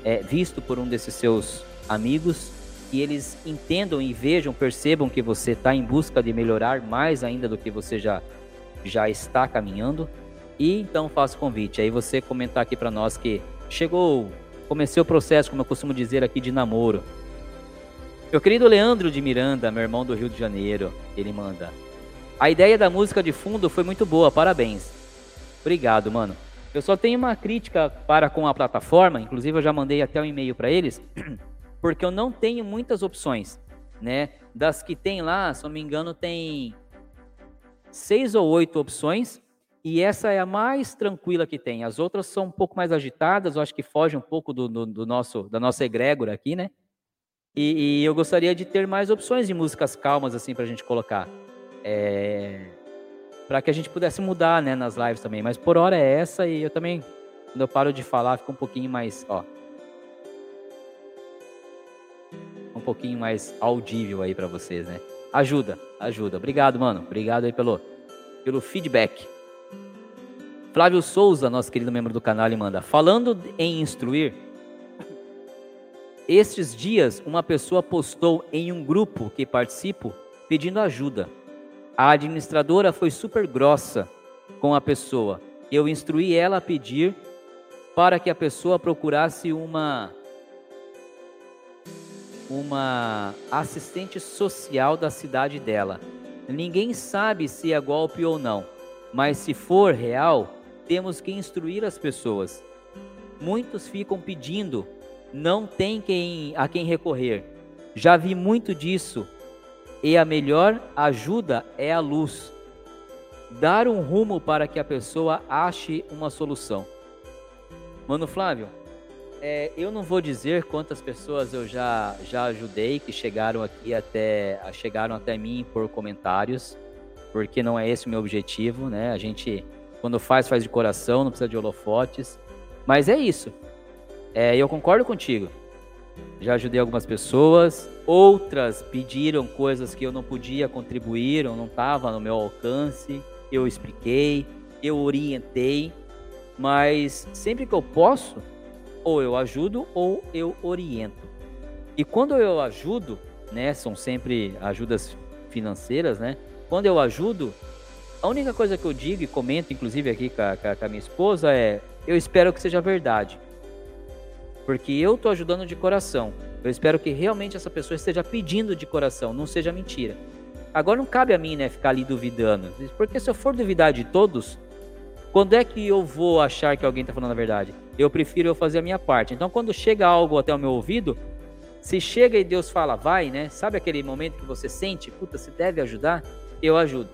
é, visto por um desses seus amigos e eles entendam e vejam, percebam que você está em busca de melhorar mais ainda do que você já, já está caminhando. E então faço o convite. Aí você comentar aqui para nós que chegou, comecei o processo, como eu costumo dizer aqui, de namoro. Meu querido Leandro de Miranda, meu irmão do Rio de Janeiro, ele manda. A ideia da música de fundo foi muito boa, parabéns. Obrigado, mano. Eu só tenho uma crítica para com a plataforma, inclusive eu já mandei até um e-mail para eles, porque eu não tenho muitas opções, né? Das que tem lá, se não me engano, tem seis ou oito opções, e essa é a mais tranquila que tem. As outras são um pouco mais agitadas, eu acho que foge um pouco do, do, do nosso da nossa egrégora aqui, né? E, e, eu gostaria de ter mais opções de músicas calmas assim para a gente colocar. É, para que a gente pudesse mudar, né, nas lives também. Mas por hora é essa e eu também, quando eu paro de falar, fica um pouquinho mais, ó, um pouquinho mais audível aí para vocês, né? Ajuda, ajuda. Obrigado, mano. Obrigado aí pelo, pelo feedback. Flávio Souza, nosso querido membro do canal, ele manda: Falando em instruir, estes dias uma pessoa postou em um grupo que participo pedindo ajuda. A administradora foi super grossa com a pessoa. Eu instruí ela a pedir para que a pessoa procurasse uma uma assistente social da cidade dela. Ninguém sabe se é golpe ou não, mas se for real, temos que instruir as pessoas. Muitos ficam pedindo, não tem quem a quem recorrer. Já vi muito disso. E a melhor ajuda é a luz. Dar um rumo para que a pessoa ache uma solução. Mano Flávio, é, eu não vou dizer quantas pessoas eu já, já ajudei que chegaram aqui até chegaram até mim por comentários, porque não é esse o meu objetivo, né? A gente quando faz faz de coração, não precisa de holofotes. Mas é isso. É, eu concordo contigo. Já ajudei algumas pessoas, outras pediram coisas que eu não podia contribuir, ou não estava no meu alcance. Eu expliquei, eu orientei, mas sempre que eu posso, ou eu ajudo ou eu oriento. E quando eu ajudo, né, são sempre ajudas financeiras, né? Quando eu ajudo, a única coisa que eu digo e comento, inclusive aqui com a, com a minha esposa, é: eu espero que seja verdade. Porque eu estou ajudando de coração. Eu espero que realmente essa pessoa esteja pedindo de coração, não seja mentira. Agora não cabe a mim, né, ficar ali duvidando. Porque se eu for duvidar de todos, quando é que eu vou achar que alguém está falando a verdade? Eu prefiro eu fazer a minha parte. Então, quando chega algo até o meu ouvido, se chega e Deus fala, vai, né? Sabe aquele momento que você sente, puta, se deve ajudar? Eu ajudo.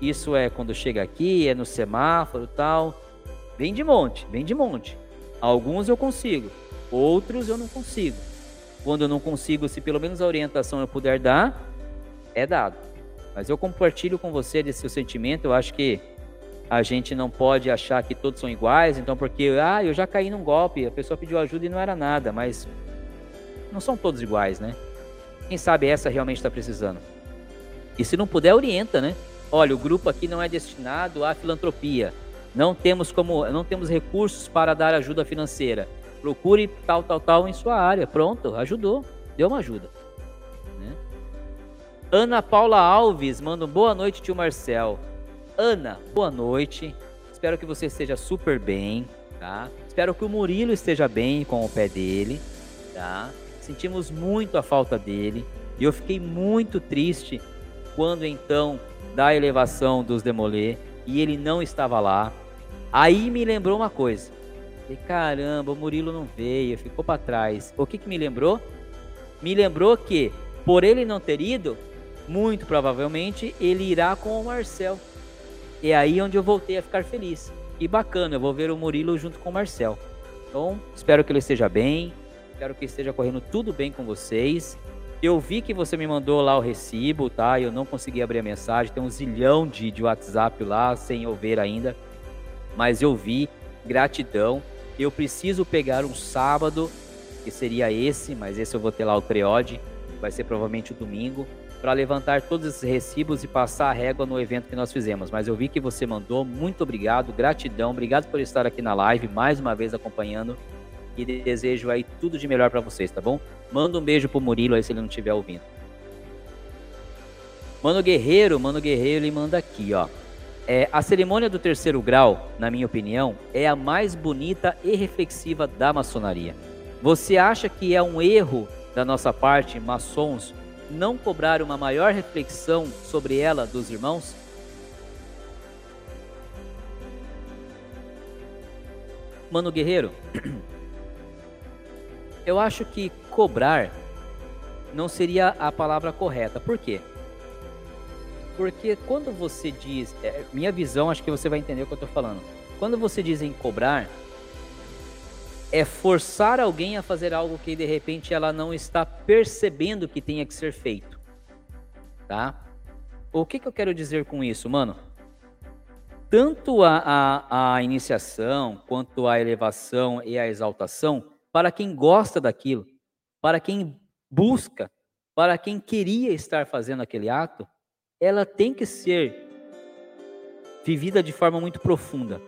Isso é quando chega aqui, é no semáforo tal. Vem de monte, vem de monte. Alguns eu consigo, outros eu não consigo. Quando eu não consigo, se pelo menos a orientação eu puder dar, é dado. Mas eu compartilho com você desse seu sentimento, eu acho que a gente não pode achar que todos são iguais, então porque ah, eu já caí num golpe, a pessoa pediu ajuda e não era nada, mas não são todos iguais, né? Quem sabe essa realmente está precisando. E se não puder, orienta, né? Olha, o grupo aqui não é destinado à filantropia. Não temos como, não temos recursos para dar ajuda financeira. Procure tal, tal, tal em sua área. Pronto, ajudou, deu uma ajuda. Né? Ana Paula Alves manda um boa noite, tio Marcel. Ana, boa noite. Espero que você esteja super bem, tá? Espero que o Murilo esteja bem com o pé dele, tá? Sentimos muito a falta dele e eu fiquei muito triste quando então da elevação dos Demolê e ele não estava lá. Aí me lembrou uma coisa. Falei, caramba, o Murilo não veio, ficou para trás. O que que me lembrou? Me lembrou que por ele não ter ido, muito provavelmente ele irá com o Marcel. É aí onde eu voltei a ficar feliz. E bacana, eu vou ver o Murilo junto com o Marcel. Então, espero que ele esteja bem. Espero que esteja correndo tudo bem com vocês. Eu vi que você me mandou lá o recibo, tá? Eu não consegui abrir a mensagem. Tem um zilhão de, de WhatsApp lá sem eu ver ainda. Mas eu vi. Gratidão. Eu preciso pegar um sábado, que seria esse, mas esse eu vou ter lá o Creode. Vai ser provavelmente o domingo para levantar todos esses recibos e passar a régua no evento que nós fizemos. Mas eu vi que você mandou, muito obrigado, gratidão, obrigado por estar aqui na live, mais uma vez acompanhando e desejo aí tudo de melhor para vocês, tá bom? Manda um beijo pro Murilo aí se ele não estiver ouvindo. Mano Guerreiro, Mano Guerreiro, ele manda aqui, ó. É, a cerimônia do terceiro grau, na minha opinião, é a mais bonita e reflexiva da maçonaria. Você acha que é um erro da nossa parte, maçons, não cobrar uma maior reflexão sobre ela dos irmãos? Mano Guerreiro, eu acho que cobrar não seria a palavra correta. Por quê? Porque quando você diz, é, minha visão, acho que você vai entender o que eu estou falando. Quando você diz em cobrar, é forçar alguém a fazer algo que de repente ela não está percebendo que tenha que ser feito. Tá? O que, que eu quero dizer com isso, mano? Tanto a, a, a iniciação quanto a elevação e a exaltação, para quem gosta daquilo, para quem busca, para quem queria estar fazendo aquele ato, ela tem que ser vivida de forma muito profunda.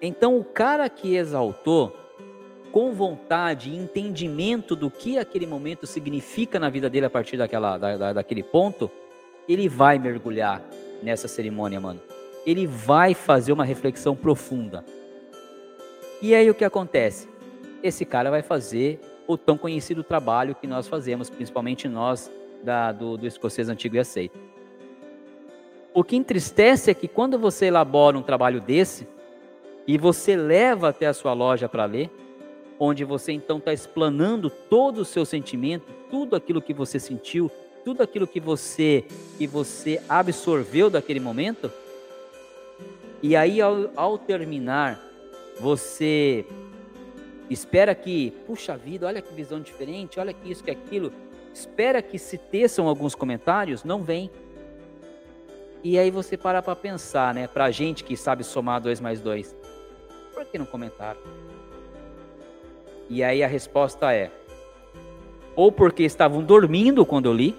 Então, o cara que exaltou, com vontade e entendimento do que aquele momento significa na vida dele a partir daquela, da, da, daquele ponto, ele vai mergulhar nessa cerimônia, mano. Ele vai fazer uma reflexão profunda. E aí o que acontece? Esse cara vai fazer o tão conhecido trabalho que nós fazemos, principalmente nós da, do, do escocês antigo e aceito. O que entristece é que quando você elabora um trabalho desse e você leva até a sua loja para ler, onde você então está explanando todo o seu sentimento, tudo aquilo que você sentiu, tudo aquilo que você que você absorveu daquele momento. E aí ao, ao terminar, você espera que, puxa vida, olha que visão diferente, olha que isso, que aquilo. Espera que se teçam alguns comentários, não vem. E aí você para para pensar, né? Para gente que sabe somar 2 mais 2. Por que não comentaram? E aí a resposta é: ou porque estavam dormindo quando eu li,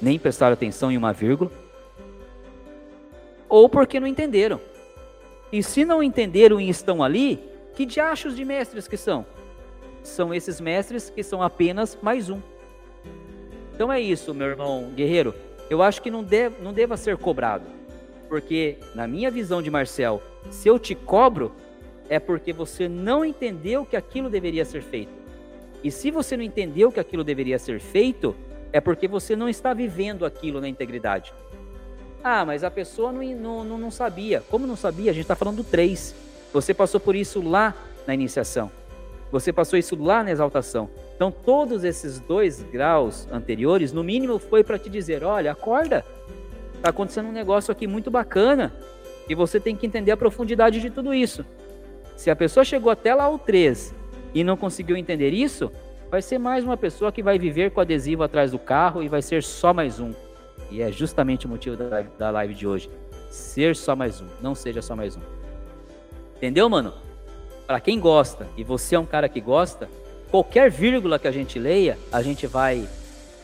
nem prestaram atenção em uma vírgula, ou porque não entenderam. E se não entenderam e estão ali, que diachos de mestres que são? São esses mestres que são apenas mais um. Então é isso, meu irmão guerreiro. Eu acho que não, deve, não deva ser cobrado. Porque, na minha visão de Marcel, se eu te cobro, é porque você não entendeu que aquilo deveria ser feito. E se você não entendeu que aquilo deveria ser feito, é porque você não está vivendo aquilo na integridade. Ah, mas a pessoa não, não, não sabia. Como não sabia? A gente está falando do 3. Você passou por isso lá na iniciação. Você passou isso lá na exaltação. Então, todos esses dois graus anteriores, no mínimo, foi para te dizer: olha, acorda. Está acontecendo um negócio aqui muito bacana. E você tem que entender a profundidade de tudo isso. Se a pessoa chegou até lá o 3 e não conseguiu entender isso, vai ser mais uma pessoa que vai viver com adesivo atrás do carro e vai ser só mais um. E é justamente o motivo da, da live de hoje. Ser só mais um, não seja só mais um. Entendeu, mano? Para quem gosta, e você é um cara que gosta, qualquer vírgula que a gente leia, a gente vai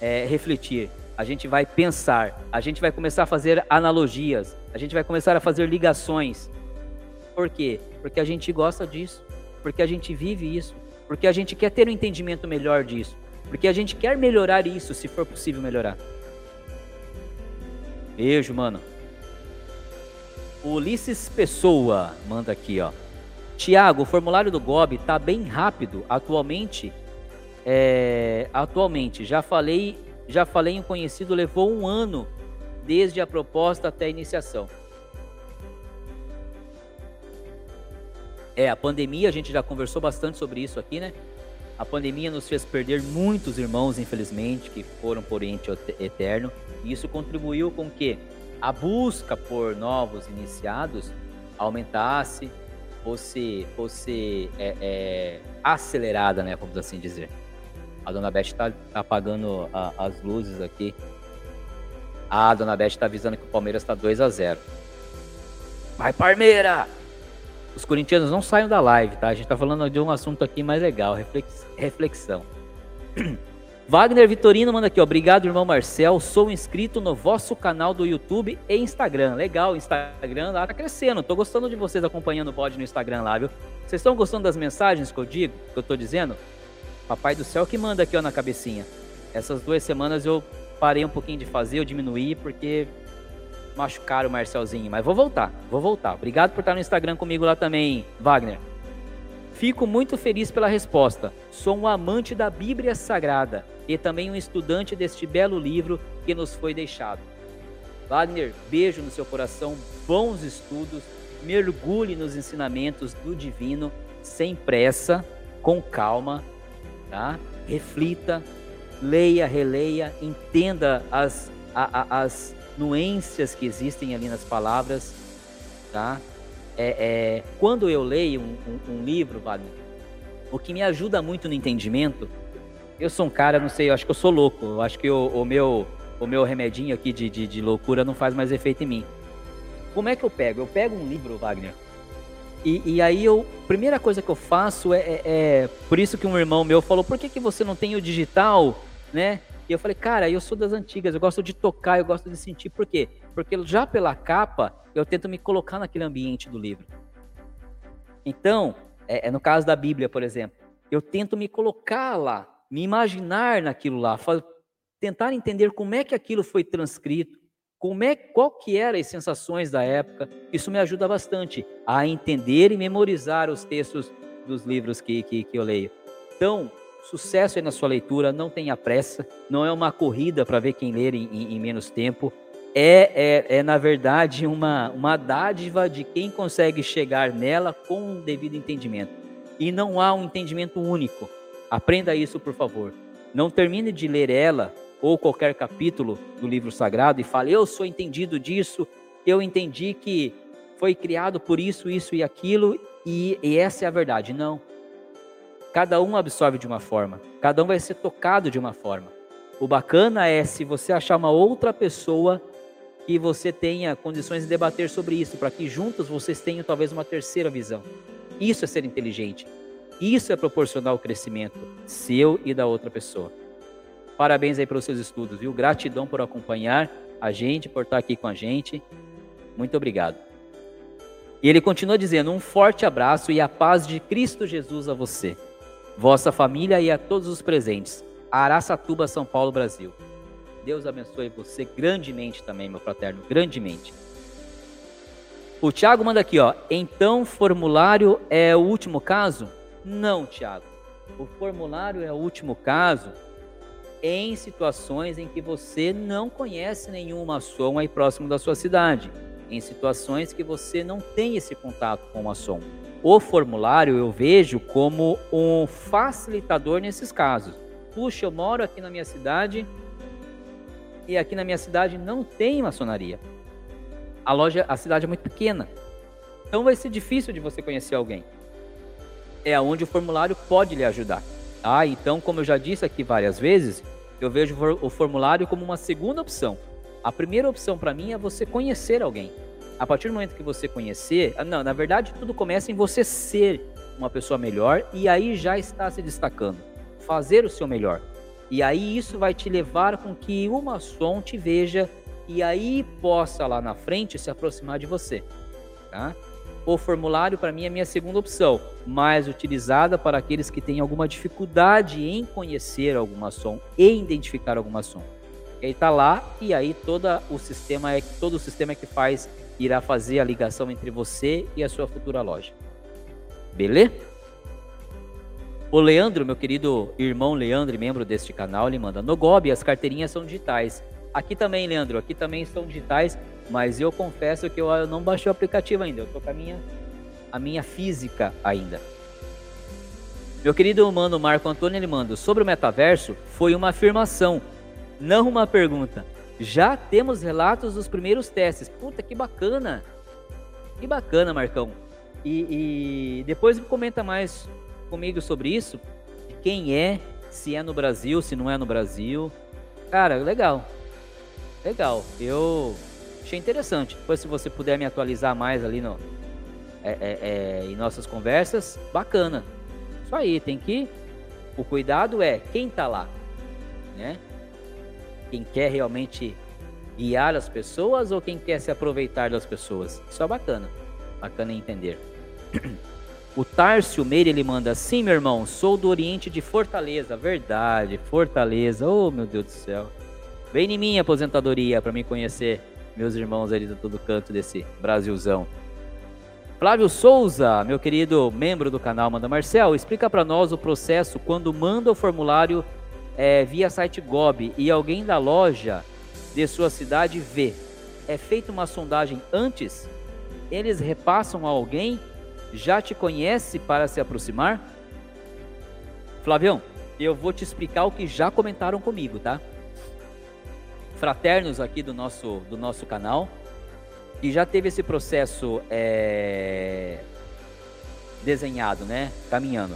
é, refletir, a gente vai pensar, a gente vai começar a fazer analogias, a gente vai começar a fazer ligações. Por quê? Porque a gente gosta disso, porque a gente vive isso, porque a gente quer ter um entendimento melhor disso, porque a gente quer melhorar isso, se for possível melhorar. Beijo, mano. Ulisses Pessoa manda aqui, ó. Tiago, o formulário do GOB tá bem rápido atualmente. É, atualmente, já falei, já falei em conhecido, levou um ano desde a proposta até a iniciação. É, a pandemia, a gente já conversou bastante sobre isso aqui, né? A pandemia nos fez perder muitos irmãos, infelizmente, que foram por Oriente Eterno. E isso contribuiu com que a busca por novos iniciados aumentasse, fosse, fosse é, é, acelerada, né? Vamos assim dizer. A dona Beth está apagando a, as luzes aqui. Ah, a dona Beth está avisando que o Palmeiras está 2 a 0 Vai, Palmeira! os corintianos não saiam da live, tá? A gente tá falando de um assunto aqui mais legal, reflexão. Wagner Vitorino manda aqui, ó. Obrigado, irmão Marcel. Sou inscrito no vosso canal do YouTube e Instagram. Legal, Instagram lá tá crescendo. Tô gostando de vocês acompanhando o pod no Instagram lá, viu? Vocês estão gostando das mensagens que eu digo, que eu tô dizendo? Papai do céu que manda aqui, ó, na cabecinha. Essas duas semanas eu parei um pouquinho de fazer, eu diminuí, porque machucar o Marcelzinho, mas vou voltar, vou voltar. Obrigado por estar no Instagram comigo lá também, Wagner. Fico muito feliz pela resposta. Sou um amante da Bíblia Sagrada e também um estudante deste belo livro que nos foi deixado. Wagner, beijo no seu coração, bons estudos, mergulhe nos ensinamentos do divino, sem pressa, com calma, tá? Reflita, leia, releia, entenda as, a, a, as que existem ali nas palavras, tá? É, é quando eu leio um, um, um, livro, Wagner, o que me ajuda muito no entendimento, eu sou um cara, não sei, eu acho que eu sou louco, eu acho que o, o meu o meu remedinho aqui de, de, de loucura não faz mais efeito em mim. Como é que eu pego? Eu pego um livro, Wagner, e, e, aí eu, primeira coisa que eu faço é, é, é, por isso que um irmão meu falou, por que, que você não tem o digital, né? E eu falei, cara, eu sou das antigas, eu gosto de tocar, eu gosto de sentir. Por quê? Porque já pela capa, eu tento me colocar naquele ambiente do livro. Então, é, é no caso da Bíblia, por exemplo, eu tento me colocar lá, me imaginar naquilo lá, tentar entender como é que aquilo foi transcrito, como é, qual que eram as sensações da época. Isso me ajuda bastante a entender e memorizar os textos dos livros que, que, que eu leio. Então, Sucesso aí na sua leitura, não tenha pressa, não é uma corrida para ver quem ler em, em, em menos tempo. É, é, é, na verdade, uma, uma dádiva de quem consegue chegar nela com um devido entendimento. E não há um entendimento único. Aprenda isso, por favor. Não termine de ler ela ou qualquer capítulo do livro sagrado e fale: Eu sou entendido disso, eu entendi que foi criado por isso, isso e aquilo, e, e essa é a verdade. Não. Cada um absorve de uma forma, cada um vai ser tocado de uma forma. O bacana é se você achar uma outra pessoa que você tenha condições de debater sobre isso, para que juntos vocês tenham talvez uma terceira visão. Isso é ser inteligente. Isso é proporcionar o crescimento seu e da outra pessoa. Parabéns aí pelos seus estudos, viu? Gratidão por acompanhar a gente, por estar aqui com a gente. Muito obrigado. E ele continua dizendo: um forte abraço e a paz de Cristo Jesus a você, vossa família e a todos os presentes. Araçatuba, São Paulo, Brasil. Deus abençoe você grandemente também, meu fraterno, grandemente. O Tiago manda aqui, ó. Então, formulário é o último caso? Não, Tiago. O formulário é o último caso em situações em que você não conhece nenhum maçom aí próximo da sua cidade, em situações que você não tem esse contato com o maçom. O formulário eu vejo como um facilitador nesses casos. Puxa, eu moro aqui na minha cidade e aqui na minha cidade não tem maçonaria. A loja, a cidade é muito pequena. Então vai ser difícil de você conhecer alguém. É aonde o formulário pode lhe ajudar. Ah, então, como eu já disse aqui várias vezes, eu vejo o formulário como uma segunda opção. A primeira opção para mim é você conhecer alguém. A partir do momento que você conhecer, ah, não, na verdade tudo começa em você ser uma pessoa melhor e aí já está se destacando. Fazer o seu melhor. E aí isso vai te levar com que o maçom te veja e aí possa lá na frente se aproximar de você, tá? o formulário para mim é a minha segunda opção, mais utilizada para aqueles que têm alguma dificuldade em conhecer alguma som e identificar alguma som. Ele está lá e aí todo o sistema é todo o sistema é que faz irá fazer a ligação entre você e a sua futura loja. Beleza? O Leandro, meu querido irmão Leandro, membro deste canal, ele manda: No Gobi as carteirinhas são digitais. Aqui também, Leandro, aqui também são digitais, mas eu confesso que eu não baixei o aplicativo ainda. Eu tô com a minha, a minha física ainda. Meu querido mano Marco Antônio, ele manda: sobre o metaverso, foi uma afirmação, não uma pergunta. Já temos relatos dos primeiros testes. Puta, que bacana! Que bacana, Marcão. E, e depois comenta mais comigo sobre isso. De quem é, se é no Brasil, se não é no Brasil. Cara, legal. Legal. Eu achei interessante. Depois, se você puder me atualizar mais ali no, é, é, é, em nossas conversas, bacana. Isso aí, tem que. O cuidado é quem está lá, né? Quem quer realmente guiar as pessoas ou quem quer se aproveitar das pessoas. Isso é bacana. Bacana entender. O Tárcio Meire ele manda assim, meu irmão, sou do Oriente de Fortaleza, verdade, Fortaleza, oh meu Deus do céu. Vem em mim aposentadoria para me conhecer meus irmãos ali de todo canto desse Brasilzão. Flávio Souza, meu querido membro do canal Manda Marcel, explica para nós o processo quando manda o formulário é, via site GOB e alguém da loja de sua cidade vê. É feita uma sondagem antes? Eles repassam a alguém? Já te conhece para se aproximar? Flavião, eu vou te explicar o que já comentaram comigo, tá? fraternos aqui do nosso, do nosso canal, que já teve esse processo é, desenhado, né? Caminhando.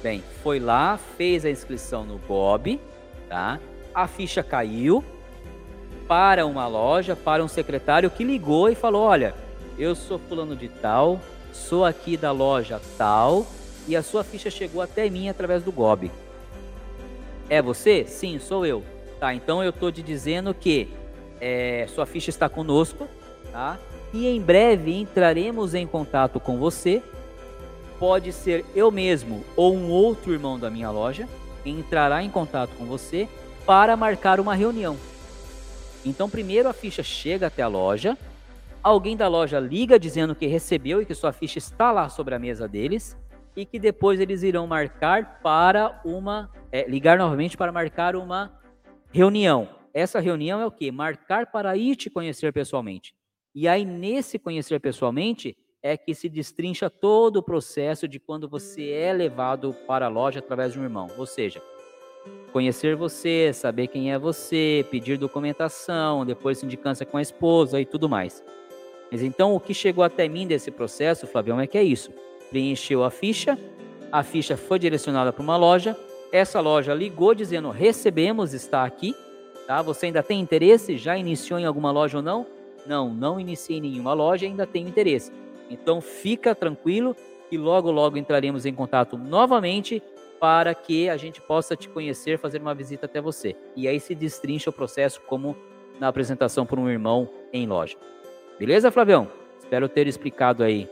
Bem, foi lá, fez a inscrição no GOB, tá? A ficha caiu para uma loja, para um secretário que ligou e falou: Olha, eu sou fulano de tal, sou aqui da loja tal, e a sua ficha chegou até mim através do GOB. É você? Sim, sou eu. Tá, então eu estou te dizendo que é, sua ficha está conosco, tá? E em breve entraremos em contato com você. Pode ser eu mesmo ou um outro irmão da minha loja entrará em contato com você para marcar uma reunião. Então, primeiro a ficha chega até a loja, alguém da loja liga dizendo que recebeu e que sua ficha está lá sobre a mesa deles, e que depois eles irão marcar para uma é, ligar novamente para marcar uma reunião. Essa reunião é o que? Marcar para ir te conhecer pessoalmente. E aí nesse conhecer pessoalmente é que se destrincha todo o processo de quando você é levado para a loja através de um irmão. Ou seja, conhecer você, saber quem é você, pedir documentação, depois sindicância com a esposa e tudo mais. Mas então o que chegou até mim desse processo, Flavião, é que é isso. Preencheu a ficha, a ficha foi direcionada para uma loja, essa loja ligou dizendo: recebemos, está aqui. Tá? Você ainda tem interesse? Já iniciou em alguma loja ou não? Não, não iniciei em nenhuma loja, ainda tenho interesse. Então fica tranquilo que logo logo entraremos em contato novamente para que a gente possa te conhecer, fazer uma visita até você. E aí se destrincha o processo como na apresentação por um irmão em loja. Beleza, Flavião? Espero ter explicado aí,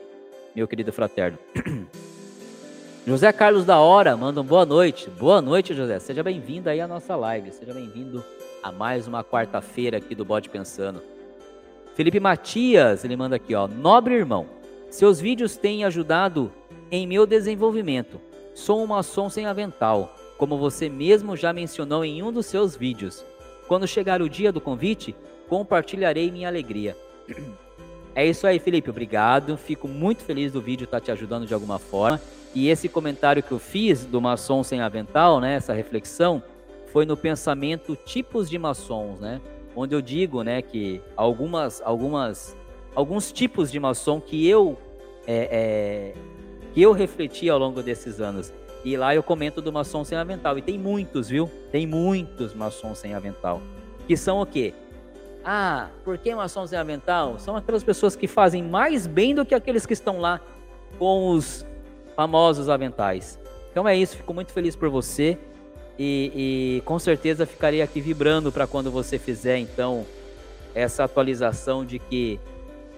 meu querido fraterno. José Carlos da Hora manda um boa noite. Boa noite, José. Seja bem-vindo aí à nossa live. Seja bem-vindo a mais uma quarta-feira aqui do Bode Pensando. Felipe Matias, ele manda aqui, ó. Nobre irmão, seus vídeos têm ajudado em meu desenvolvimento. Sou um maçom sem avental, como você mesmo já mencionou em um dos seus vídeos. Quando chegar o dia do convite, compartilharei minha alegria. É isso aí, Felipe. Obrigado. Fico muito feliz do vídeo estar tá te ajudando de alguma forma. E esse comentário que eu fiz do maçom sem avental, né, essa reflexão, foi no pensamento tipos de maçons, né? Onde eu digo, né, que algumas, algumas, alguns tipos de maçom que eu é, é, que eu refleti ao longo desses anos. E lá eu comento do maçom sem avental. E tem muitos, viu? Tem muitos maçons sem avental. Que são o quê? Ah, por que maçom sem avental? São aquelas pessoas que fazem mais bem do que aqueles que estão lá com os famosos aventais. Então é isso, fico muito feliz por você. E, e com certeza ficarei aqui vibrando para quando você fizer então essa atualização de que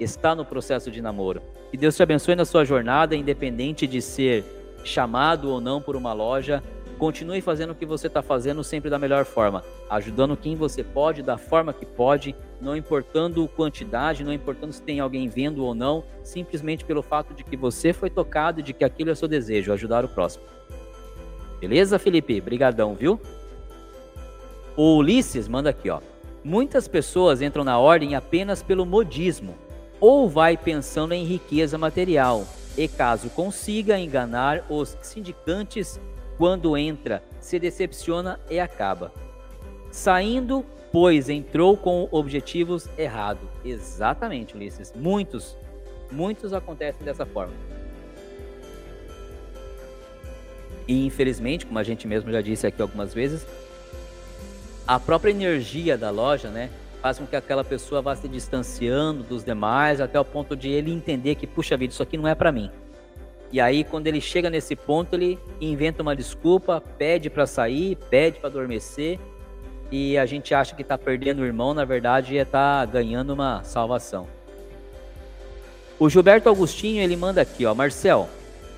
está no processo de namoro. Que Deus te abençoe na sua jornada, independente de ser chamado ou não por uma loja. Continue fazendo o que você está fazendo sempre da melhor forma, ajudando quem você pode, da forma que pode, não importando quantidade, não importando se tem alguém vendo ou não, simplesmente pelo fato de que você foi tocado e de que aquilo é seu desejo, ajudar o próximo. Beleza, Felipe? Brigadão, viu? O Ulisses manda aqui, ó. Muitas pessoas entram na ordem apenas pelo modismo, ou vai pensando em riqueza material, e caso consiga enganar os sindicantes quando entra, se decepciona e acaba. Saindo, pois entrou com objetivos errados. Exatamente, Ulisses. Muitos, muitos acontecem dessa forma. E infelizmente, como a gente mesmo já disse aqui algumas vezes, a própria energia da loja, né, faz com que aquela pessoa vá se distanciando dos demais até o ponto de ele entender que, puxa vida, isso aqui não é para mim. E aí, quando ele chega nesse ponto, ele inventa uma desculpa, pede para sair, pede para adormecer, e a gente acha que está perdendo o irmão, na verdade, é tá ganhando uma salvação. O Gilberto Agostinho, ele manda aqui, ó, Marcel,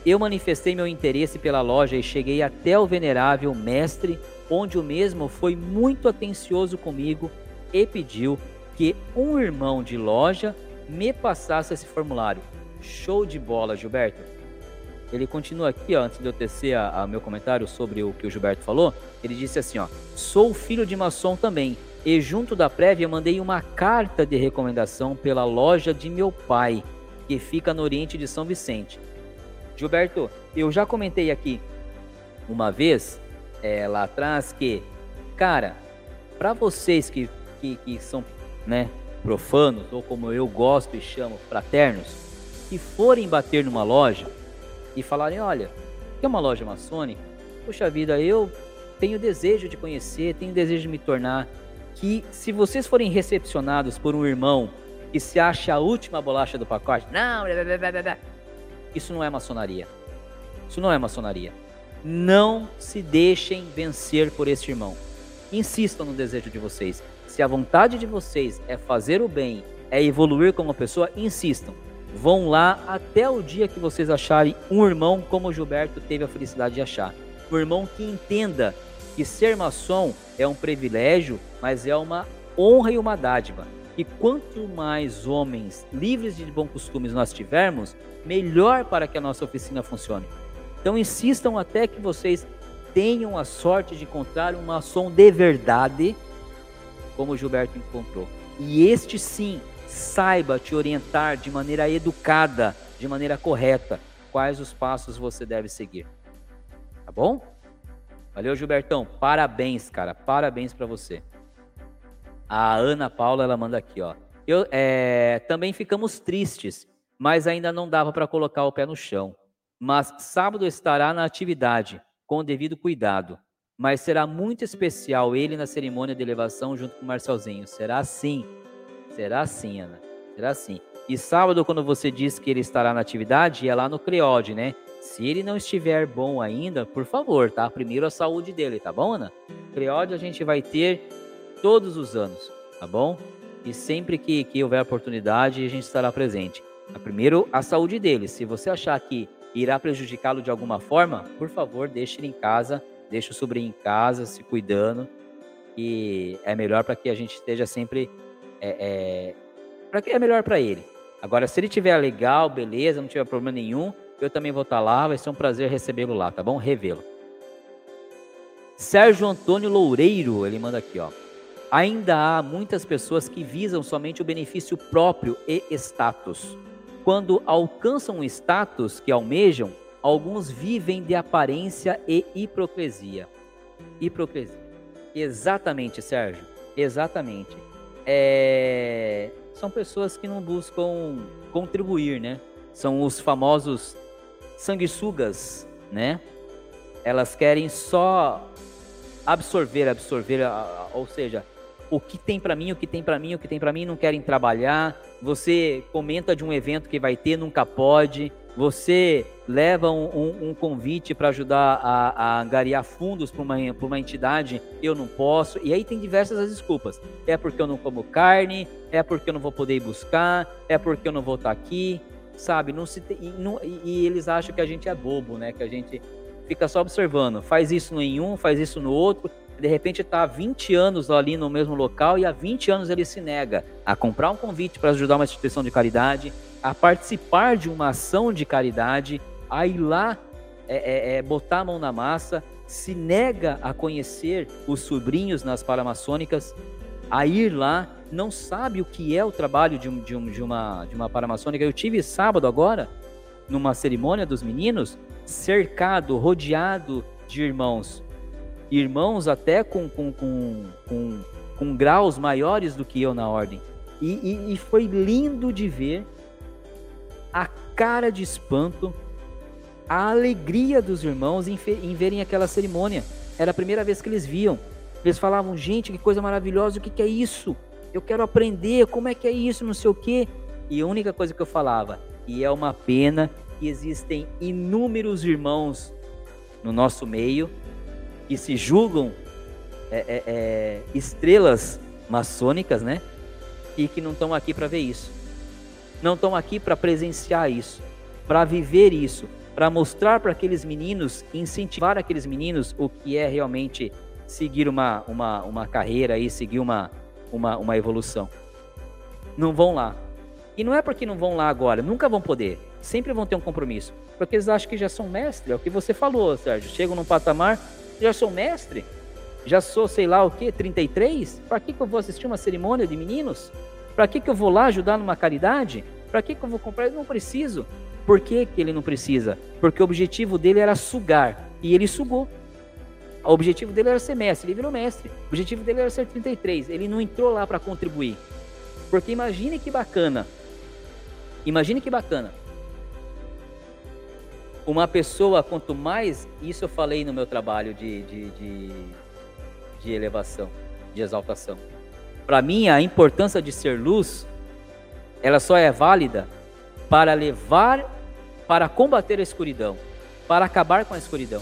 eu manifestei meu interesse pela loja e cheguei até o venerável mestre, onde o mesmo foi muito atencioso comigo e pediu que um irmão de loja me passasse esse formulário. Show de bola, Gilberto. Ele continua aqui, ó, antes de eu tecer a meu comentário sobre o que o Gilberto falou. Ele disse assim: ó, sou filho de maçom também. E junto da prévia mandei uma carta de recomendação pela loja de meu pai, que fica no Oriente de São Vicente. Gilberto, eu já comentei aqui uma vez, é, lá atrás, que, cara, para vocês que que, que são né, profanos, ou como eu gosto e chamo, fraternos, que forem bater numa loja e falarem, olha, que é uma loja maçônica, puxa vida, eu tenho desejo de conhecer, tenho desejo de me tornar, que se vocês forem recepcionados por um irmão que se acha a última bolacha do pacote, não, blá, blá, blá, isso não é maçonaria. Isso não é maçonaria. Não se deixem vencer por este irmão. Insistam no desejo de vocês. Se a vontade de vocês é fazer o bem, é evoluir como pessoa, insistam. Vão lá até o dia que vocês acharem um irmão como o Gilberto teve a felicidade de achar. Um irmão que entenda que ser maçom é um privilégio, mas é uma honra e uma dádiva. E quanto mais homens livres de bons costumes nós tivermos, melhor para que a nossa oficina funcione. Então insistam até que vocês tenham a sorte de encontrar uma maçom de verdade, como o Gilberto encontrou. E este sim saiba te orientar de maneira educada, de maneira correta, quais os passos você deve seguir. Tá bom? Valeu, Gilbertão. Parabéns, cara. Parabéns para você. A Ana Paula, ela manda aqui, ó. Eu, é, também ficamos tristes, mas ainda não dava para colocar o pé no chão. Mas sábado estará na atividade, com o devido cuidado. Mas será muito especial ele na cerimônia de elevação junto com o Marcelzinho. Será assim. Será assim, Ana. Será assim. E sábado, quando você diz que ele estará na atividade, é lá no Creode, né? Se ele não estiver bom ainda, por favor, tá? Primeiro a saúde dele, tá bom, Ana? Creode a gente vai ter todos os anos, tá bom? E sempre que, que houver oportunidade, a gente estará presente. Primeiro, a saúde dele. Se você achar que irá prejudicá-lo de alguma forma, por favor, deixe ele em casa, deixe o sobrinho em casa, se cuidando, e é melhor para que a gente esteja sempre é, é, para que é melhor para ele. Agora, se ele tiver legal, beleza, não tiver problema nenhum, eu também vou estar tá lá, vai ser um prazer recebê-lo lá, tá bom? Revê-lo. Sérgio Antônio Loureiro, ele manda aqui, ó. Ainda há muitas pessoas que visam somente o benefício próprio e status. Quando alcançam o status que almejam, alguns vivem de aparência e hipocrisia. Hipocrisia. Exatamente, Sérgio. Exatamente é, são pessoas que não buscam contribuir, né? São os famosos sanguessugas, né? Elas querem só absorver, absorver, ou seja, o que tem para mim, o que tem para mim, o que tem para mim, não querem trabalhar. Você comenta de um evento que vai ter, nunca pode. Você leva um, um, um convite para ajudar a, a angariar fundos para uma, uma entidade, eu não posso. E aí tem diversas desculpas. É porque eu não como carne, é porque eu não vou poder ir buscar, é porque eu não vou estar tá aqui, sabe? Não se e, não, e, eles acham que a gente é bobo, né? Que a gente fica só observando, faz isso em um, faz isso no outro, de repente está há 20 anos ali no mesmo local e há 20 anos ele se nega a comprar um convite para ajudar uma instituição de caridade, a participar de uma ação de caridade, a ir lá é, é, é, botar a mão na massa, se nega a conhecer os sobrinhos nas paramaçônicas, a ir lá, não sabe o que é o trabalho de, um, de, um, de, uma, de uma paramaçônica. Eu tive sábado agora, numa cerimônia dos meninos, cercado, rodeado de irmãos. Irmãos até com, com, com, com, com graus maiores do que eu na ordem. E, e, e foi lindo de ver a cara de espanto a alegria dos irmãos em, em, verem aquela cerimônia. Era a primeira vez que eles viam. Eles falavam, gente, que coisa maravilhosa, o que, que é isso? Eu quero aprender, como é que é isso, não sei o quê. E a única coisa que eu falava, e é uma pena que existem inúmeros irmãos no nosso meio que se julgam é, é, é, estrelas maçônicas, né? E que não estão aqui para ver isso. Não estão aqui para presenciar isso, para viver isso, para mostrar para aqueles meninos, incentivar aqueles meninos o que é realmente seguir uma, uma, uma carreira e seguir uma, uma, uma evolução. Não vão lá. E não é porque não vão lá agora, nunca vão poder. Sempre vão ter um compromisso. Porque eles acham que já são mestre, é o que você falou, Sérgio. Chegam num patamar, já sou mestre? Já sou, sei lá o que, 33? Para que, que eu vou assistir uma cerimônia de meninos? Para que, que eu vou lá ajudar numa caridade? Para que, que eu vou comprar? Eu não preciso. Por que, que ele não precisa? Porque o objetivo dele era sugar. E ele sugou. O objetivo dele era ser mestre, ele virou mestre. O objetivo dele era ser 33. Ele não entrou lá para contribuir. Porque imagine que bacana. Imagine que bacana. Uma pessoa, quanto mais. Isso eu falei no meu trabalho de, de, de, de elevação, de exaltação. Para mim, a importância de ser luz, ela só é válida para levar para combater a escuridão, para acabar com a escuridão.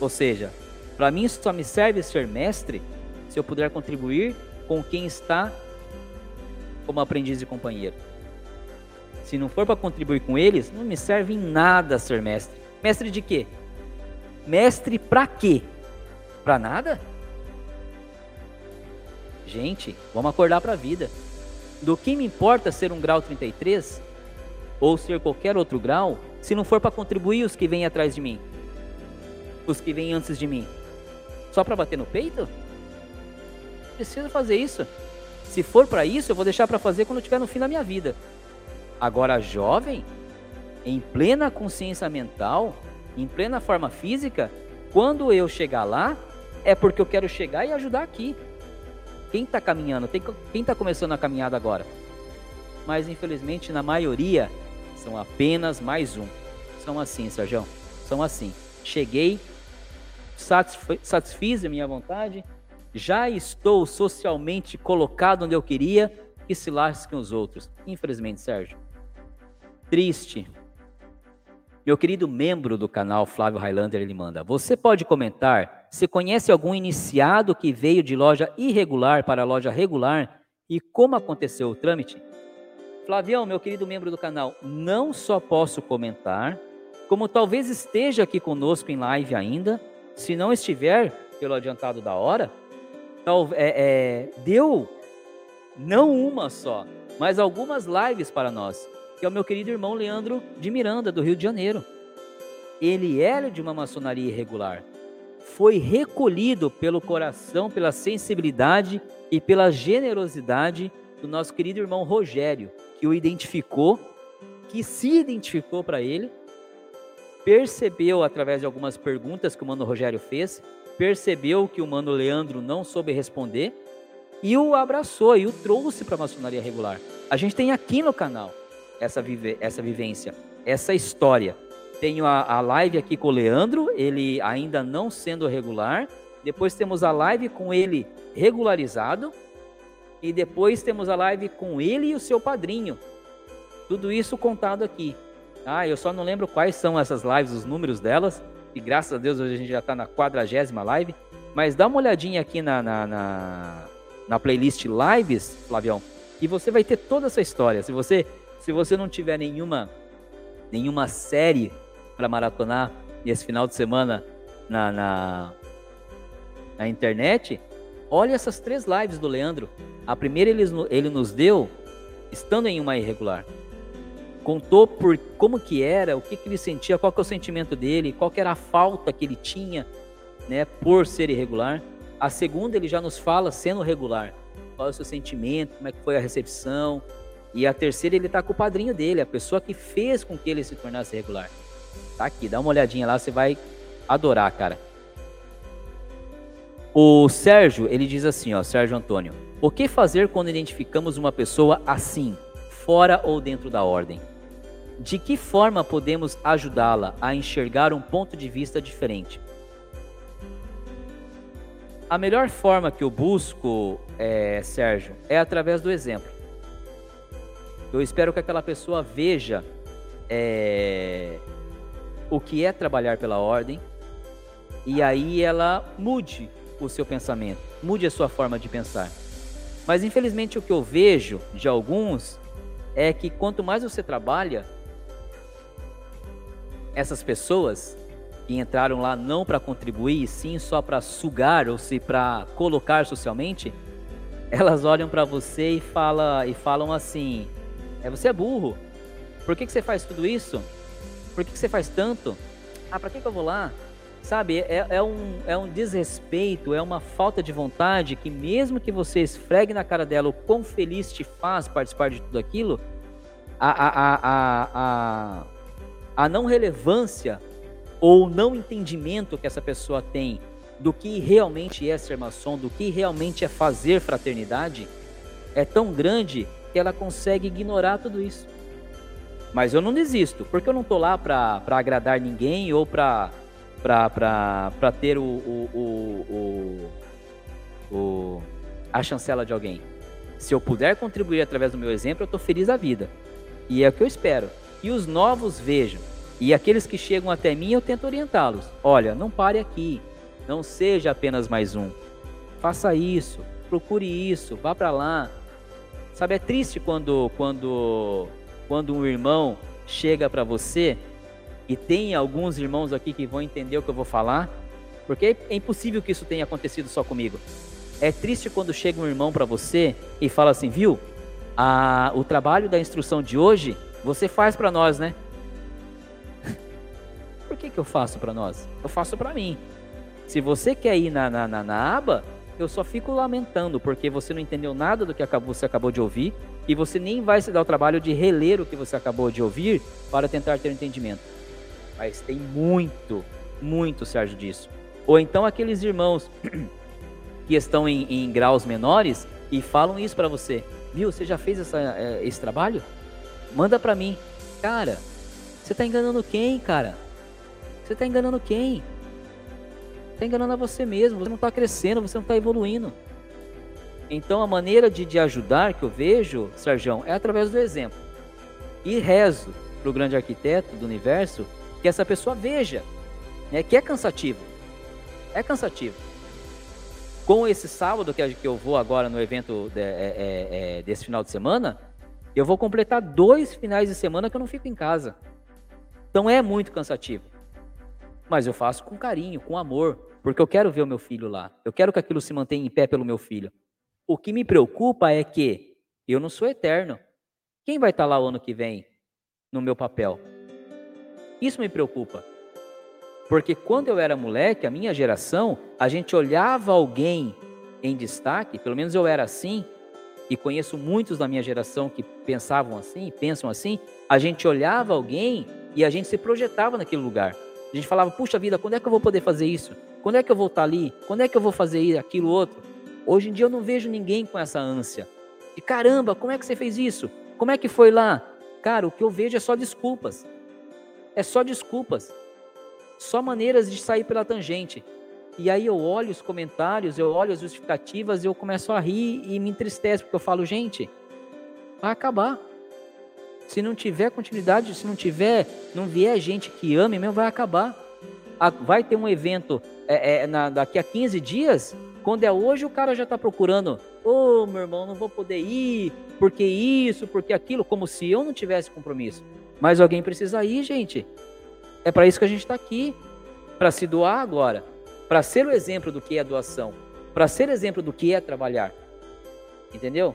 Ou seja, para mim só me serve ser mestre se eu puder contribuir com quem está como aprendiz e companheiro. Se não for para contribuir com eles, não me serve em nada ser mestre. Mestre de quê? Mestre para quê? Para nada? Gente, vamos acordar para a vida. Do que me importa ser um grau 33 ou ser qualquer outro grau, Se não for para contribuir os que vêm atrás de mim, os que vêm antes de mim, só para bater no peito? Preciso fazer isso. Se for para isso, eu vou deixar para fazer quando estiver no fim da minha vida. Agora, jovem, em plena consciência mental, em plena forma física, quando eu chegar lá, é porque eu quero chegar e ajudar aqui. Quem está caminhando? quem está começando a caminhada agora? Mas infelizmente, na maioria, são apenas mais um. São assim, Sérgio. São assim. Cheguei, satisfiz a minha vontade, já estou socialmente colocado onde eu queria, que se lasquem os outros. Infelizmente, Sérgio. Triste. Meu querido membro do canal Flávio Highlander, ele manda: Você pode comentar se conhece algum iniciado que veio de loja irregular para loja regular e como aconteceu o trâmite? Flavião, meu querido membro do canal, não só posso comentar, como talvez esteja aqui conosco em live ainda, se não estiver pelo adiantado da hora, tal, é, é, deu não uma só, mas algumas lives para nós, que é o meu querido irmão Leandro de Miranda, do Rio de Janeiro. Ele era de uma maçonaria irregular, foi recolhido pelo coração, pela sensibilidade e pela generosidade do nosso querido irmão Rogério, que o identificou, que se identificou para ele, percebeu através de algumas perguntas que o mano Rogério fez, percebeu que o mano Leandro não soube responder e o abraçou e o trouxe para a maçonaria regular. A gente tem aqui no canal essa, vive, essa vivência, essa história. Tenho a, a live aqui com o Leandro, ele ainda não sendo regular. Depois temos a live com ele regularizado. E depois temos a live com ele e o seu padrinho. Tudo isso contado aqui. Ah, eu só não lembro quais são essas lives, os números delas. E graças a Deus hoje a gente já está na quadragésima live. Mas dá uma olhadinha aqui na, na, na, na, playlist lives, Flavião, e você vai ter toda essa história. Se você, se você não tiver nenhuma, nenhuma série para maratonar nesse final de semana na, na, na internet, olha essas três lives do Leandro. A primeira ele, ele nos deu estando em uma irregular contou por como que era, o que, que ele sentia, qual que é o sentimento dele, qual que era a falta que ele tinha, né, por ser irregular. A segunda ele já nos fala sendo regular, qual é o seu sentimento, como é que foi a recepção. E a terceira ele está com o padrinho dele, a pessoa que fez com que ele se tornasse regular. Tá aqui, dá uma olhadinha lá, você vai adorar, cara. O Sérgio, ele diz assim, ó, Sérgio Antônio: O que fazer quando identificamos uma pessoa assim, fora ou dentro da ordem? de que forma podemos ajudá-la a enxergar um ponto de vista diferente? A melhor forma que eu busco, é, Sérgio, é através do exemplo. Eu espero que aquela pessoa veja é, o que é trabalhar pela ordem e aí ela mude o seu pensamento, mude a sua forma de pensar. Mas infelizmente o que eu vejo de alguns é que quanto mais você trabalha, essas pessoas que entraram lá não para contribuir, sim só para sugar ou se para colocar socialmente, elas olham para você e, fala, e falam assim: é você é burro. Por que, que você faz tudo isso? Por que, que você faz tanto? Ah, para que, que eu vou lá? Sabe, é, é, um, é um desrespeito, é uma falta de vontade que, mesmo que você esfregue na cara dela o quão feliz te faz participar de tudo aquilo, a, a, a, a, a não relevância ou não entendimento que essa pessoa tem do que realmente é ser maçom, do que realmente é fazer fraternidade, é tão grande que ela consegue ignorar tudo isso. Mas eu não desisto, porque eu não estou lá para agradar ninguém ou para ter o, o, o, o, a chancela de alguém. Se eu puder contribuir através do meu exemplo, eu estou feliz da vida. E é o que eu espero. E os novos vejam e aqueles que chegam até mim, eu tento orientá-los. Olha, não pare aqui. Não seja apenas mais um. Faça isso. Procure isso. Vá para lá. Sabe, é triste quando, quando, quando um irmão chega para você e tem alguns irmãos aqui que vão entender o que eu vou falar, porque é impossível que isso tenha acontecido só comigo. É triste quando chega um irmão para você e fala assim, viu? A, o trabalho da instrução de hoje você faz para nós, né? que, que eu faço para nós? Eu faço para mim. Se você quer ir na, na, na, na aba, eu só fico lamentando, porque você não entendeu nada do que você acabou de ouvir, e você nem vai se dar o trabalho de reler o que você acabou de ouvir para tentar ter um entendimento. Mas tem muito, muito, Sérgio, disso. Ou então aqueles irmãos que estão em, em graus menores e falam isso para você. Viu, você já fez essa, é, esse trabalho? Manda para mim. Cara, você tá enganando quem, cara? Você tá enganando quem? Tá enganando a você mesmo. Você não tá crescendo, você não tá evoluindo. Então a maneira de, de ajudar que eu vejo, Sérgio, é através do exemplo. E rezo para o grande arquiteto do universo que essa pessoa veja, né, que é cansativo. É cansativo. Com esse sábado que eu vou agora no evento de, é, é, é, desse final de semana, eu vou completar dois finais de semana que eu não fico em casa. Então é muito cansativo. Mas eu faço com carinho, com amor, porque eu quero ver o meu filho lá. Eu quero que aquilo se mantenha em pé pelo meu filho. O que me preocupa é que eu não sou eterno. Quem vai estar lá o ano que vem no meu papel? Isso me preocupa. Porque quando eu era moleque, a minha geração, a gente olhava alguém em destaque, pelo menos eu era assim, e conheço muitos da minha geração que pensavam assim, pensam assim, a gente olhava alguém e a gente se projetava naquele lugar. A gente falava, puxa vida, quando é que eu vou poder fazer isso? Quando é que eu vou estar ali? Quando é que eu vou fazer aquilo outro? Hoje em dia eu não vejo ninguém com essa ânsia. E caramba, como é que você fez isso? Como é que foi lá? Cara, o que eu vejo é só desculpas. É só desculpas. Só maneiras de sair pela tangente. E aí eu olho os comentários, eu olho as justificativas, eu começo a rir e me entristece, porque eu falo, gente, vai acabar. Se não tiver continuidade, se não tiver, não vier gente que ame mesmo, vai acabar. Vai ter um evento é, é, na, daqui a 15 dias, quando é hoje, o cara já está procurando. Ô, oh, meu irmão, não vou poder ir, porque isso, porque aquilo, como se eu não tivesse compromisso. Mas alguém precisa ir, gente. É para isso que a gente está aqui. Para se doar agora. Para ser o exemplo do que é doação. Para ser exemplo do que é trabalhar. Entendeu?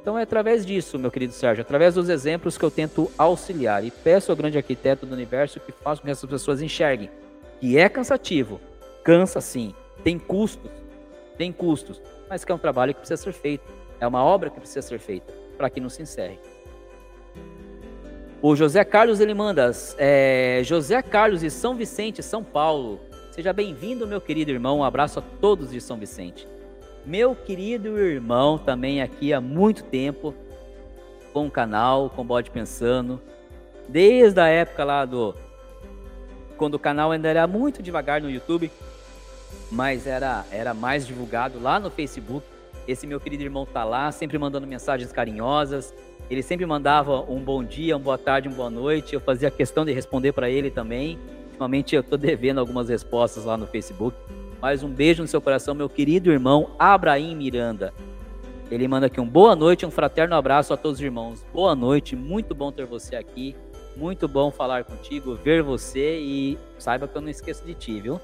Então é através disso, meu querido Sérgio, através dos exemplos que eu tento auxiliar. E peço ao grande arquiteto do universo que faça com que essas pessoas enxerguem que é cansativo. Cansa sim tem custos, tem custos, mas que é um trabalho que precisa ser feito. É uma obra que precisa ser feita para que não se encerre. O José Carlos ele manda, é, José Carlos de São Vicente, São Paulo. Seja bem-vindo, meu querido irmão. Um abraço a todos de São Vicente. Meu querido irmão, também aqui há muito tempo, com o canal, com o Bode Pensando, desde a época lá do. Quando o canal ainda era muito devagar no YouTube, mas era, era mais divulgado lá no Facebook. Esse meu querido irmão tá lá, sempre mandando mensagens carinhosas. Ele sempre mandava um bom dia, uma boa tarde, uma boa noite. Eu fazia questão de responder para ele também. Ultimamente eu tô devendo algumas respostas lá no Facebook. Mais um beijo no seu coração, meu querido irmão Abraim Miranda. Ele manda aqui um boa noite, um fraterno abraço a todos os irmãos. Boa noite, muito bom ter você aqui. Muito bom falar contigo, ver você e saiba que eu não esqueço de ti, viu?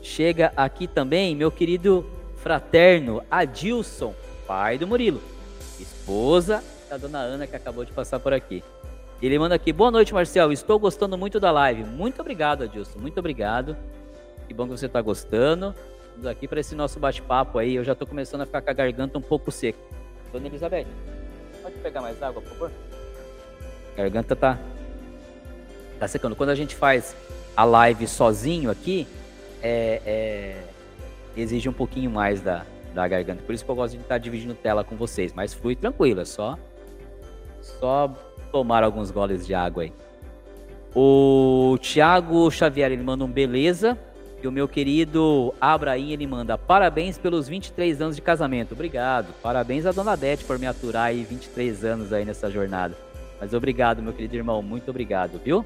Chega aqui também meu querido fraterno Adilson, pai do Murilo, esposa da dona Ana que acabou de passar por aqui. Ele manda aqui: Boa noite, Marcel. Estou gostando muito da live. Muito obrigado, Adilson. Muito obrigado. Que bom que você está gostando. Vamos aqui para esse nosso bate-papo aí. Eu já estou começando a ficar com a garganta um pouco seca. Dona Elizabeth, pode pegar mais água, por favor? A garganta tá, tá secando. Quando a gente faz a live sozinho aqui, é, é, exige um pouquinho mais da, da garganta. Por isso que eu gosto de estar dividindo tela com vocês. Mas flui tranquilo, é só, só tomar alguns goles de água aí. O Thiago Xavier, ele manda um beleza. E o meu querido Abraim, ele manda parabéns pelos 23 anos de casamento. Obrigado. Parabéns a Dona Dete por me aturar aí 23 anos aí nessa jornada. Mas obrigado, meu querido irmão. Muito obrigado, viu?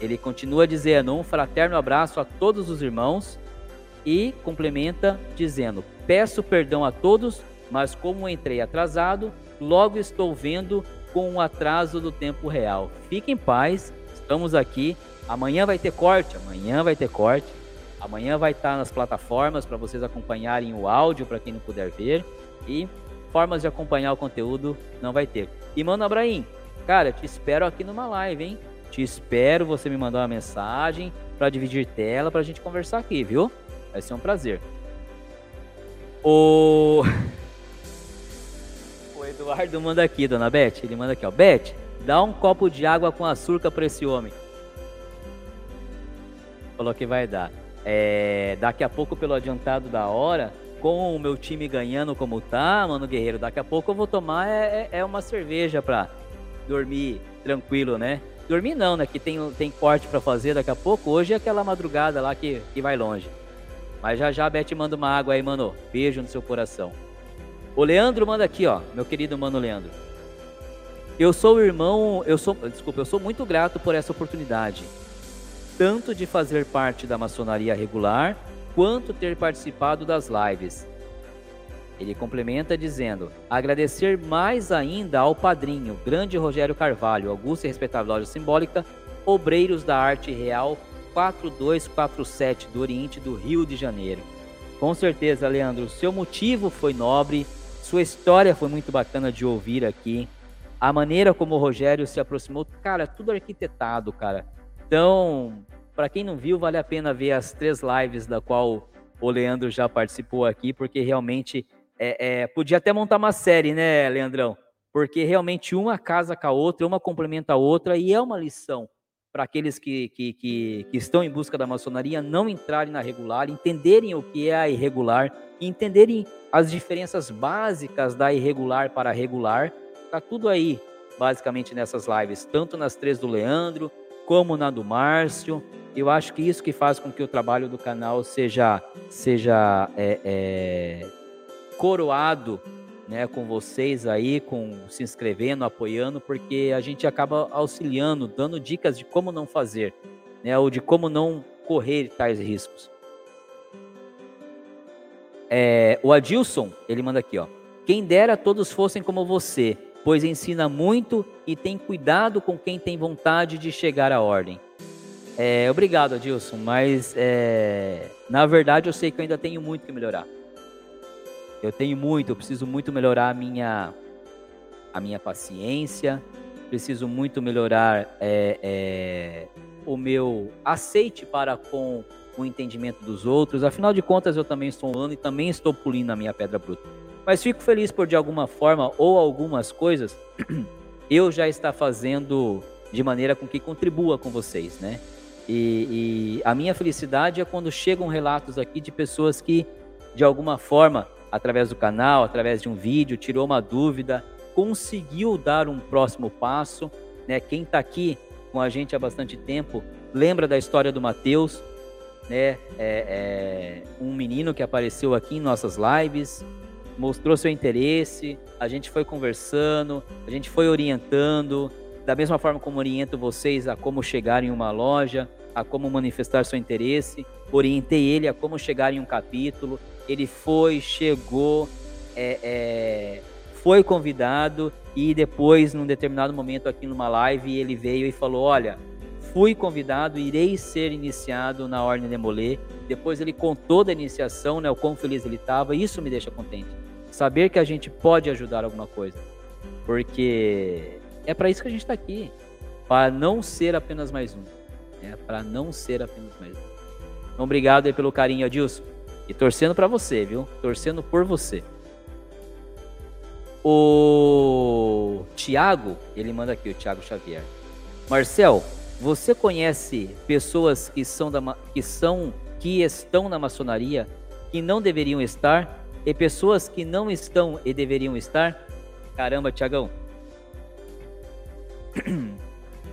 Ele continua dizendo um fraterno abraço a todos os irmãos e complementa dizendo: Peço perdão a todos, mas como entrei atrasado, logo estou vendo com o atraso do tempo real. Fique em paz, estamos aqui. Amanhã vai ter corte, amanhã vai ter corte. Amanhã vai estar nas plataformas para vocês acompanharem o áudio para quem não puder ver e formas de acompanhar o conteúdo não vai ter. E mano Abraim, cara, te espero aqui numa live, hein? Te espero você me mandar uma mensagem para dividir tela para a gente conversar aqui, viu? Vai ser um prazer. O... o Eduardo manda aqui, dona Beth. Ele manda aqui, ó. Beth, dá um copo de água com açúcar para esse homem. Falou que vai dar. É, daqui a pouco, pelo adiantado da hora, com o meu time ganhando como tá, mano Guerreiro, daqui a pouco eu vou tomar é, é, é uma cerveja pra dormir tranquilo, né? Dormir não, né? Que tem, tem corte para fazer daqui a pouco. Hoje é aquela madrugada lá que, que vai longe. Mas já já a Beth manda uma água aí, mano. Beijo no seu coração. O Leandro manda aqui, ó. Meu querido mano Leandro. Eu sou o irmão, eu sou, desculpa, eu sou muito grato por essa oportunidade. Tanto de fazer parte da maçonaria regular, quanto ter participado das lives. Ele complementa dizendo: agradecer mais ainda ao padrinho, grande Rogério Carvalho, Augusta e respeitável loja simbólica, Obreiros da Arte Real 4247 do Oriente do Rio de Janeiro. Com certeza, Leandro, seu motivo foi nobre, sua história foi muito bacana de ouvir aqui. A maneira como o Rogério se aproximou, cara, tudo arquitetado, cara. Então, para quem não viu, vale a pena ver as três lives da qual o Leandro já participou aqui, porque realmente é, é, podia até montar uma série, né, Leandrão? Porque realmente uma casa com a outra, uma complementa a outra, e é uma lição para aqueles que, que, que, que, estão em busca da maçonaria não entrarem na regular, entenderem o que é a irregular, entenderem as diferenças básicas da irregular para a regular. Tá tudo aí, basicamente, nessas lives, tanto nas três do Leandro, como na do Márcio. Eu acho que isso que faz com que o trabalho do canal seja, seja é, é, coroado né, com vocês aí, com se inscrevendo, apoiando, porque a gente acaba auxiliando, dando dicas de como não fazer, né, ou de como não correr tais riscos. É, o Adilson, ele manda aqui, ó. Quem dera todos fossem como você, pois ensina muito e tem cuidado com quem tem vontade de chegar à ordem. É, obrigado, Adilson, mas é, na verdade eu sei que eu ainda tenho muito que melhorar. Eu tenho muito, eu preciso muito melhorar a minha, a minha paciência, preciso muito melhorar é, é, o meu aceite para com o entendimento dos outros. Afinal de contas, eu também estou humano e também estou pulindo a minha pedra bruta. Mas fico feliz por, de alguma forma, ou algumas coisas, eu já estar fazendo de maneira com que contribua com vocês, né? E, e a minha felicidade é quando chegam relatos aqui de pessoas que, de alguma forma, através do canal, através de um vídeo, tirou uma dúvida, conseguiu dar um próximo passo. Né? Quem está aqui com a gente há bastante tempo lembra da história do Mateus, né? É, é um menino que apareceu aqui em nossas lives, mostrou seu interesse, a gente foi conversando, a gente foi orientando, da mesma forma como oriento vocês a como chegar em uma loja, a como manifestar seu interesse, orientei ele a como chegar em um capítulo, ele foi, chegou, é, é, foi convidado e depois, num determinado momento aqui numa live, ele veio e falou: Olha, fui convidado, irei ser iniciado na Ordem de Molê. Depois ele contou da iniciação, né, o quão feliz ele estava, isso me deixa contente. Saber que a gente pode ajudar alguma coisa. Porque é para isso que a gente está aqui. Para não ser apenas mais um. É para não ser apenas mais um. Então, obrigado pelo carinho, Adilson. E torcendo para você, viu? Torcendo por você. O Tiago, ele manda aqui, o Tiago Xavier. Marcel, você conhece pessoas que são, da, que são que estão na maçonaria que não deveriam estar e pessoas que não estão e deveriam estar? Caramba, Tiagão.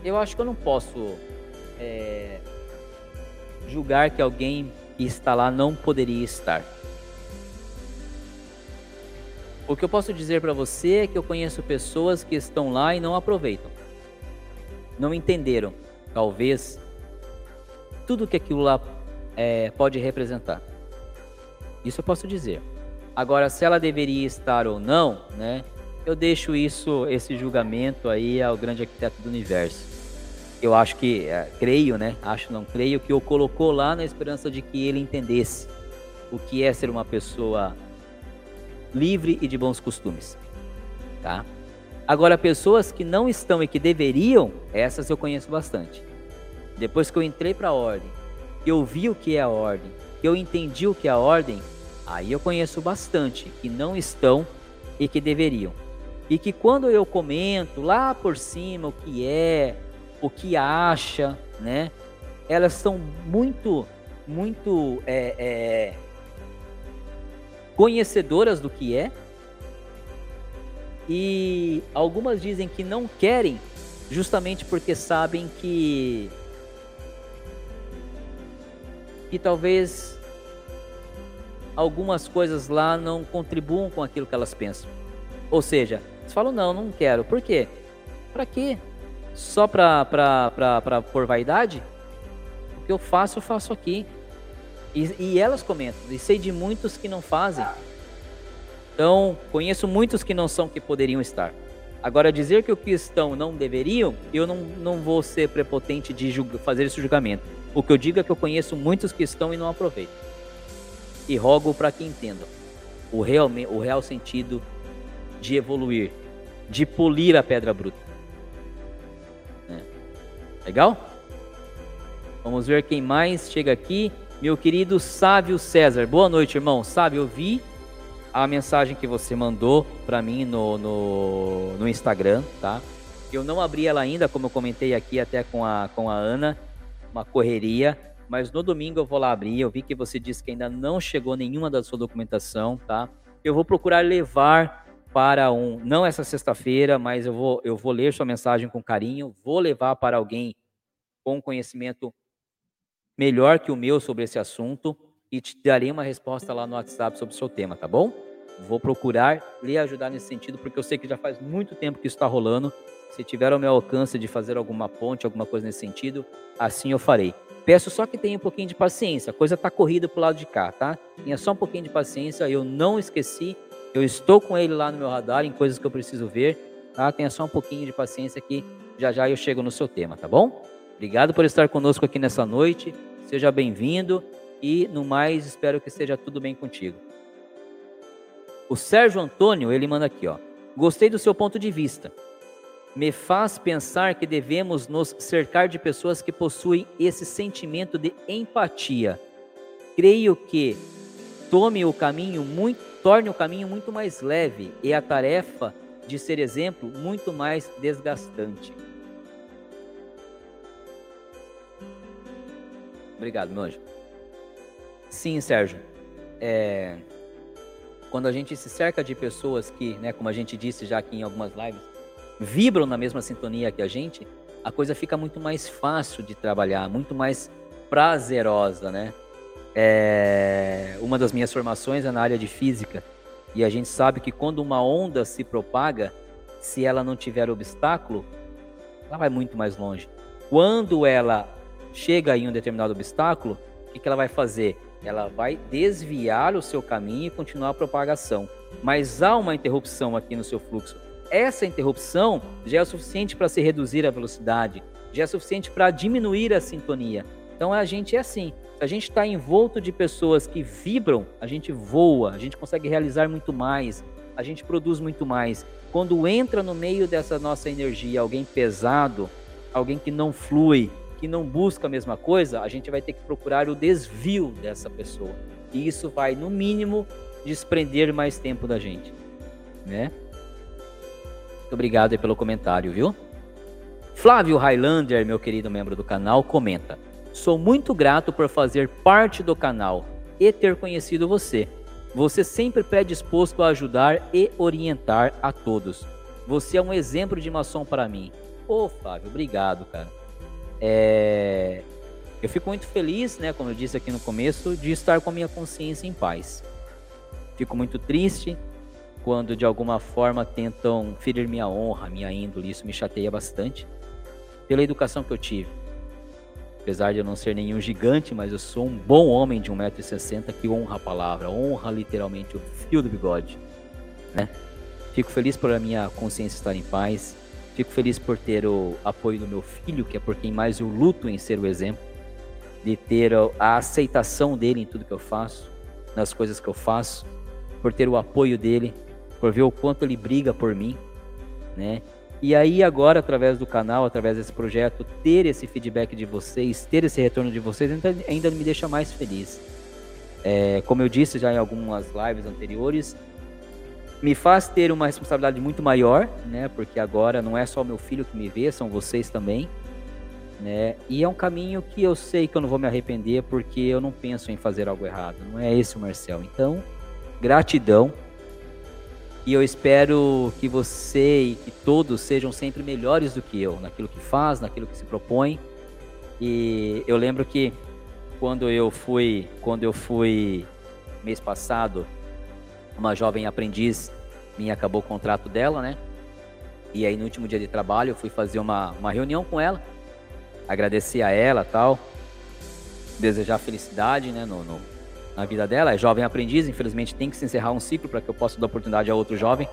Eu acho que eu não posso é, julgar que alguém e está lá não poderia estar. O que eu posso dizer para você é que eu conheço pessoas que estão lá e não aproveitam. Não entenderam, talvez, tudo que aquilo lá é, pode representar. Isso eu posso dizer. Agora, se ela deveria estar ou não, né? Eu deixo isso, esse julgamento aí ao grande arquiteto do universo eu acho que, é, creio, né? Acho, não creio, que o colocou lá na esperança de que ele entendesse o que é ser uma pessoa livre e de bons costumes, tá? Agora, pessoas que não estão e que deveriam, essas eu conheço bastante. Depois que eu entrei para a ordem, que eu vi o que é a ordem, que eu entendi o que é a ordem, aí eu conheço bastante que não estão e que deveriam. E que quando eu comento lá por cima o que é, o que acha, né? Elas são muito, muito é, é, conhecedoras do que é. E algumas dizem que não querem, justamente porque sabem que que talvez algumas coisas lá não contribuam com aquilo que elas pensam. Ou seja, eles falam, não, não quero. Por quê? Para quê? Só para por vaidade? O que eu faço, eu faço aqui. E, e elas comentam, e sei de muitos que não fazem. Então, conheço muitos que não são que poderiam estar. Agora, dizer que o que estão não deveriam, eu não, não vou ser prepotente de julga, fazer esse julgamento. O que eu digo é que eu conheço muitos que estão e não aproveitam. E rogo para que entendam o real, o real sentido de evoluir, de polir a pedra bruta. Legal? Vamos ver quem mais chega aqui. Meu querido Sávio César. Boa noite, irmão. Sávio, eu vi a mensagem que você mandou para mim no, no, no, Instagram, tá? Eu não abri ela ainda, como eu comentei aqui até com a, com a Ana uma correria, mas no domingo eu vou lá abrir. Eu vi que você disse que ainda não chegou nenhuma da sua documentação, tá? Eu vou procurar levar para um, não essa sexta-feira, mas eu vou, eu vou ler sua mensagem com carinho, vou levar para alguém com conhecimento melhor que o meu sobre esse assunto e te darei uma resposta lá no WhatsApp sobre o seu tema, tá bom? Vou procurar lhe ajudar nesse sentido, porque eu sei que já faz muito tempo que isso está rolando se tiver ao meu alcance de fazer alguma ponte, alguma coisa nesse sentido, assim eu farei. Peço só que tenha um pouquinho de paciência. A coisa está corrida pro lado de cá, tá? Tenha só um pouquinho de paciência. Eu não esqueci. Eu estou com ele lá no meu radar em coisas que eu preciso ver, tá? Tenha só um pouquinho de paciência que já já eu chego no seu tema, tá bom? Obrigado por estar conosco aqui nessa noite. Seja bem-vindo e no mais espero que esteja tudo bem contigo. O Sérgio Antônio, ele manda aqui, ó. Gostei do seu ponto de vista me faz pensar que devemos nos cercar de pessoas que possuem esse sentimento de empatia. Creio que tome o caminho muito, torne o caminho muito mais leve e a tarefa de ser exemplo muito mais desgastante. Obrigado, meu anjo. Sim, Sérgio. É... Quando a gente se cerca de pessoas que, né, como a gente disse já aqui em algumas lives, vibram na mesma sintonia que a gente, a coisa fica muito mais fácil de trabalhar, muito mais prazerosa, né? É... Uma das minhas formações é na área de física e a gente sabe que quando uma onda se propaga, se ela não tiver obstáculo, ela vai muito mais longe. Quando ela chega em um determinado obstáculo, o que, que ela vai fazer? Ela vai desviar o seu caminho e continuar a propagação. Mas há uma interrupção aqui no seu fluxo essa interrupção já é o suficiente para se reduzir a velocidade, já é suficiente para diminuir a sintonia. Então a gente é assim. Se a gente está envolto de pessoas que vibram, a gente voa, a gente consegue realizar muito mais, a gente produz muito mais. Quando entra no meio dessa nossa energia alguém pesado, alguém que não flui, que não busca a mesma coisa, a gente vai ter que procurar o desvio dessa pessoa. E isso vai, no mínimo, desprender mais tempo da gente, né? Muito obrigado pelo comentário, viu? Flávio Highlander, meu querido membro do canal, comenta: Sou muito grato por fazer parte do canal e ter conhecido você. Você sempre predisposto a ajudar e orientar a todos. Você é um exemplo de maçom para mim. Ô, oh, Flávio, obrigado, cara. É... Eu fico muito feliz, né, como eu disse aqui no começo, de estar com a minha consciência em paz. Fico muito triste quando de alguma forma tentam ferir minha honra, minha índole, isso me chateia bastante. Pela educação que eu tive. Apesar de eu não ser nenhum gigante, mas eu sou um bom homem de 1,60m que honra a palavra, honra literalmente o fio do bigode. Né? Fico feliz por a minha consciência estar em paz. Fico feliz por ter o apoio do meu filho, que é por quem mais eu luto em ser o exemplo. De ter a aceitação dele em tudo que eu faço, nas coisas que eu faço. Por ter o apoio dele, por ver o quanto ele briga por mim, né? E aí agora, através do canal, através desse projeto, ter esse feedback de vocês, ter esse retorno de vocês, ainda, ainda me deixa mais feliz. É, como eu disse já em algumas lives anteriores, me faz ter uma responsabilidade muito maior, né? Porque agora não é só meu filho que me vê, são vocês também, né? E é um caminho que eu sei que eu não vou me arrepender porque eu não penso em fazer algo errado. Não é esse o Marcel. Então, gratidão e eu espero que você e que todos sejam sempre melhores do que eu, naquilo que faz, naquilo que se propõe. E eu lembro que quando eu fui, quando eu fui mês passado, uma jovem aprendiz minha acabou o contrato dela, né? E aí no último dia de trabalho eu fui fazer uma, uma reunião com ela, agradecer a ela tal, desejar felicidade, né, no, no na vida dela, é jovem aprendiz, infelizmente tem que se encerrar um ciclo para que eu possa dar oportunidade a outro jovem.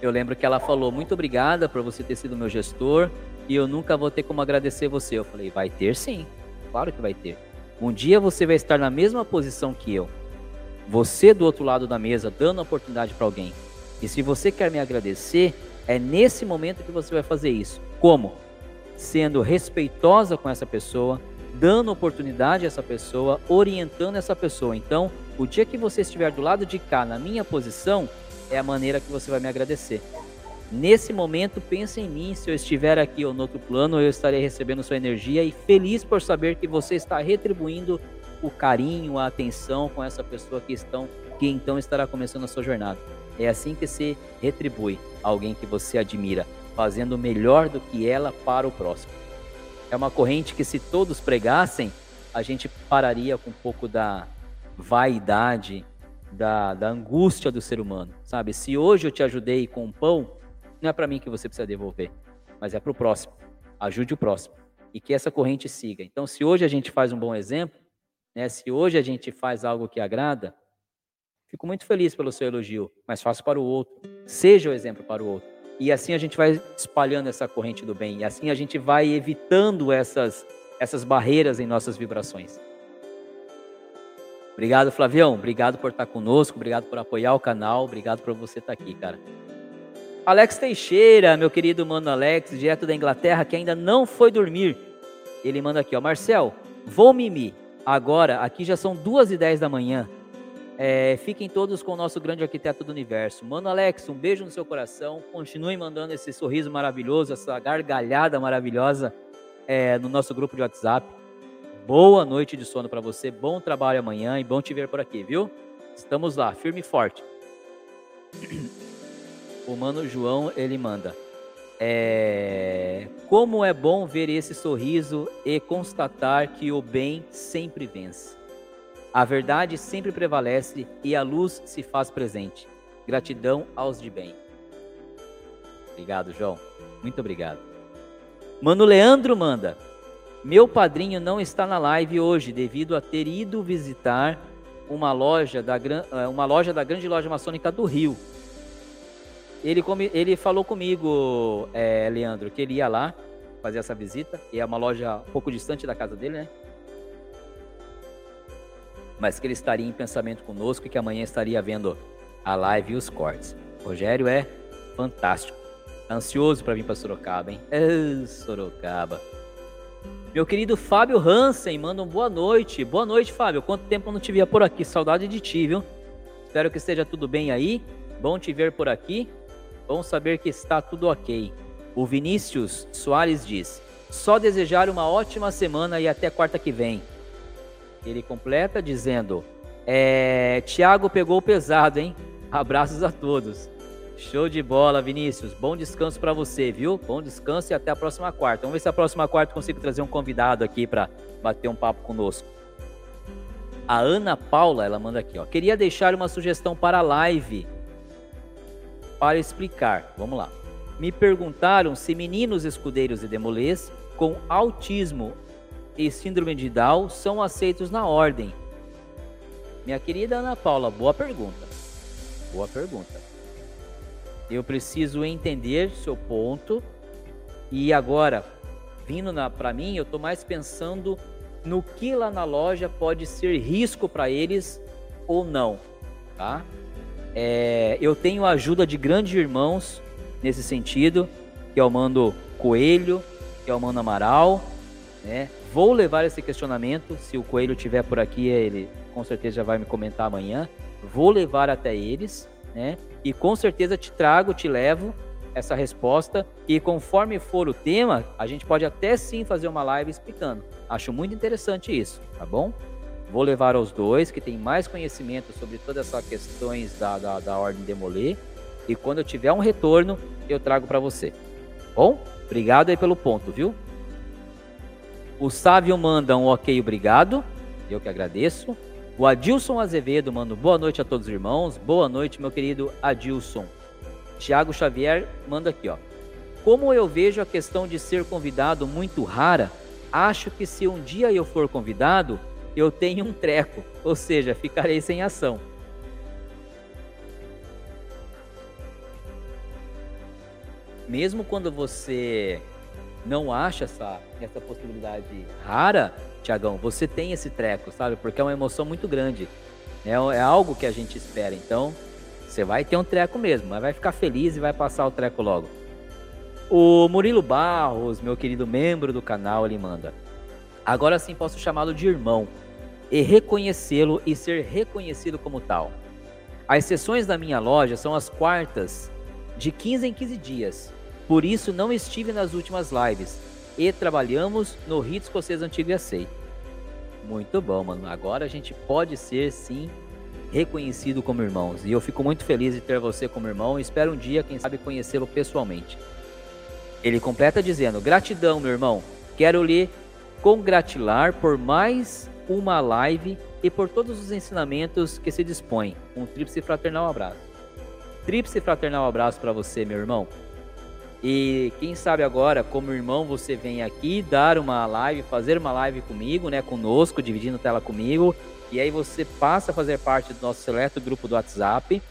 Eu lembro que ela falou: Muito obrigada por você ter sido meu gestor e eu nunca vou ter como agradecer você. Eu falei: Vai ter sim, claro que vai ter. Um dia você vai estar na mesma posição que eu. Você do outro lado da mesa, dando oportunidade para alguém. E se você quer me agradecer, é nesse momento que você vai fazer isso. Como? Sendo respeitosa com essa pessoa, dando oportunidade a essa pessoa, orientando essa pessoa. Então, o dia que você estiver do lado de cá, na minha posição, é a maneira que você vai me agradecer. Nesse momento, pense em mim. Se eu estiver aqui ou no outro plano, eu estarei recebendo sua energia e feliz por saber que você está retribuindo o carinho, a atenção com essa pessoa que, estão, que então estará começando a sua jornada. É assim que se retribui alguém que você admira, fazendo melhor do que ela para o próximo. É uma corrente que, se todos pregassem, a gente pararia com um pouco da vaidade, da, da angústia do ser humano, sabe? Se hoje eu te ajudei com um pão, não é para mim que você precisa devolver, mas é para o próximo. Ajude o próximo e que essa corrente siga. Então, se hoje a gente faz um bom exemplo, né? Se hoje a gente faz algo que agrada, fico muito feliz pelo seu elogio, mas faço para o outro. Seja o exemplo para o outro. E assim a gente vai espalhando essa corrente do bem. E assim a gente vai evitando essas, essas barreiras em nossas vibrações. Obrigado, Flavião. Obrigado por estar conosco. Obrigado por apoiar o canal. Obrigado por você estar aqui, cara. Alex Teixeira, meu querido mano Alex, direto da Inglaterra, que ainda não foi dormir. Ele manda aqui, ó. Marcel, vou mimir. Agora, aqui já são duas e dez da manhã. É, fiquem todos com o nosso grande arquiteto do universo. Mano Alex, um beijo no seu coração. Continue mandando esse sorriso maravilhoso, essa gargalhada maravilhosa é, no nosso grupo de WhatsApp. Boa noite de sono para você, bom trabalho amanhã e bom te ver por aqui, viu? Estamos lá, firme e forte. O Mano João, ele manda. É... Como é bom ver esse sorriso e constatar que o bem sempre vence. A verdade sempre prevalece e a luz se faz presente. Gratidão aos de bem. Obrigado, João. Muito obrigado. Mano Leandro manda. Meu padrinho não está na live hoje devido a ter ido visitar uma loja da, eh, uma loja da grande loja maçônica do Rio. Ele, ele falou comigo, é, Leandro, que ele ia lá fazer essa visita, e é uma loja um pouco distante da casa dele, né? Mas que ele estaria em pensamento conosco e que amanhã estaria vendo a live e os cortes. Rogério é fantástico. Tá ansioso para vir para Sorocaba, hein? Oh, Sorocaba. Meu querido Fábio Hansen, manda um boa noite. Boa noite, Fábio. Quanto tempo eu não te via por aqui? Saudade de ti, viu? Espero que esteja tudo bem aí. Bom te ver por aqui. Bom saber que está tudo ok. O Vinícius Soares diz: Só desejar uma ótima semana e até quarta que vem. Ele completa dizendo: é, Tiago pegou pesado, hein? Abraços a todos. Show de bola, Vinícius. Bom descanso para você, viu? Bom descanso e até a próxima quarta. Vamos ver se a próxima quarta consigo trazer um convidado aqui para bater um papo conosco. A Ana Paula, ela manda aqui, ó. Queria deixar uma sugestão para a live para explicar. Vamos lá. Me perguntaram se meninos escudeiros e demolês com autismo e síndrome de Down são aceitos na ordem? Minha querida Ana Paula, boa pergunta. Boa pergunta. Eu preciso entender seu ponto. E agora, vindo para mim, eu estou mais pensando no que lá na loja pode ser risco para eles ou não, tá? É, eu tenho a ajuda de grandes irmãos nesse sentido, que é o Mando Coelho, que é o Mano Amaral, né? Vou levar esse questionamento, se o Coelho tiver por aqui, ele com certeza já vai me comentar amanhã. Vou levar até eles, né? E com certeza te trago, te levo essa resposta e conforme for o tema, a gente pode até sim fazer uma live explicando. Acho muito interessante isso, tá bom? Vou levar aos dois que têm mais conhecimento sobre todas essas questões da, da, da ordem demoler e quando eu tiver um retorno, eu trago para você. Bom? Obrigado aí pelo ponto, viu? O Sávio manda um ok, obrigado. Eu que agradeço. O Adilson Azevedo manda boa noite a todos os irmãos. Boa noite, meu querido Adilson. Tiago Xavier manda aqui, ó. Como eu vejo a questão de ser convidado muito rara, acho que se um dia eu for convidado, eu tenho um treco, ou seja, ficarei sem ação. mesmo quando você não acha essa, essa possibilidade rara, Tiagão, você tem esse treco, sabe? Porque é uma emoção muito grande. É, é algo que a gente espera. Então, você vai ter um treco mesmo, mas vai ficar feliz e vai passar o treco logo. O Murilo Barros, meu querido membro do canal, ele manda. Agora sim posso chamá-lo de irmão e reconhecê-lo e ser reconhecido como tal. As sessões da minha loja são as quartas de 15 em 15 dias por isso não estive nas últimas lives e trabalhamos no Rito Escocês Antigo e Aceito. Muito bom, mano. Agora a gente pode ser sim reconhecido como irmãos. E eu fico muito feliz de ter você como irmão espero um dia, quem sabe, conhecê-lo pessoalmente. Ele completa dizendo: Gratidão, meu irmão. Quero lhe congratular por mais uma live e por todos os ensinamentos que se dispõe. Um tríplice fraternal abraço. Tríplice fraternal abraço para você, meu irmão. E quem sabe agora, como irmão, você vem aqui dar uma live, fazer uma live comigo, né, conosco, dividindo tela comigo, e aí você passa a fazer parte do nosso seleto grupo do WhatsApp.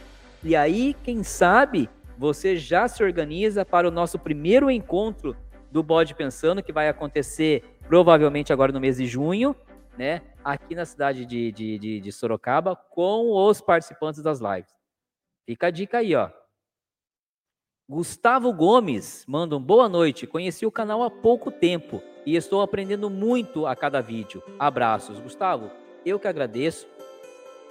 E aí, quem sabe, você já se organiza para o nosso primeiro encontro do Bode Pensando, que vai acontecer provavelmente agora no mês de junho, né, aqui na cidade de, de, de, de Sorocaba, com os participantes das lives. Fica a dica aí, ó. Gustavo Gomes manda um boa noite. Conheci o canal há pouco tempo e estou aprendendo muito a cada vídeo. Abraços, Gustavo. Eu que agradeço.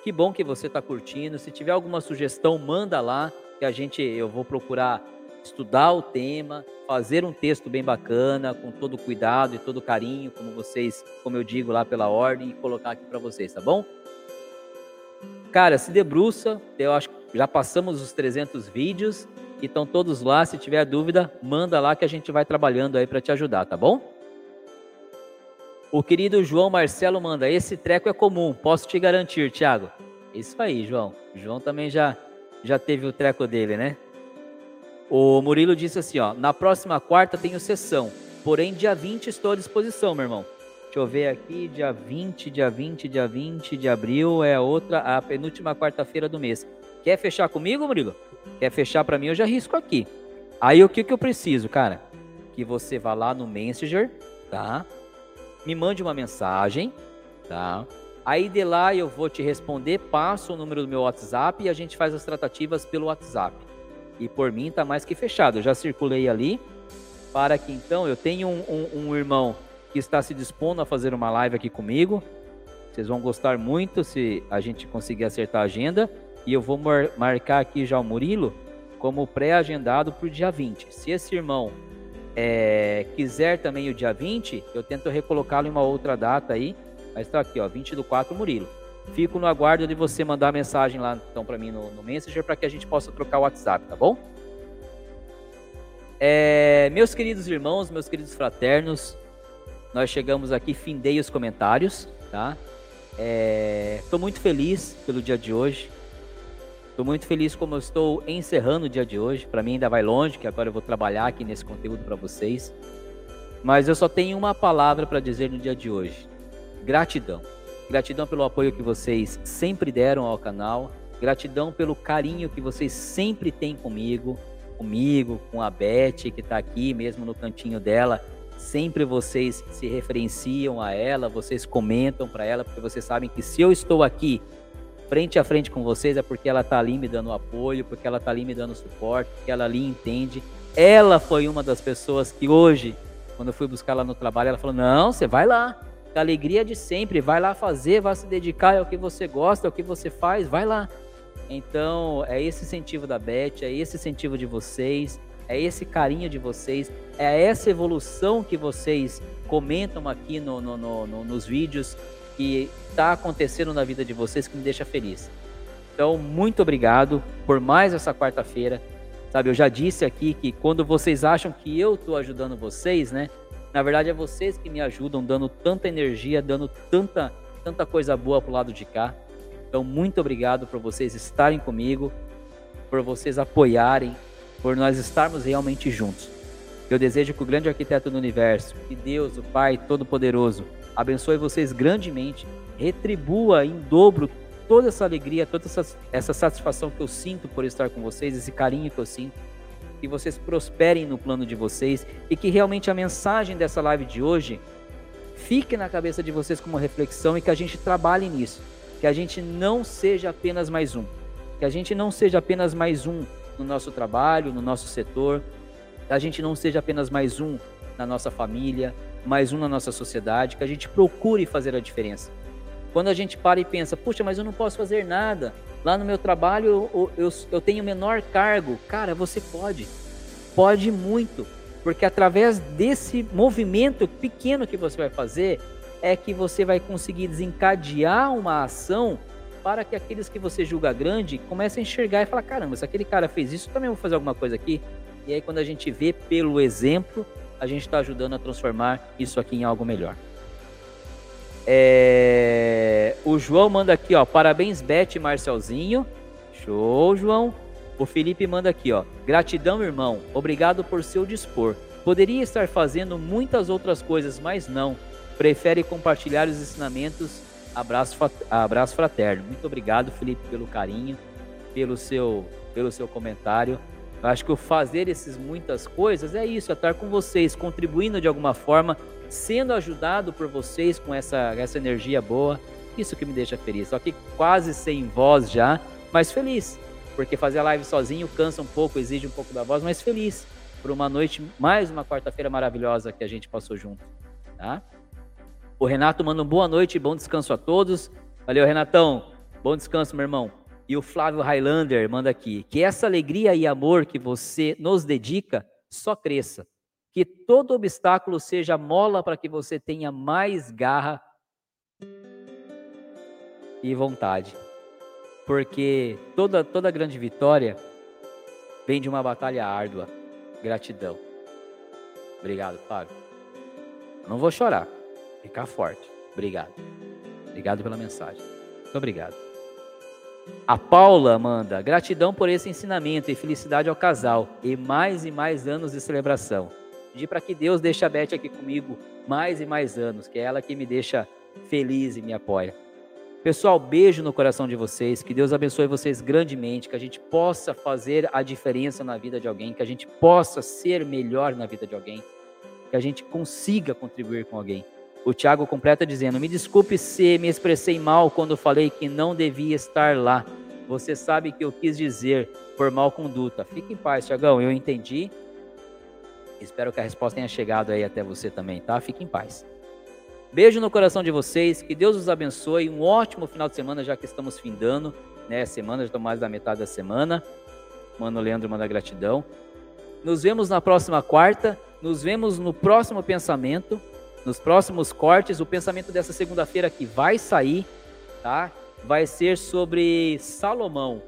Que bom que você está curtindo. Se tiver alguma sugestão, manda lá que a gente eu vou procurar estudar o tema, fazer um texto bem bacana, com todo cuidado e todo carinho, como vocês, como eu digo lá pela ordem, e colocar aqui para vocês, tá bom? Cara, se debruça. Eu acho que já passamos os 300 vídeos estão todos lá. Se tiver dúvida, manda lá que a gente vai trabalhando aí para te ajudar, tá bom? O querido João Marcelo manda: esse treco é comum, posso te garantir, Thiago. Isso aí, João. João também já já teve o treco dele, né? O Murilo disse assim, ó: "Na próxima quarta tenho sessão, porém dia 20 estou à disposição, meu irmão." Deixa eu ver aqui, dia 20, dia 20, dia 20 de abril é a outra, a penúltima quarta-feira do mês. Quer fechar comigo, Murilo? Quer fechar para mim, eu já risco aqui. Aí o que, que eu preciso, cara? Que você vá lá no Messenger, tá? Me mande uma mensagem, tá? Aí de lá eu vou te responder, passo o número do meu WhatsApp e a gente faz as tratativas pelo WhatsApp. E por mim tá mais que fechado. Eu já circulei ali para que então eu tenho um, um, um irmão que está se dispondo a fazer uma live aqui comigo. Vocês vão gostar muito se a gente conseguir acertar a agenda. E eu vou mar marcar aqui já o Murilo como pré-agendado para o dia 20. Se esse irmão é, quiser também o dia 20, eu tento recolocá-lo em uma outra data aí. Mas está aqui, ó, 20 do 4, Murilo. Fico no aguardo de você mandar mensagem lá então para mim no, no Messenger para que a gente possa trocar o WhatsApp, tá bom? É, meus queridos irmãos, meus queridos fraternos, nós chegamos aqui, findei os comentários, tá? Estou é, muito feliz pelo dia de hoje. Estou muito feliz como eu estou encerrando o dia de hoje. Para mim ainda vai longe, que agora eu vou trabalhar aqui nesse conteúdo para vocês. Mas eu só tenho uma palavra para dizer no dia de hoje: gratidão. Gratidão pelo apoio que vocês sempre deram ao canal. Gratidão pelo carinho que vocês sempre têm comigo, comigo, com a Beth, que está aqui mesmo no cantinho dela. Sempre vocês se referenciam a ela, vocês comentam para ela, porque vocês sabem que se eu estou aqui frente a frente com vocês é porque ela tá ali me dando apoio, porque ela tá ali me dando suporte, porque ela ali entende. Ela foi uma das pessoas que hoje, quando eu fui buscar ela no trabalho, ela falou: "Não, você vai lá. A alegria de sempre, vai lá fazer, vai se dedicar ao que você gosta, ao que você faz, vai lá". Então, é esse incentivo da Beth, é esse incentivo de vocês, é esse carinho de vocês, é essa evolução que vocês comentam aqui no, no, no, nos vídeos que está acontecendo na vida de vocês que me deixa feliz. Então, muito obrigado por mais essa quarta-feira. Sabe, eu já disse aqui que quando vocês acham que eu estou ajudando vocês, né? Na verdade, é vocês que me ajudam, dando tanta energia, dando tanta, tanta coisa boa pro lado de cá. Então, muito obrigado por vocês estarem comigo, por vocês apoiarem, por nós estarmos realmente juntos. Eu desejo que o grande arquiteto do universo, que Deus, o Pai Todo-Poderoso, abençoe vocês grandemente, retribua em dobro toda essa alegria, toda essa, essa satisfação que eu sinto por estar com vocês, esse carinho que eu sinto, que vocês prosperem no plano de vocês e que realmente a mensagem dessa live de hoje fique na cabeça de vocês como reflexão e que a gente trabalhe nisso, que a gente não seja apenas mais um, que a gente não seja apenas mais um no nosso trabalho, no nosso setor, que a gente não seja apenas mais um na nossa família, mais um na nossa sociedade, que a gente procure fazer a diferença. Quando a gente para e pensa, puxa, mas eu não posso fazer nada, lá no meu trabalho eu, eu, eu tenho menor cargo. Cara, você pode, pode muito, porque através desse movimento pequeno que você vai fazer, é que você vai conseguir desencadear uma ação para que aqueles que você julga grande comecem a enxergar e falar: caramba, se aquele cara fez isso, também vou fazer alguma coisa aqui. E aí, quando a gente vê pelo exemplo, a gente está ajudando a transformar isso aqui em algo melhor. É... O João manda aqui, ó. Parabéns, Beth e Marcelzinho. Show, João. O Felipe manda aqui, ó. Gratidão, irmão. Obrigado por seu dispor. Poderia estar fazendo muitas outras coisas, mas não. Prefere compartilhar os ensinamentos. Abraço, abraço fraterno. Muito obrigado, Felipe, pelo carinho, pelo seu, pelo seu comentário. Acho que o fazer essas muitas coisas é isso, é estar com vocês, contribuindo de alguma forma, sendo ajudado por vocês com essa, essa energia boa. Isso que me deixa feliz. Só que quase sem voz já, mas feliz. Porque fazer a live sozinho cansa um pouco, exige um pouco da voz, mas feliz por uma noite, mais uma quarta-feira maravilhosa que a gente passou junto. Tá? O Renato manda um boa noite bom descanso a todos. Valeu, Renatão. Bom descanso, meu irmão. E o Flávio Highlander manda aqui: que essa alegria e amor que você nos dedica só cresça. Que todo obstáculo seja mola para que você tenha mais garra e vontade. Porque toda, toda grande vitória vem de uma batalha árdua. Gratidão. Obrigado, Flávio. não vou chorar. Ficar forte. Obrigado. Obrigado pela mensagem. Muito obrigado. A Paula manda gratidão por esse ensinamento e felicidade ao casal e mais e mais anos de celebração. Pedir para que Deus deixe a Beth aqui comigo mais e mais anos, que é ela que me deixa feliz e me apoia. Pessoal, beijo no coração de vocês, que Deus abençoe vocês grandemente, que a gente possa fazer a diferença na vida de alguém, que a gente possa ser melhor na vida de alguém, que a gente consiga contribuir com alguém. O Tiago completa dizendo: Me desculpe se me expressei mal quando falei que não devia estar lá. Você sabe que eu quis dizer por mal conduta. Fique em paz, Tiagão, eu entendi. Espero que a resposta tenha chegado aí até você também, tá? Fique em paz. Beijo no coração de vocês, que Deus os abençoe. Um ótimo final de semana, já que estamos findando, né? Semana, já estou mais da metade da semana. Mano Leandro manda gratidão. Nos vemos na próxima quarta. Nos vemos no próximo pensamento nos próximos cortes, o pensamento dessa segunda-feira que vai sair, tá? Vai ser sobre Salomão.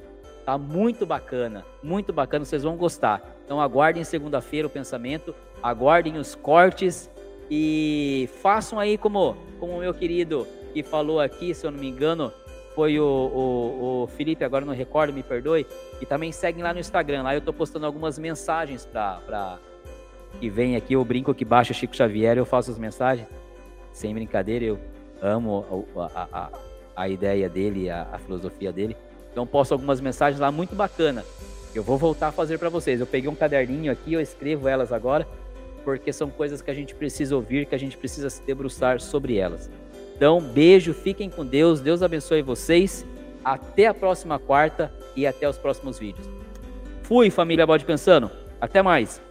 Tá muito bacana, muito bacana, vocês vão gostar. Então aguardem segunda-feira o pensamento, aguardem os cortes e façam aí como como o meu querido que falou aqui, se eu não me engano, foi o, o, o Felipe, agora não recordo, me perdoe, e também seguem lá no Instagram. Lá eu estou postando algumas mensagens para que vem aqui, eu brinco que baixa Chico Xavier, eu faço as mensagens. Sem brincadeira, eu amo a, a, a ideia dele, a, a, filosofia dele. Então posto algumas mensagens lá muito bacana. Eu vou voltar a fazer para vocês. Eu peguei um caderninho aqui, eu escrevo elas agora, porque são coisas que a gente precisa ouvir, que a gente precisa se debruçar sobre elas. Então, beijo, fiquem com Deus, Deus abençoe vocês. Até a próxima quarta e até os próximos vídeos. Fui, família Bode Pensando. Até mais.